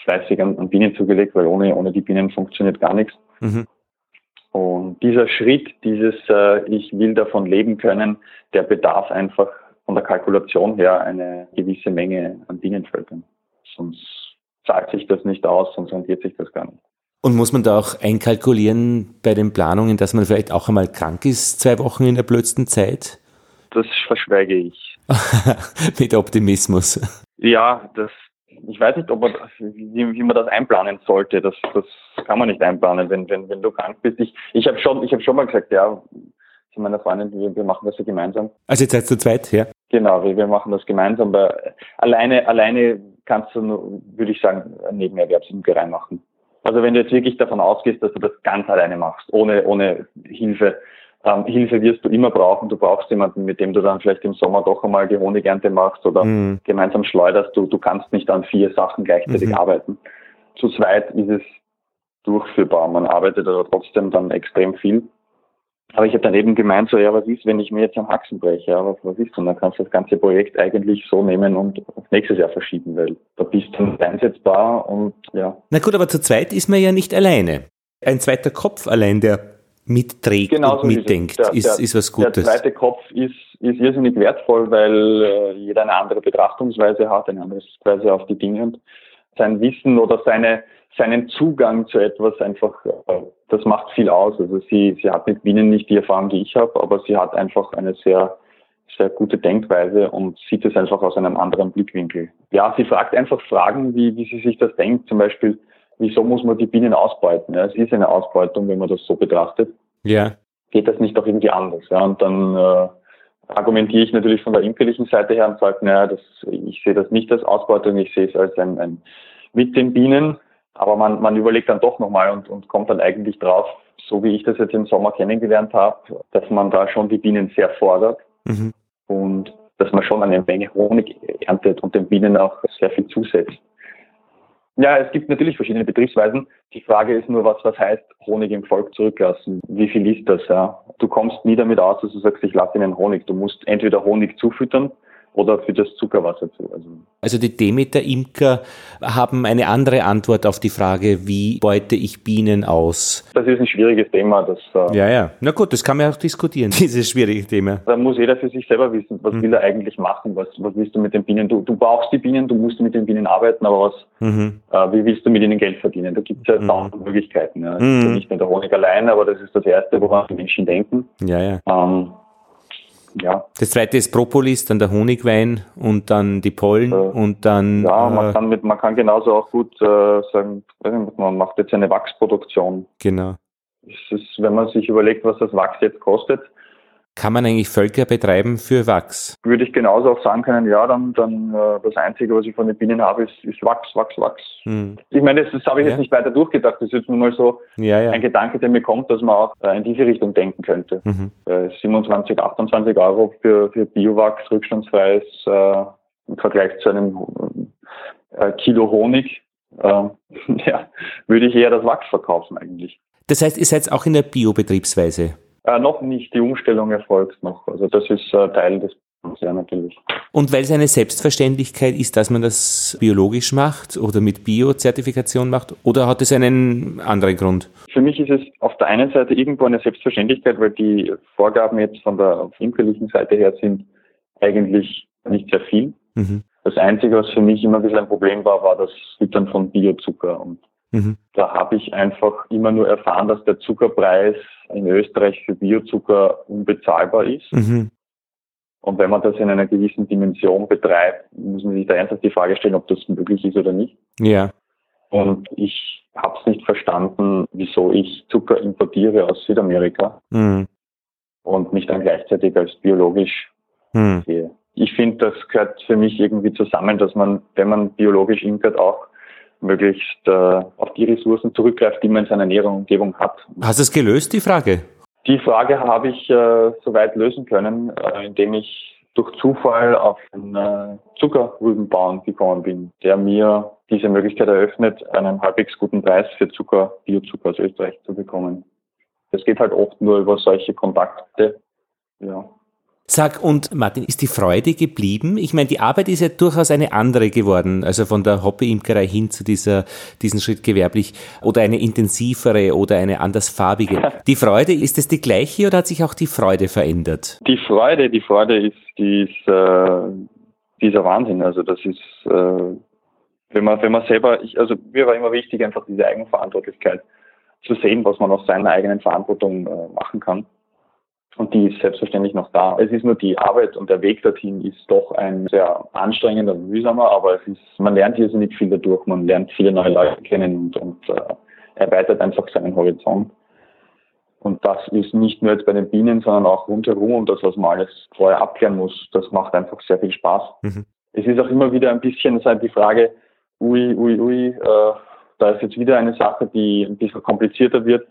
fleißig an, an Bienen zugelegt, weil ohne, ohne die Bienen funktioniert gar nichts. Mhm. Und dieser Schritt, dieses äh, Ich will davon leben können, der bedarf einfach von der Kalkulation her eine gewisse Menge an Bienenvölkern. Sonst zahlt sich das nicht aus, sonst rentiert sich das gar nicht. Und muss man da auch einkalkulieren bei den Planungen, dass man vielleicht auch einmal krank ist, zwei Wochen in der blödsten Zeit? Das verschweige ich. Mit Optimismus. Ja, das, ich weiß nicht, ob man das, wie, wie, man das einplanen sollte. Das, das kann man nicht einplanen, wenn, wenn, wenn du krank bist. Ich, ich habe schon, ich hab schon mal gesagt, ja, zu meiner Freundin, wir, wir machen das ja gemeinsam. Also jetzt seid zu zweit, ja? Genau, wir, wir machen das gemeinsam, weil alleine, alleine kannst du, nur, würde ich sagen, Nebenerwerbsimkerei machen. Also wenn du jetzt wirklich davon ausgehst, dass du das ganz alleine machst, ohne, ohne Hilfe, ähm, Hilfe wirst du immer brauchen. Du brauchst jemanden, mit dem du dann vielleicht im Sommer doch einmal die Honigernte machst oder mhm. gemeinsam schleuderst. Du, du kannst nicht an vier Sachen gleichzeitig mhm. arbeiten. Zu zweit ist es durchführbar. Man arbeitet aber trotzdem dann extrem viel. Aber ich habe dann eben gemeint, so, ja, was ist, wenn ich mir jetzt am Haxen breche? Ja, was, was ist? Und dann kannst du das ganze Projekt eigentlich so nehmen und auf nächstes Jahr verschieben, weil da bist du einsetzbar und ja. Na gut, aber zu zweit ist man ja nicht alleine. Ein zweiter Kopf allein, der mitträgt genau und mitdenkt, ist, ist, ist, was Gutes. Der zweite Kopf ist, ist irrsinnig wertvoll, weil äh, jeder eine andere Betrachtungsweise hat, eine andere Weise auf die Dinge. sein Wissen oder seine, seinen Zugang zu etwas einfach, äh, das macht viel aus. Also sie, sie hat mit Bienen nicht die Erfahrung, die ich habe, aber sie hat einfach eine sehr, sehr gute Denkweise und sieht es einfach aus einem anderen Blickwinkel. Ja, sie fragt einfach Fragen, wie, wie sie sich das denkt. Zum Beispiel, wieso muss man die Bienen ausbeuten? Ja, es ist eine Ausbeutung, wenn man das so betrachtet. Ja. Geht das nicht doch irgendwie anders? Ja, und dann äh, argumentiere ich natürlich von der imkerlichen Seite her und sage, naja, das, ich sehe das nicht als Ausbeutung, ich sehe es als ein, ein mit den Bienen. Aber man, man überlegt dann doch nochmal und, und kommt dann eigentlich drauf, so wie ich das jetzt im Sommer kennengelernt habe, dass man da schon die Bienen sehr fordert mhm. und dass man schon eine Menge Honig erntet und den Bienen auch sehr viel zusetzt. Ja, es gibt natürlich verschiedene Betriebsweisen. Die Frage ist nur, was, was heißt Honig im Volk zurücklassen? Wie viel ist das? Ja? Du kommst nie damit aus, dass du sagst, ich lasse ihnen Honig. Du musst entweder Honig zufüttern oder für das Zuckerwasser zu. Also, also die Demeter-Imker haben eine andere Antwort auf die Frage, wie beute ich Bienen aus? Das ist ein schwieriges Thema. Das, äh, ja, ja. Na gut, das kann man auch diskutieren, dieses schwierige Thema. Da muss jeder für sich selber wissen, was mhm. will er eigentlich machen, was, was willst du mit den Bienen? Du, du brauchst die Bienen, du musst mit den Bienen arbeiten, aber was, mhm. äh, wie willst du mit ihnen Geld verdienen? Da gibt es ja mhm. tausend Möglichkeiten. Ja. Mhm. Nicht nur der Honig allein, aber das ist das Erste, woran die Menschen denken. Ja, ja. Ähm, ja. Das zweite ist Propolis, dann der Honigwein und dann die Pollen äh, und dann. Ja, man, äh, kann mit, man kann genauso auch gut äh, sagen, man macht jetzt eine Wachsproduktion. Genau. Es ist, wenn man sich überlegt, was das Wachs jetzt kostet, kann man eigentlich Völker betreiben für Wachs? Würde ich genauso auch sagen können, ja, dann, dann äh, das Einzige, was ich von den Bienen habe, ist, ist Wachs, Wachs, Wachs. Hm. Ich meine, das, das habe ich ja. jetzt nicht weiter durchgedacht. Das ist jetzt nur mal so ja, ja. ein Gedanke, der mir kommt, dass man auch äh, in diese Richtung denken könnte. Mhm. Äh, 27, 28 Euro für, für Biowachs, rückstandsfreies äh, im Vergleich zu einem äh, Kilo Honig. Äh, ja, würde ich eher das Wachs verkaufen eigentlich. Das heißt, ihr seid auch in der Biobetriebsweise? Äh, noch nicht, die Umstellung erfolgt noch. Also das ist äh, Teil des ja, natürlich. Und weil es eine Selbstverständlichkeit ist, dass man das biologisch macht oder mit Bio-Zertifikation macht, oder hat es einen anderen Grund? Für mich ist es auf der einen Seite irgendwo eine Selbstverständlichkeit, weil die Vorgaben jetzt von der imkerlichen Seite her sind eigentlich nicht sehr viel. Mhm. Das Einzige, was für mich immer ein bisschen ein Problem war, war das Füttern von Biozucker. Und Mhm. Da habe ich einfach immer nur erfahren, dass der Zuckerpreis in Österreich für Biozucker unbezahlbar ist. Mhm. Und wenn man das in einer gewissen Dimension betreibt, muss man sich da ernsthaft die Frage stellen, ob das möglich ist oder nicht. Ja. Und ich habe es nicht verstanden, wieso ich Zucker importiere aus Südamerika mhm. und mich dann gleichzeitig als biologisch mhm. sehe. Ich finde, das gehört für mich irgendwie zusammen, dass man, wenn man biologisch imkert, auch möglichst äh, auf die Ressourcen zurückgreift, die man in seiner näheren Umgebung hat. Hast du es gelöst, die Frage? Die Frage habe ich äh, soweit lösen können, äh, indem ich durch Zufall auf einen äh, Zuckerrübenbauern gekommen bin, der mir diese Möglichkeit eröffnet, einen halbwegs guten Preis für Zucker, Biozucker aus Österreich zu bekommen. Das geht halt oft nur über solche Kontakte. Ja. Sag, und Martin, ist die Freude geblieben? Ich meine, die Arbeit ist ja durchaus eine andere geworden, also von der Hobbyimkerei hin zu dieser, diesen Schritt gewerblich oder eine intensivere oder eine andersfarbige. Die Freude, ist es die gleiche oder hat sich auch die Freude verändert? Die Freude, die Freude ist, die ist äh, dieser Wahnsinn. Also das ist, äh, wenn man, wenn man selber, ich, also mir war immer wichtig, einfach diese Eigenverantwortlichkeit zu sehen, was man aus seiner eigenen Verantwortung äh, machen kann. Und die ist selbstverständlich noch da. Es ist nur die Arbeit und der Weg dorthin ist doch ein sehr anstrengender und mühsamer, aber es ist, man lernt hier so nicht viel dadurch, man lernt viele neue Leute kennen und, und äh, erweitert einfach seinen Horizont. Und das ist nicht nur jetzt bei den Bienen, sondern auch rundherum und das, was man alles vorher abklären muss, das macht einfach sehr viel Spaß. Mhm. Es ist auch immer wieder ein bisschen halt die Frage, ui, ui, ui, äh, da ist jetzt wieder eine Sache, die ein bisschen komplizierter wird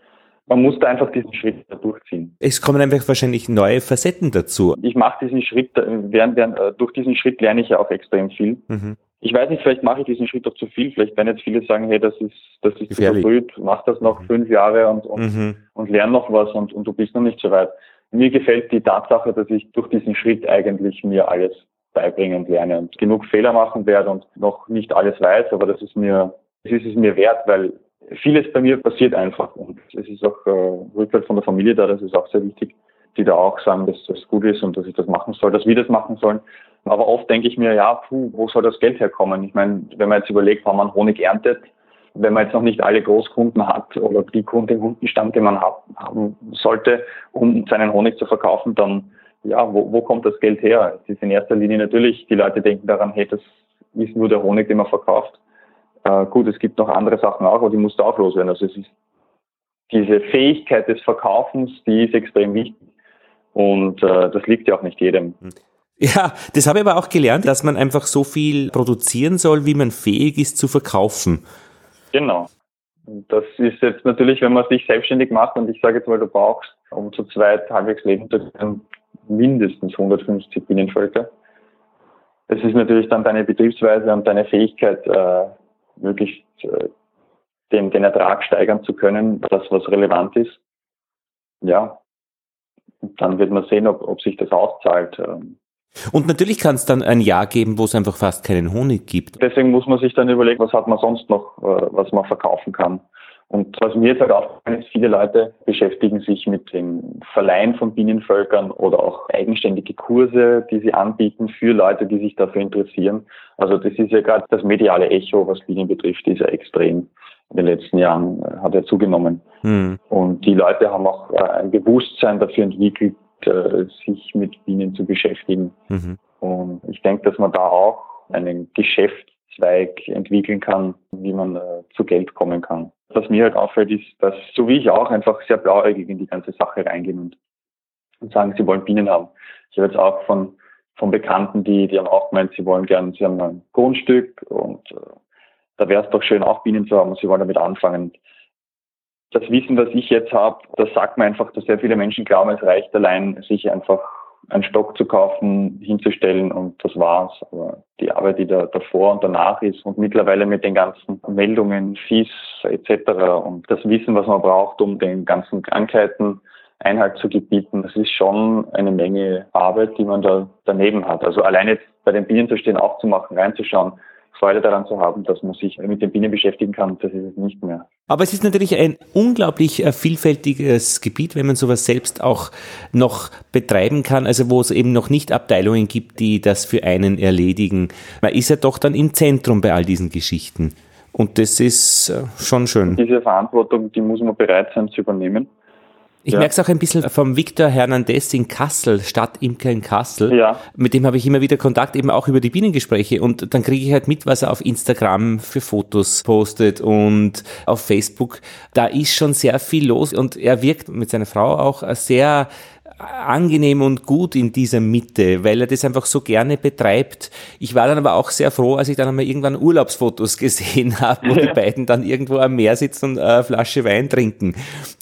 man muss da einfach diesen Schritt durchziehen. Es kommen einfach wahrscheinlich neue Facetten dazu. Ich mache diesen Schritt, äh, während, während, äh, durch diesen Schritt lerne ich ja auch extrem viel. Mhm. Ich weiß nicht, vielleicht mache ich diesen Schritt auch zu viel. Vielleicht werden jetzt viele sagen, hey, das ist, das ist zu früh, mach das noch mhm. fünf Jahre und, und, mhm. und lern noch was und, und du bist noch nicht so weit. Mir gefällt die Tatsache, dass ich durch diesen Schritt eigentlich mir alles beibringen und lerne und genug Fehler machen werde und noch nicht alles weiß, aber das ist mir, das ist es mir wert, weil vieles bei mir passiert einfach. Und es ist auch äh, Rückhalt von der Familie da, das ist auch sehr wichtig, die da auch sagen, dass das gut ist und dass ich das machen soll, dass wir das machen sollen. Aber oft denke ich mir, ja, puh, wo soll das Geld herkommen? Ich meine, wenn man jetzt überlegt, wann man Honig erntet, wenn man jetzt noch nicht alle Großkunden hat oder die Kunden im Kundenstand, den man haben sollte, um seinen Honig zu verkaufen, dann ja, wo, wo kommt das Geld her? Es ist in erster Linie natürlich, die Leute denken daran, hey, das ist nur der Honig, den man verkauft. Äh, gut, es gibt noch andere Sachen auch, aber die musst du auch loswerden. Also es ist diese Fähigkeit des Verkaufens, die ist extrem wichtig. Und äh, das liegt ja auch nicht jedem. Ja, das habe ich aber auch gelernt, dass man einfach so viel produzieren soll, wie man fähig ist zu verkaufen. Genau. Das ist jetzt natürlich, wenn man sich selbstständig macht und ich sage jetzt mal, du brauchst, um zu zweit halbwegs leben zu können, mindestens 150 Bienenvölker. Es ist natürlich dann deine Betriebsweise und deine Fähigkeit, äh, möglichst äh, den, den Ertrag steigern zu können, das was relevant ist. Ja, dann wird man sehen, ob, ob sich das auszahlt. Ähm. Und natürlich kann es dann ein Jahr geben, wo es einfach fast keinen Honig gibt. Deswegen muss man sich dann überlegen, was hat man sonst noch, äh, was man verkaufen kann. Und was mir jetzt halt aufgefallen ist, viele Leute beschäftigen sich mit dem Verleihen von Bienenvölkern oder auch eigenständige Kurse, die sie anbieten für Leute, die sich dafür interessieren. Also das ist ja gerade das mediale Echo, was Bienen betrifft, ist ja extrem in den letzten Jahren, äh, hat ja zugenommen. Mhm. Und die Leute haben auch äh, ein Bewusstsein dafür entwickelt, äh, sich mit Bienen zu beschäftigen. Mhm. Und ich denke, dass man da auch einen Geschäftszweig entwickeln kann, wie man zu Geld kommen kann. Was mir halt auffällt, ist, dass so wie ich auch einfach sehr blauäugig in die ganze Sache reingehen und, und sagen, sie wollen Bienen haben. Ich habe jetzt auch von, von Bekannten, die, die haben auch gemeint, sie wollen gern, sie haben ein Grundstück und äh, da wäre es doch schön, auch Bienen zu haben und sie wollen damit anfangen. Das Wissen, was ich jetzt habe, das sagt mir einfach, dass sehr viele Menschen glauben, es reicht allein, sich einfach einen Stock zu kaufen, hinzustellen und das war's. Aber die Arbeit, die da davor und danach ist und mittlerweile mit den ganzen Meldungen, FIS etc. und das Wissen, was man braucht, um den ganzen Krankheiten Einhalt zu gebieten, das ist schon eine Menge Arbeit, die man da daneben hat. Also allein jetzt bei den Bienen zu stehen, aufzumachen, reinzuschauen, Freude daran zu haben, dass man sich mit den Bienen beschäftigen kann, das ist es nicht mehr. Aber es ist natürlich ein unglaublich äh, vielfältiges Gebiet, wenn man sowas selbst auch noch betreiben kann, also wo es eben noch nicht Abteilungen gibt, die das für einen erledigen. Man ist ja doch dann im Zentrum bei all diesen Geschichten. Und das ist äh, schon schön. Diese Verantwortung, die muss man bereit sein zu übernehmen. Ich ja. merke es auch ein bisschen vom Victor Hernandez in Kassel, Stadtimker in Kassel. Ja. Mit dem habe ich immer wieder Kontakt, eben auch über die Bienengespräche. Und dann kriege ich halt mit, was er auf Instagram für Fotos postet und auf Facebook. Da ist schon sehr viel los und er wirkt mit seiner Frau auch sehr angenehm und gut in dieser Mitte, weil er das einfach so gerne betreibt. Ich war dann aber auch sehr froh, als ich dann einmal irgendwann Urlaubsfotos gesehen habe, wo die beiden dann irgendwo am Meer sitzen und eine Flasche Wein trinken.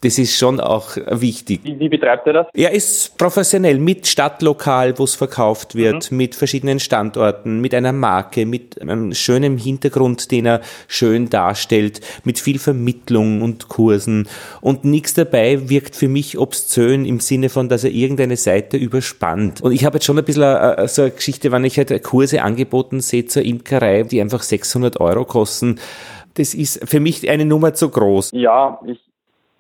Das ist schon auch wichtig. Wie, wie betreibt er das? Er ist professionell mit Stadtlokal, wo es verkauft wird, mhm. mit verschiedenen Standorten, mit einer Marke, mit einem schönen Hintergrund, den er schön darstellt, mit viel Vermittlung und Kursen und nichts dabei wirkt für mich obszön im Sinne von, dass er irgendeine Seite überspannt. Und ich habe jetzt schon ein bisschen äh, äh, so eine Geschichte, wenn ich halt Kurse angeboten sehe zur Imkerei, die einfach 600 Euro kosten. Das ist für mich eine Nummer zu groß. Ja, ich,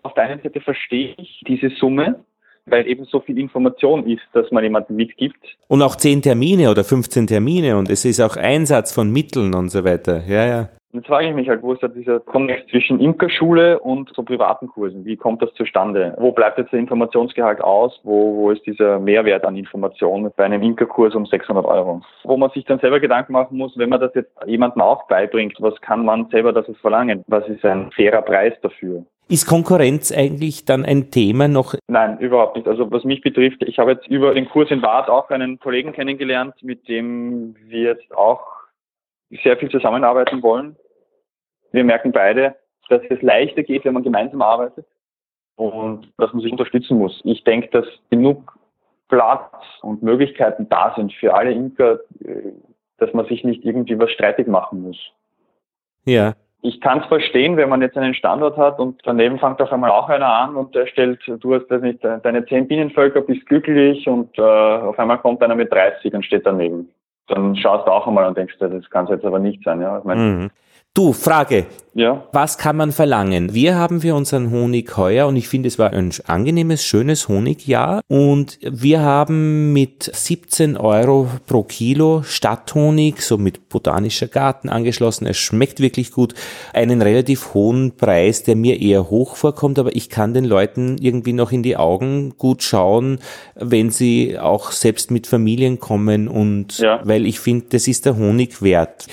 auf der einen Seite verstehe ich diese Summe, weil eben so viel Information ist, dass man jemanden mitgibt. Und auch 10 Termine oder 15 Termine und es ist auch Einsatz von Mitteln und so weiter. Ja, ja. Jetzt frage ich mich halt, wo ist da dieser Konnex zwischen Imkerschule und so privaten Kursen? Wie kommt das zustande? Wo bleibt jetzt der Informationsgehalt aus? Wo, wo ist dieser Mehrwert an Informationen bei einem Imkerkurs um 600 Euro? Wo man sich dann selber Gedanken machen muss, wenn man das jetzt jemandem auch beibringt, was kann man selber dafür verlangen? Was ist ein fairer Preis dafür? Ist Konkurrenz eigentlich dann ein Thema noch? Nein, überhaupt nicht. Also was mich betrifft, ich habe jetzt über den Kurs in Bad auch einen Kollegen kennengelernt, mit dem wir jetzt auch sehr viel zusammenarbeiten wollen. Wir merken beide, dass es leichter geht, wenn man gemeinsam arbeitet und dass man sich unterstützen muss. Ich denke, dass genug Platz und Möglichkeiten da sind für alle Imker, äh, dass man sich nicht irgendwie was streitig machen muss. Ja. Ich kann es verstehen, wenn man jetzt einen Standort hat und daneben fängt auf einmal auch einer an und der stellt, du hast das nicht, deine zehn Bienenvölker, bist glücklich und äh, auf einmal kommt einer mit 30 und steht daneben. Dann schaust du auch einmal und denkst, das kann es jetzt aber nicht sein. Ja? Ich mein, mhm. Du, Frage. Ja. Was kann man verlangen? Wir haben für unseren Honig heuer und ich finde, es war ein angenehmes, schönes Honigjahr und wir haben mit 17 Euro pro Kilo Stadthonig, so mit botanischer Garten angeschlossen. Es schmeckt wirklich gut. Einen relativ hohen Preis, der mir eher hoch vorkommt, aber ich kann den Leuten irgendwie noch in die Augen gut schauen, wenn sie auch selbst mit Familien kommen und ja. weil ich finde, das ist der Honig wert.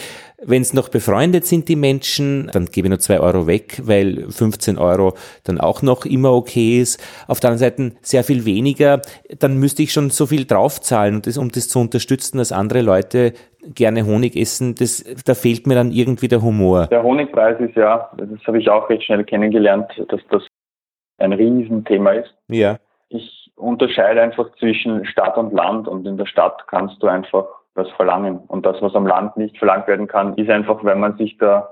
Wenn es noch befreundet sind, die Menschen, dann gebe ich nur zwei Euro weg, weil 15 Euro dann auch noch immer okay ist. Auf der anderen Seite sehr viel weniger, dann müsste ich schon so viel draufzahlen, und das, um das zu unterstützen, dass andere Leute gerne Honig essen, das, da fehlt mir dann irgendwie der Humor. Der Honigpreis ist ja, das habe ich auch recht schnell kennengelernt, dass das ein Riesenthema ist. Ja. Ich unterscheide einfach zwischen Stadt und Land und in der Stadt kannst du einfach was verlangen. Und das, was am Land nicht verlangt werden kann, ist einfach, wenn man sich da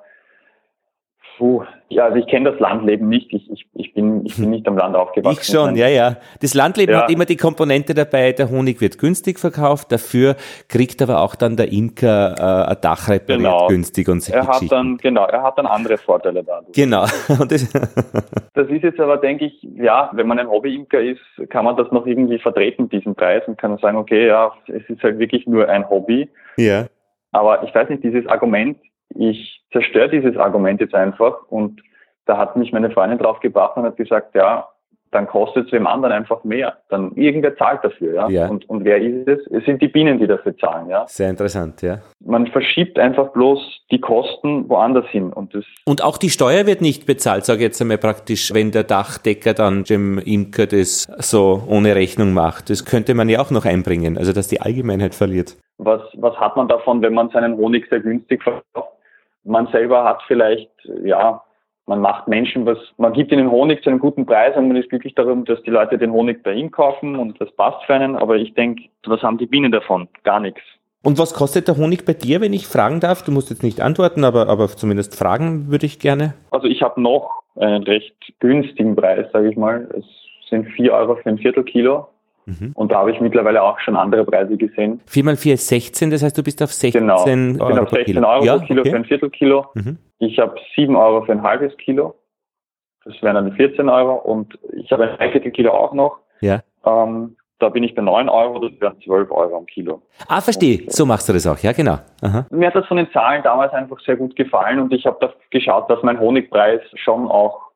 Puh, ja, also ich kenne das Landleben nicht. Ich, ich, ich, bin, ich bin nicht am Land aufgewachsen. Ich schon, ja, ja. Das Landleben ja. hat immer die Komponente dabei, der Honig wird günstig verkauft, dafür kriegt aber auch dann der Imker äh, ein Dach repariert genau. günstig und er hat dann Genau, er hat dann andere Vorteile dadurch. Genau. das, das ist jetzt aber, denke ich, ja, wenn man ein Hobbyimker ist, kann man das noch irgendwie vertreten, diesen Preis, und kann sagen, okay, ja, es ist halt wirklich nur ein Hobby. Ja. Aber ich weiß nicht, dieses Argument, ich zerstöre dieses Argument jetzt einfach und da hat mich meine Freundin drauf gebracht und hat gesagt, ja, dann kostet es dem anderen einfach mehr. Dann irgendwer zahlt dafür, ja. ja. Und, und wer ist es? Es sind die Bienen, die dafür zahlen, ja. Sehr interessant, ja. Man verschiebt einfach bloß die Kosten woanders hin und das. Und auch die Steuer wird nicht bezahlt, sage ich jetzt einmal praktisch, wenn der Dachdecker dann dem Imker das so ohne Rechnung macht. Das könnte man ja auch noch einbringen, also dass die Allgemeinheit verliert. Was, was hat man davon, wenn man seinen Honig sehr günstig verkauft? Man selber hat vielleicht, ja, man macht Menschen was, man gibt ihnen Honig zu einem guten Preis und man ist glücklich darum, dass die Leute den Honig bei ihm kaufen und das passt für einen. Aber ich denke, was haben die Bienen davon? Gar nichts. Und was kostet der Honig bei dir, wenn ich fragen darf? Du musst jetzt nicht antworten, aber, aber zumindest fragen würde ich gerne. Also ich habe noch einen recht günstigen Preis, sage ich mal. Es sind vier Euro für ein Viertelkilo. Mhm. Und da habe ich mittlerweile auch schon andere Preise gesehen. 4 mal 4 ist 16, das heißt, du bist auf 16 genau. Ich Euro. Bin auf 16 Kilo. Euro ja, pro Kilo okay. für ein Viertelkilo. Mhm. Ich habe 7 Euro für ein halbes Kilo. Das wären dann 14 Euro. Und ich habe ein Dreiviertelkilo auch noch. Ja. Ähm, da bin ich bei 9 Euro, das wären 12 Euro am Kilo. Ah, verstehe. So machst du das auch, ja, genau. Aha. Mir hat das von den Zahlen damals einfach sehr gut gefallen und ich habe da geschaut, dass mein Honigpreis schon auch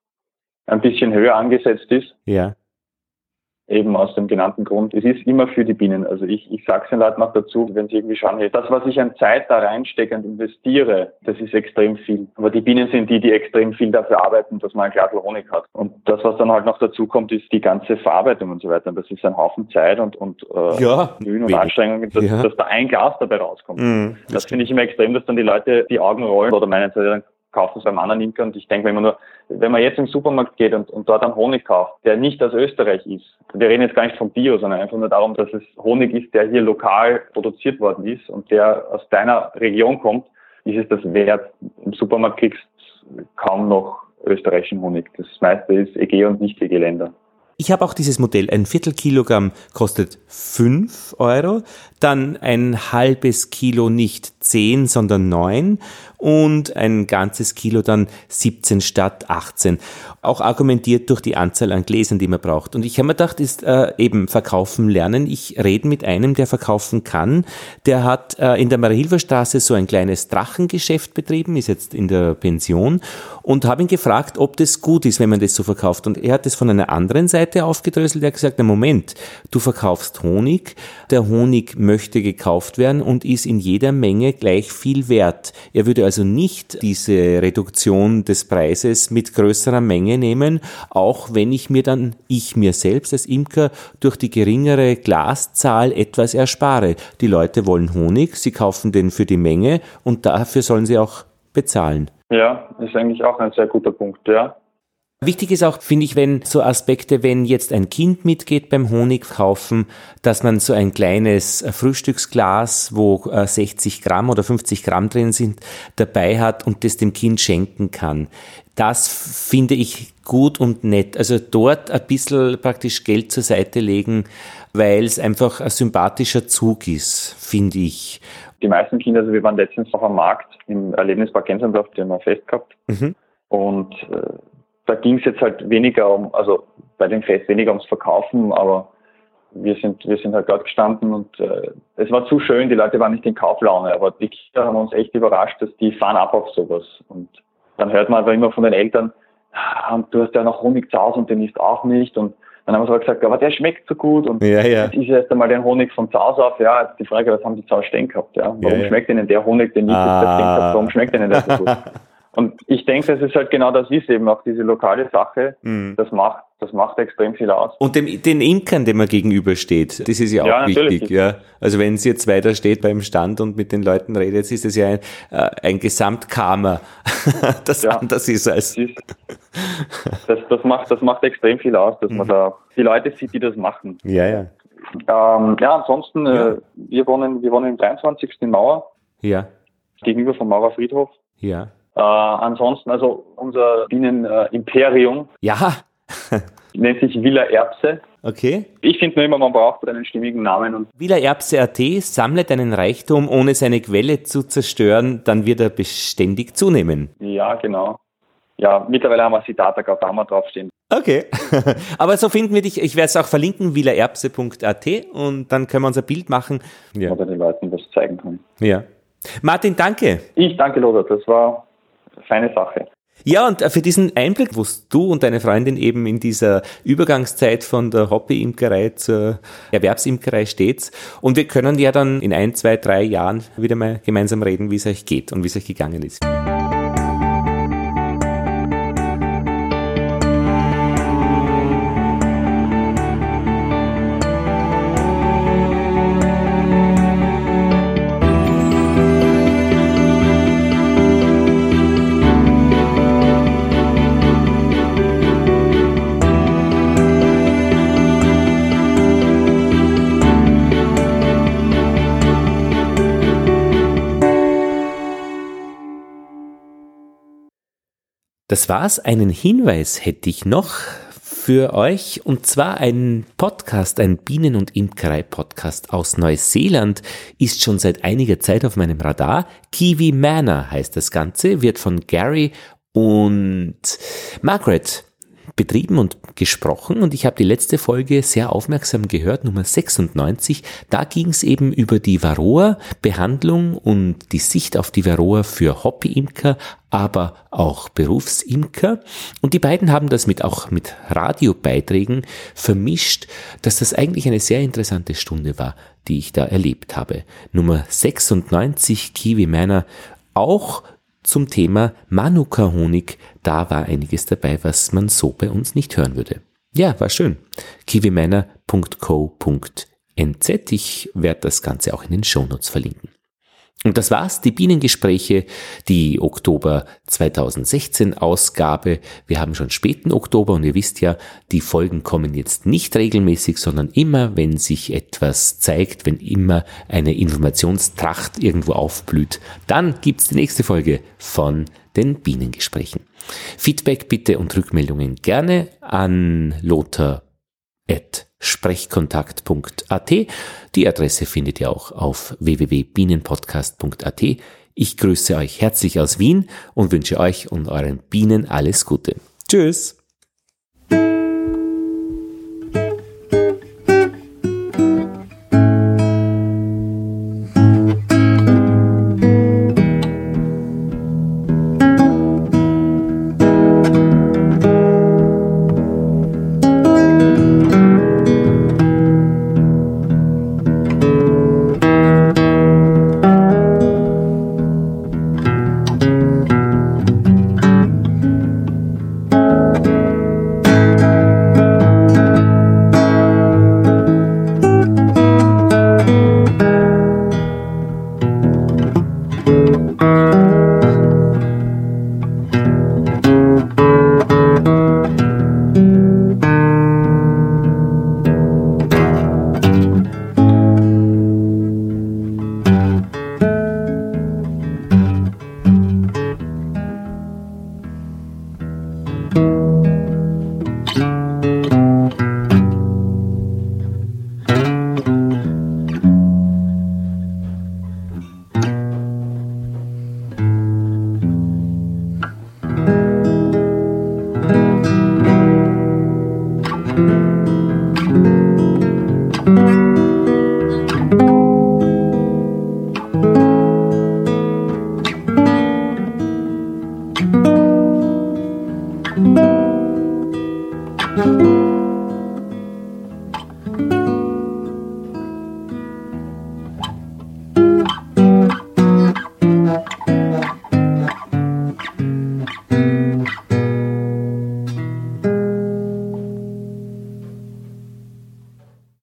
ein bisschen höher angesetzt ist. Ja eben aus dem genannten Grund. Es ist immer für die Bienen. Also ich, ich sage es den Leuten auch dazu, wenn sie irgendwie schauen, hey, das, was ich an Zeit da reinstecke und investiere, das ist extrem viel. Aber die Bienen sind die, die extrem viel dafür arbeiten, dass man ein Glas Honig hat. Und das, was dann halt noch dazu kommt, ist die ganze Verarbeitung und so weiter. Und das ist ein Haufen Zeit und, und äh, ja, Mühen und Anstrengungen, dass, ja. dass da ein Glas dabei rauskommt. Mm, das, das finde ich immer extrem, dass dann die Leute die Augen rollen oder meinen, kauft es beim anderen Imker und ich denke mir immer nur, wenn man jetzt im Supermarkt geht und, und dort einen Honig kauft, der nicht aus Österreich ist, wir reden jetzt gar nicht vom Bio, sondern einfach nur darum, dass es Honig ist, der hier lokal produziert worden ist und der aus deiner Region kommt, ist es das wert. Im Supermarkt kriegst du kaum noch österreichischen Honig. Das meiste ist EG und nicht EG-Länder. Ich habe auch dieses Modell. Ein Viertelkilogramm kostet 5 Euro, dann ein halbes Kilo nicht 10, sondern 9 und ein ganzes Kilo dann 17 statt 18. Auch argumentiert durch die Anzahl an Gläsern, die man braucht. Und ich habe mir gedacht, ist äh, eben verkaufen lernen. Ich rede mit einem, der verkaufen kann. Der hat äh, in der Mariahilferstraße so ein kleines Drachengeschäft betrieben, ist jetzt in der Pension und habe ihn gefragt, ob das gut ist, wenn man das so verkauft. Und er hat es von einer anderen Seite aufgedröselt. Er hat gesagt, na Moment, du verkaufst Honig, der Honig möchte gekauft werden und ist in jeder Menge gleich viel wert. Er würde also nicht diese Reduktion des Preises mit größerer Menge nehmen, auch wenn ich mir dann, ich mir selbst als Imker, durch die geringere Glaszahl etwas erspare. Die Leute wollen Honig, sie kaufen den für die Menge und dafür sollen sie auch bezahlen. Ja, ist eigentlich auch ein sehr guter Punkt, ja. Wichtig ist auch, finde ich, wenn so Aspekte, wenn jetzt ein Kind mitgeht beim Honig kaufen, dass man so ein kleines Frühstücksglas, wo 60 äh, Gramm oder 50 Gramm drin sind, dabei hat und das dem Kind schenken kann. Das finde ich gut und nett. Also dort ein bisschen praktisch Geld zur Seite legen, weil es einfach ein sympathischer Zug ist, finde ich. Die meisten Kinder, also wir waren letztens auf am Markt im Erlebnispark Gänserndorf, die haben wir fest gehabt. Mhm. Und äh, da ging es jetzt halt weniger um, also bei dem Fest weniger ums Verkaufen, aber wir sind, wir sind halt dort gestanden und äh, es war zu schön, die Leute waren nicht in Kauflaune, aber die Kinder haben uns echt überrascht, dass die fahren ab auf sowas. Und dann hört man aber immer von den Eltern, ah, du hast ja noch Honig zu Hause und den isst auch nicht. Und dann haben wir so gesagt, aber der schmeckt so gut und ja, ja. jetzt ist erst einmal den Honig von zu Hause auf. Ja, jetzt die Frage, was haben die zu Hause stehen gehabt? Ja? Warum ja, schmeckt ihnen der Honig, den ich ah. jetzt gehabt, warum schmeckt ihnen der so gut? Und ich denke, das ist halt genau das ist eben auch diese lokale Sache. Mhm. Das macht, das macht extrem viel aus. Und dem, den Inkern, dem man gegenübersteht, das ist ja auch ja, wichtig, ja. Also wenn sie jetzt weiter steht beim Stand und mit den Leuten redet, ist es ja ein, äh, ein Gesamtkarma, das ja. anders ist als. Das, das, macht, das macht extrem viel aus, dass mhm. man da die Leute sieht, die das machen. Ja, ja. Ähm, ja, ansonsten, ja. Äh, wir wohnen, wir wohnen im 23. Mauer. Ja. Gegenüber vom Mauerfriedhof. Ja. Äh, ansonsten, also unser Bienenimperium. Äh, ja. nennt sich Villa Erbse. Okay. Ich finde nur immer, man braucht einen stimmigen Namen. Und Villa Erbse.at sammle deinen Reichtum, ohne seine Quelle zu zerstören, dann wird er beständig zunehmen. Ja, genau. Ja, mittlerweile haben wir Siddhartha Gautama draufstehen. Okay. Aber so finden wir dich. Ich werde es auch verlinken, villaerbse.at und dann können wir uns ein Bild machen. Ja. Oder den Leuten was zeigen können. Ja. Martin, danke. Ich danke, Lothar. Das war feine Sache. Ja, und für diesen Einblick, wo du und deine Freundin eben in dieser Übergangszeit von der Hobby-Imkerei zur Erwerbsimkerei steht. Und wir können ja dann in ein, zwei, drei Jahren wieder mal gemeinsam reden, wie es euch geht und wie es euch gegangen ist. Das war's. Einen Hinweis hätte ich noch für euch und zwar ein Podcast, ein Bienen- und Imkerei-Podcast aus Neuseeland ist schon seit einiger Zeit auf meinem Radar. Kiwi Manor heißt das Ganze, wird von Gary und Margaret betrieben und gesprochen und ich habe die letzte Folge sehr aufmerksam gehört, Nummer 96. Da ging es eben über die Varroa-Behandlung und die Sicht auf die Varroa für Hobbyimker, aber auch Berufsimker. Und die beiden haben das mit auch mit Radiobeiträgen vermischt, dass das eigentlich eine sehr interessante Stunde war, die ich da erlebt habe. Nummer 96 Kiwi Manor auch zum Thema Manuka-Honig. Da war einiges dabei, was man so bei uns nicht hören würde. Ja, war schön. kiwiminer.co.nz. Ich werde das Ganze auch in den Shownotes verlinken. Und das war's, die Bienengespräche, die Oktober 2016 Ausgabe. Wir haben schon späten Oktober und ihr wisst ja, die Folgen kommen jetzt nicht regelmäßig, sondern immer, wenn sich etwas zeigt, wenn immer eine Informationstracht irgendwo aufblüht, dann gibt's die nächste Folge von den Bienengesprächen. Feedback bitte und Rückmeldungen gerne an Lothar sprechkontakt.at. Die Adresse findet ihr auch auf www.bienenpodcast.at. Ich grüße euch herzlich aus Wien und wünsche euch und euren Bienen alles Gute. Tschüss!